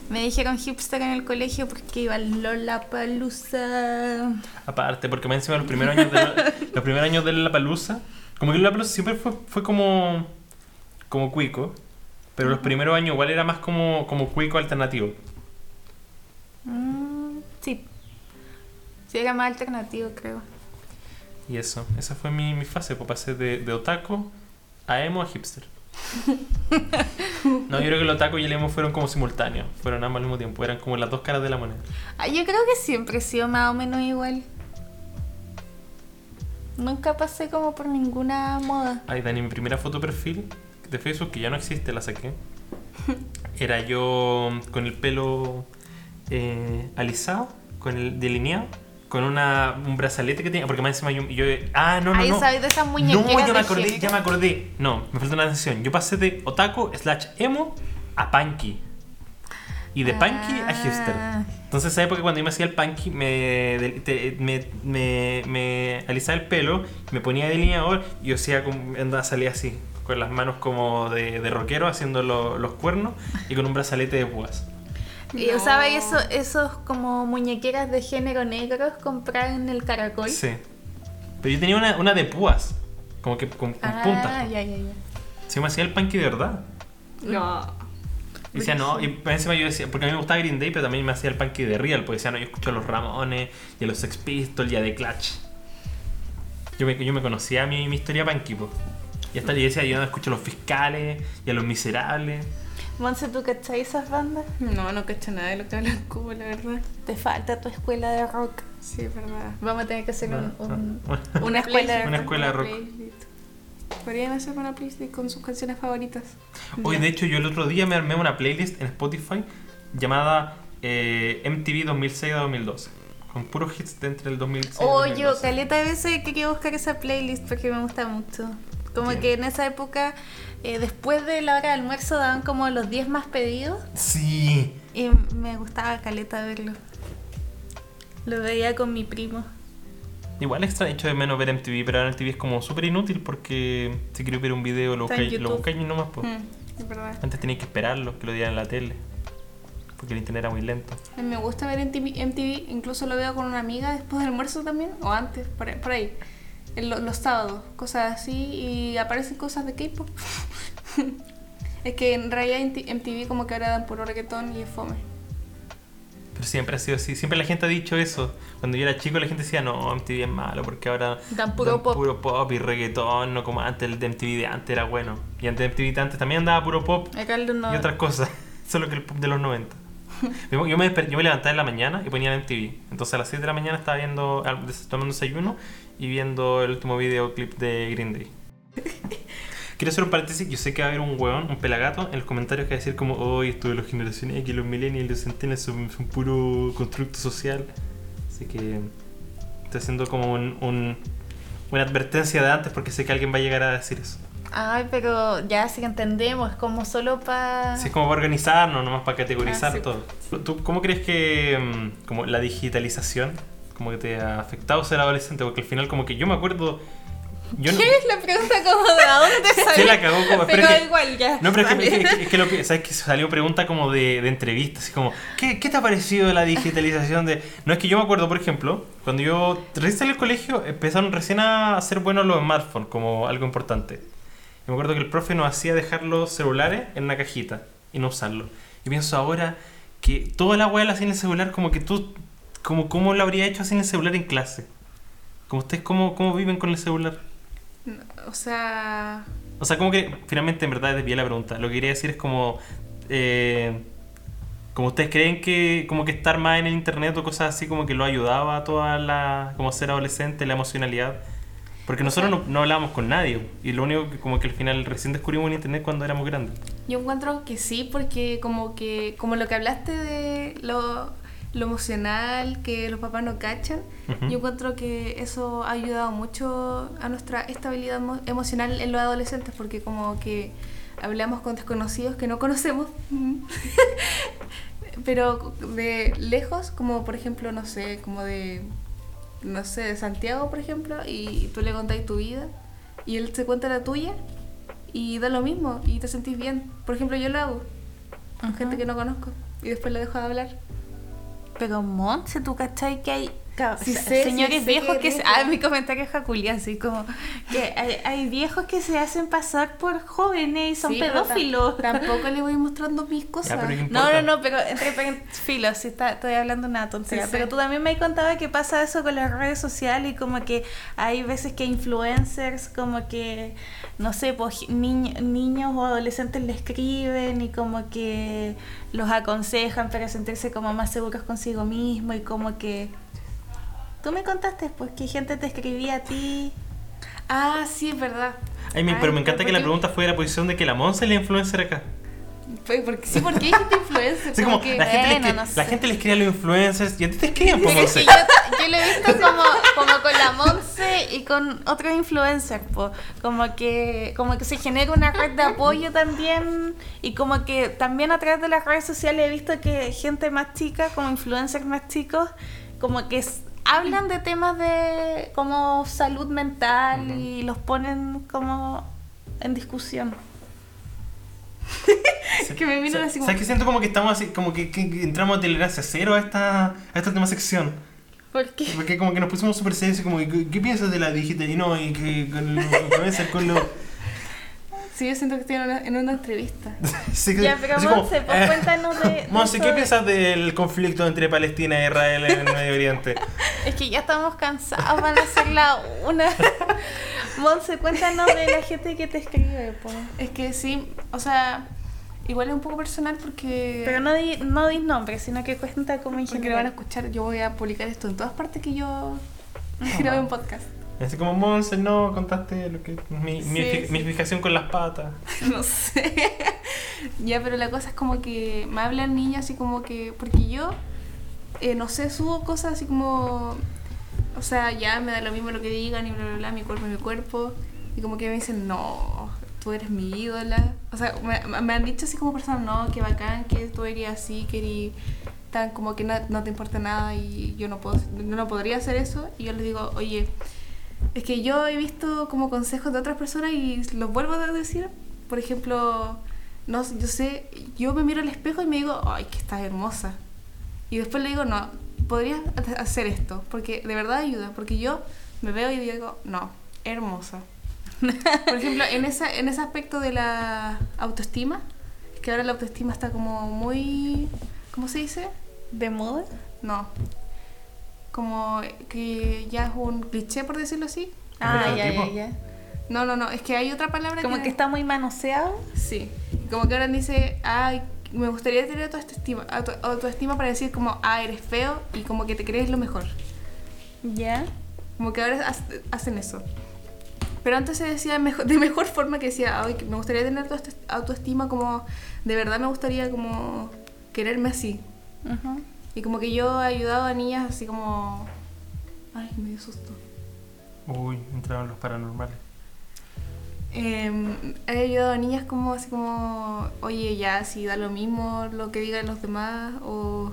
me dijeron hipster en el colegio porque iba al Lollapalooza. Aparte, porque más encima los primeros años de los primeros años de la palusa, como que la palusa siempre fue, fue como como cuico, pero los primeros años igual era más como como cuico alternativo. Mm, sí. Sí, era más alternativo, creo. Y eso, esa fue mi, mi fase, pues pasé de, de otaku a emo a hipster. No, yo creo que el otaku y el emo fueron como simultáneos, fueron ambos al mismo tiempo, eran como las dos caras de la moneda. Ah, yo creo que siempre he sido más o menos igual. Nunca pasé como por ninguna moda. Ay, Dani, mi primera foto perfil de Facebook, que ya no existe, la saqué. Era yo con el pelo eh, alisado, con el delineado, con una, un brazalete que tenía. Porque más encima yo. yo ah, no, no, Ahí no. sabes de esas No, muñequeras ya me acordé, género. ya me acordé. No, me falta una atención. Yo pasé de otaku slash emo a punky. Y de punky a hipster. Ah. Entonces, esa época cuando yo me hacía el punky, me, te- me, me, me alisaba el pelo, me ponía delineador y yo hacía andaba, salía así, con las manos como de, de rockero haciendo lo- los cuernos y con un brazalete de púas. Y No. usaba eso, esos como muñequeras de género negros compradas en el caracol. Sí. Pero yo tenía una, una de púas, como que con, con Ah, puntas. ya, ya, ya. Se me hacía el punky de verdad. No. Y decía, no, y encima yo decía, porque a mí me gustaba Green Day, pero también me hacía el punky de real, porque decía, no, yo escucho a los Ramones, y a los Sex Pistols, y a The Clutch. Yo me, yo me conocía mi, mi historia punky, po. Y hasta yo decía, yo no escucho a los fiscales, y a los miserables. Monse, ¿tú cachai esas bandas? No, no cacho nada de lo que hablan Cubo, la verdad. Te falta tu escuela de rock. Sí, es verdad. Vamos a tener que hacer un, un- Ah, una escuela de Una rock. escuela de rock. Podrían hacer una playlist con sus canciones favoritas. Hoy, de hecho, yo el otro día me armé una playlist en Spotify llamada eh, MTV 2006 a 2012. Con puros hits de entre el 2006 y el Oh, yo 2012. caleta de veces que quiero buscar esa playlist porque me gusta mucho. Como Bien. que en esa época, eh, después de la hora de almuerzo, daban como los 10 más pedidos Sí. y me gustaba caleta verlo. Lo veía con mi primo. Igual extra hecho de menos ver MTV, pero ahora MTV es como súper inútil porque si quieres ver un video lo buscáis lo YouTube. buscáis y nomás. po. Mm, es verdad. Antes tenías que esperarlo, que lo dieran en la tele. Porque el internet era muy lento. Me gusta ver MTV, MTV, incluso lo veo con una amiga después del almuerzo también, o antes, por por ahí. En lo- los sábados, cosas así, y aparecen cosas de K-pop. es que en realidad MTV como que ahora dan puro reggaetón y es fome. Pero siempre ha sido así. Siempre la gente ha dicho eso. Cuando yo era chico la gente decía, no, MTV es malo porque ahora Dan puro pop. puro pop y reggaetón, no como antes. El de MTV de antes era bueno. Y antes de MTV de antes también andaba puro pop y otras cosas. Solo que el pop de los 90. Yo me, yo me levantaba en la mañana y ponía en TV. Entonces a las 6 de la mañana estaba viendo, tomando desayuno y viendo el último videoclip de Green Day. Quiero hacer un paréntesis. Yo sé que va a haber un hueón, un pelagato, en los comentarios que va a decir como, hoy esto de las generaciones X, los millennials los centennials son, son puro constructo social. Así que estoy haciendo como un, un- una advertencia de antes porque sé que alguien va a llegar a decir eso. Ay, pero ya sí que entendemos, es como solo para... Sí, es como para organizarnos, nomás para categorizar Ah, sí. todo. ¿Tú cómo crees que mm, como la digitalización como que te ha afectado ser adolescente? Porque al final como que yo me acuerdo... Yo no- ¿Qué es la pregunta como de a dónde salió? Sí la cagó como... Pero es que- igual ya. No, pero es que, es que- es que lo que... ¿Sabes que Salió pregunta como de, de entrevista, así como... ¿qué, ¿Qué te ha parecido la digitalización de...? No, es que yo me acuerdo, por ejemplo, cuando yo recién salí del colegio, empezaron recién a ser buenos los smartphones como algo importante. Y me acuerdo que el profe nos hacía dejar los celulares en una cajita y no usarlos. Y pienso ahora que toda la weá la hacía en el celular, como que tú... Como, ¿Cómo lo habría hecho así en el celular en clase? Como ustedes, ¿cómo, cómo viven con el celular? O sea, O sea, como que finalmente en verdad desvié la pregunta. Lo que quería decir es como. eh, como ustedes creen que como que estar más en el internet o cosas así como que lo ayudaba a toda la. como ser adolescente, la emocionalidad. Porque nosotros no, no hablábamos con nadie. Y lo único que como que al final recién descubrimos en internet cuando éramos grandes. yo encuentro que sí, porque como que, como lo que hablaste de lo, lo emocional, que los papás no cachan, Ujú. yo encuentro que eso ha ayudado mucho a nuestra estabilidad emo- emocional en los adolescentes, porque como que hablamos con desconocidos que no conocemos, pero de lejos, como por ejemplo, no sé, como de, no sé, de Santiago, por ejemplo, y tú le contáis tu vida, y él se cuenta la tuya, y da lo mismo, y te sentís bien. Por ejemplo, yo lo hago con gente que no conozco, y después lo dejo de hablar. Pero Montse, ¿tú cachai que hay Sí sé, señores viejos que se-. Ah, mi comentario es Jaculia, así como que hay, hay viejos que se hacen pasar por jóvenes y son Sí, pedófilos. Tampoco le voy mostrando mis cosas. pero ¿qué No, no, no, pero entre filos, sí está, estoy hablando una tontería. Sí, sí. Pero tú también me contado que pasa eso con las redes sociales y como que hay veces que influencers como que, no sé, pues niño- niños o adolescentes le escriben y como que los aconsejan para sentirse como más seguros consigo mismo y como que... Tú me contaste pues que gente te escribía a ti. Ah, sí, es verdad. Ay, me- Ay, pero me encanta ¿por que la pregunta fue de la posición de que la Monza es la influencer acá. Fue porque, sí, porque hay gente influencer. Así como como que, la, gente le bueno, escri- no la sé. gente le escribe a los influencers y a ti te escriben por es Monse. yo, yo lo he visto como, como con la Monse y con otros influencers, po. como que como que se genera una red de apoyo también y como que también a través de las redes sociales he visto que gente más chica, como influencers más chicos, como que s- hablan de temas de como salud mental y los ponen como en discusión. que me miran así como- ¿Sabes que siento como que estamos así, como que, que- que entramos a tolerancia cero a esta, a esta última sección? ¿Por qué? Porque como que nos pusimos súper serios y como, ¿qué, qué piensas de la digital? Y no, y que con influencers, con los... Sí, yo siento que estoy en una, en una entrevista. Sí, que- Ya, pero Monse, pues eh, cuéntanos de... de Monse, eso ¿qué de- piensas del conflicto entre Palestina e Israel en el Medio Oriente? Es que ya estamos cansados, van a ser la una. Monse, cuéntanos de la gente que te escribe, po. Es que sí, o sea, igual es un poco personal porque... Pero no di, no dis nombres, sino que cuenta como en Porque lo van a escuchar, yo voy a publicar esto en todas partes que yo grabé un podcast. Así como, Monse, no, contaste lo que mi, mi, Sí, fi- sí. mi fijación con las patas. No sé. ya, pero la cosa es como que me hablan niñas así como que. Porque yo, eh, no sé, subo cosas así como. O sea, ya me da lo mismo lo que digan y bla, bla, bla, mi cuerpo es mi cuerpo. Y como que me dicen, no, tú eres mi ídola. O sea, me, me han dicho así como personas, no, que bacán, que tú eres así, que eres tan como que no, no te importa nada y yo no, puedo, no podría hacer eso. Y yo les digo, oye, es que yo he visto como consejos de otras personas y los vuelvo a decir. Por ejemplo, no yo sé, yo me miro al espejo y me digo, ay, que estás hermosa. Y después le digo, no, podrías ha- hacer esto, porque de verdad ayuda, porque yo me veo y digo, no, hermosa. Por ejemplo, en, esa, en ese aspecto de la autoestima, que ahora la autoestima está como muy, ¿cómo se dice? ¿De moda? No, como que ya es un cliché, por decirlo así. Ah, ya, ya, ya. No, no, no, es que hay otra palabra Como que está muy manoseado. Sí, como que ahora dice, ay, me gustaría tener autoestima, auto- autoestima para decir como, ah, eres feo y como que te crees lo mejor. ¿Ya? Como que ahora ha- hacen eso. Pero antes se decía de mejor, de mejor forma que decía, ay, que me gustaría tener autoest- autoestima como, de verdad me gustaría como quererme así. Ujú. Y como que yo he ayudado a niñas así como, ay, me dio susto. Uy, entraron los paranormales. Eh, he ayudado a niñas como así como, oye, ya, si da lo mismo lo que digan los demás o,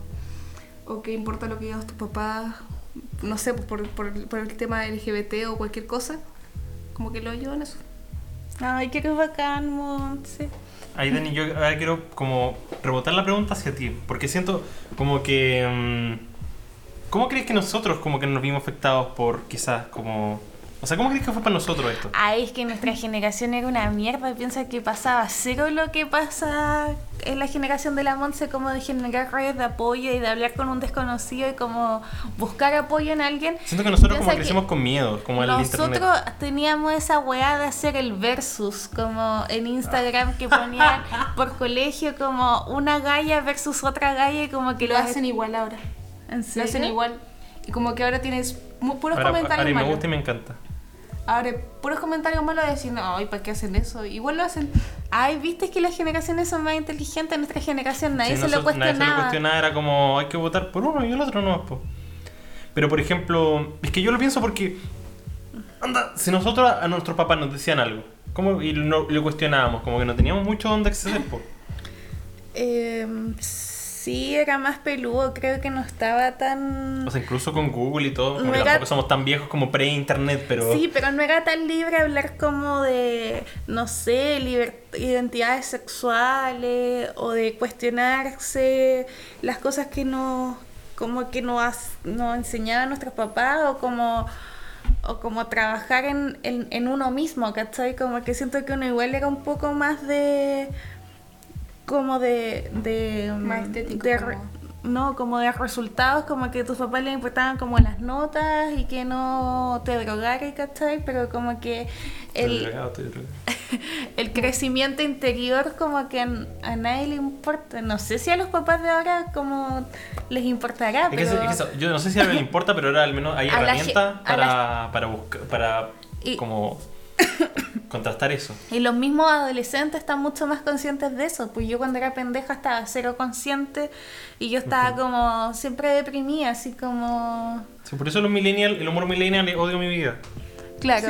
o qué importa lo que digan tus papás, no sé, pues por, por, por el tema LGBT o cualquier cosa, como que lo ayudo en eso. Ay, qué bacán, Monse. Ahí, Dani, yo ahora quiero como rebotar la pregunta hacia ti, porque siento como que... mm, ¿Cómo crees que nosotros como que nos vimos afectados por quizás como... O sea, ¿cómo crees que fue para nosotros esto? Ay, es que nuestra generación era una mierda. Piensa que pasaba cero lo que pasa en la generación de la Monse, como de generar redes de apoyo y de hablar con un desconocido y como buscar apoyo en alguien. Siento que nosotros como Piensa que crecimos con miedo, como el Nosotros internet. teníamos esa weá de hacer el versus, como en Instagram que ponían por colegio como una galla versus otra galla y como que lo las- hacen igual ahora. ¿En Lo serio? hacen igual. Y como que ahora tienes puros Ahora, comentarios y me gusta y me encanta. Ahora, puros comentarios malos diciendo, ay, ¿para qué hacen eso? Igual lo hacen. Ay, viste que las generaciones son más inteligentes. Nuestra generación nadie Sí, se lo nosotros- nadie se lo cuestionaba. cuestionaba, era como hay que votar por uno y el otro no. po. Pero por ejemplo, es que yo lo pienso porque, anda, si nosotros a nuestros papás nos decían algo, ¿cómo? y no, lo cuestionábamos, como que no teníamos mucho donde acceder. po. Sí, era más peludo. Creo que no estaba tan. O sea, incluso con Google y todo, como No que era- tampoco somos tan viejos como pre-internet, pero... Sí, pero no era tan libre hablar como de, no sé, liber- identidades sexuales o de cuestionarse las cosas que no, como que nos, nos enseñaban nuestros papás o como, o como trabajar en, en, en uno mismo, ¿cachai? Como que siento que uno igual era un poco más de, como de, de, Más estético, de como- re- no, como de resultados, como que a tus papás les importaban como las notas y que no te drogaras, ¿cachai? Pero como que Estoy el, drogado, estoy drogado. el crecimiento interior como que a, nadie le importa. No sé si a los papás de ahora como les importará, Es que, pero... es que eso, yo no sé si a él le importa, pero ahora al menos hay herramientas para, para buscar, para Y- como contrastar eso. Y los mismos adolescentes están mucho más conscientes de eso. Pues yo cuando era pendeja estaba cero consciente y yo estaba como siempre deprimida, así como... Sí, por eso los millennial, el humor millennial odio mi vida. Claro.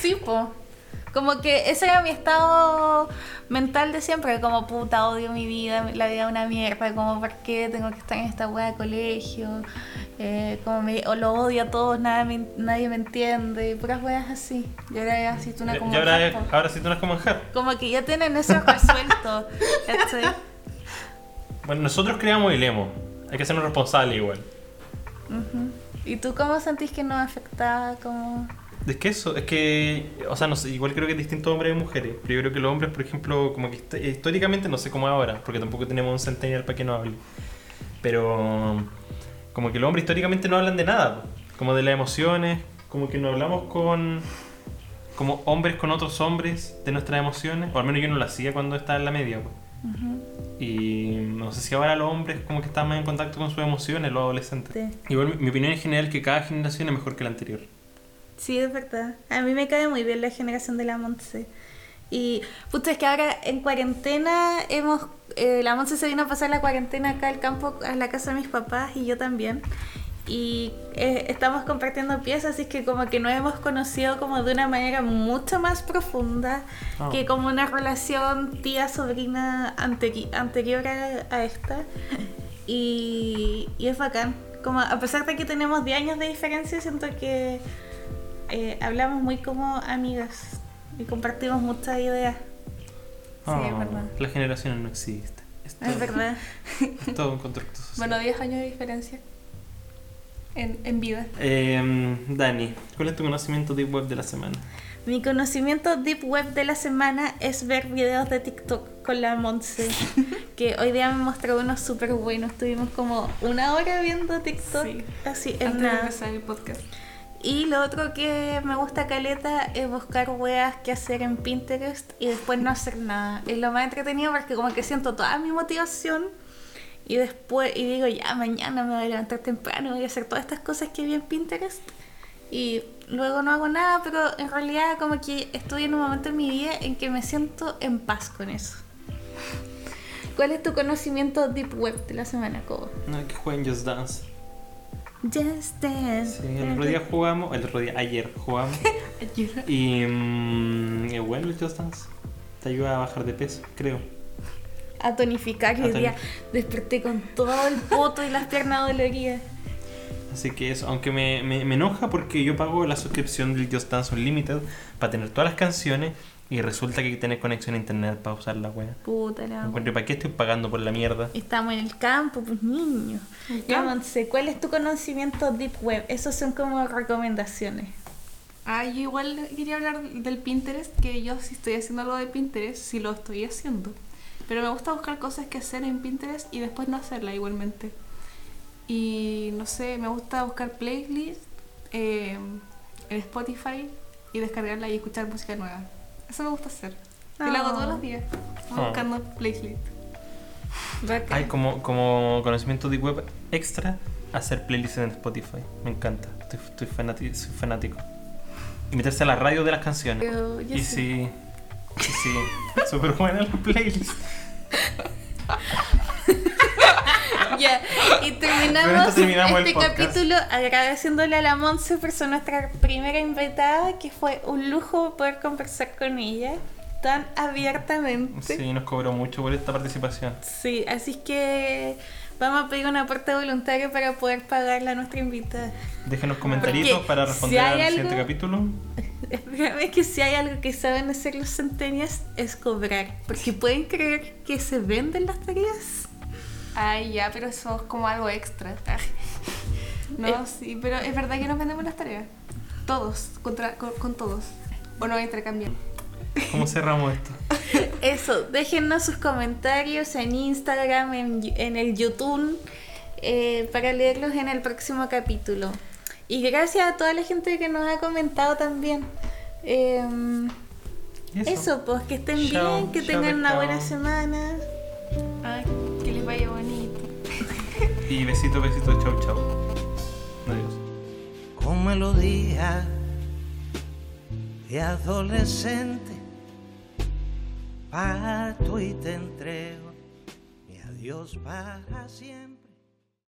Sí, po. Como que ese era mi estado mental de siempre, como puta, odio mi vida, la vida es una mierda, como por qué tengo que estar en esta wea de colegio, eh, como me, o lo odio a todos, nada me- nadie me entiende, puras weas así. Y ahora así tú una Y como ahora, japo. ahora sí tú no es como enjar. Como que ya tienen eso resuelto. ¿cachai? Bueno, nosotros creamos y leemos. Hay que sernos responsables igual. Ujú. ¿Y tú cómo sentís que nos afectaba? Como... Es que eso, es que, o sea, no sé, igual creo que es distinto hombres y mujeres. Pero yo creo que los hombres, por ejemplo, como que hist- históricamente, no sé cómo ahora, porque tampoco tenemos un centennial para que no hable. Pero como que los hombres históricamente no hablan de nada, como de las emociones, como que no hablamos con como hombres con otros hombres de nuestras emociones, o al menos yo no lo hacía cuando estaba en la media. po. Y no sé si ahora los hombres como que están más en contacto con sus emociones, los adolescentes. Sí. Igual mi, mi opinión en general es que cada generación es mejor que la anterior. Sí, es verdad. A mí me cae muy bien la generación de la Monse. Y, puta, es que ahora en cuarentena hemos... eh, la Monse se vino a pasar la cuarentena acá al campo, a la casa de mis papás y yo también. Y eh, estamos compartiendo piezas, así que como que nos hemos conocido como de una manera mucho más profunda Ah. que como una relación tía-sobrina anteri- anterior a, a esta. Y, y es bacán. Como a pesar de que tenemos 10 años de diferencia, siento que eh, hablamos muy como amigas y compartimos muchas ideas. Sí, es Oh, verdad. Las generaciones no existen. Es todo, Es verdad. es todo un constructo social. Bueno, 10 años de diferencia en, en vida. Em, Dani, ¿cuál es tu conocimiento deep web de la semana? Mi conocimiento deep web de la semana es ver videos de TikTok con la Monse, que hoy día me mostró unos súper buenos. Estuvimos como una hora viendo TikTok, Sí. así en Antes de empezar el podcast. Y lo otro que me gusta caleta es buscar weas que hacer en Pinterest y después no hacer nada. Es lo más entretenido porque como que siento toda mi motivación y después y digo ya mañana me voy a levantar temprano, voy a hacer todas estas cosas que vi en Pinterest y luego no hago nada, pero en realidad como que estoy en un momento en mi vida en que me siento en paz con eso. ¿Cuál es tu conocimiento deep web de la semana, Cobo? No, que jueguen Just Dance. Just Dance. Sí, el otro día jugamos, el otro día, ayer jugamos. y mm, es bueno el Just Dance. Te ayuda a bajar de peso, creo. A tonificar. A Hoy día desperté con todo el poto y las piernas doloridas. Así que eso, aunque me, me, me enoja porque yo pago la suscripción del Just Dance Unlimited para tener todas las canciones y resulta que hay que tener conexión a internet para usar la wea. Puta la Encuentro, ¿para qué estoy pagando por la mierda? Estamos en el campo, pues niños. Ya, ¿cuál es tu conocimiento deep web? Esos son como recomendaciones. Ah, yo igual quería hablar del Pinterest, que yo si estoy haciendo algo de Pinterest, sí lo estoy haciendo. Pero me gusta buscar cosas que hacer en Pinterest y después no hacerla igualmente. Y no sé, me gusta buscar playlists eh, en Spotify y descargarla y escuchar música nueva. Eso me gusta hacer. Y lo hago todos los días. Ah. Buscando playlists. Bacán. Hay como, como conocimiento de web extra hacer playlists en Spotify. Me encanta. Estoy, estoy fanati- soy fanático. Y meterse a la radio de las canciones. Pero yo Y sí. y sí. Súper buena la playlist. Ya, y terminamos, terminamos este capítulo agradeciéndole a la Monse por ser nuestra primera invitada, que fue un lujo poder conversar con ella tan abiertamente. Sí, nos cobró mucho por esta participación. Sí, así que vamos a pedir un aporte voluntario para poder pagarla a nuestra invitada. Déjenos comentarios para si responder hay al algo- siguiente capítulo. Es que si hay algo que saben hacer los centenias es cobrar, porque pueden creer que se venden las tareas. Ay, ya, pero eso es como algo extra. No, Eh. sí, pero es verdad que nos vendemos las tareas. Todos, contra, con, con todos. O no intercambian. ¿Cómo cerramos esto? Eso, déjennos sus comentarios en Instagram, en, en el YouTube, eh, para leerlos en el próximo capítulo. Y gracias a toda la gente que nos ha comentado también. Em, eso. pues que estén Chao, bien, que chao, tengan una buena semana. Ay, que les vaya bonito. Y besito, besito, chau, chau. Adiós. con melodía de adolescente. Parto y te entrego mi adiós para siempre.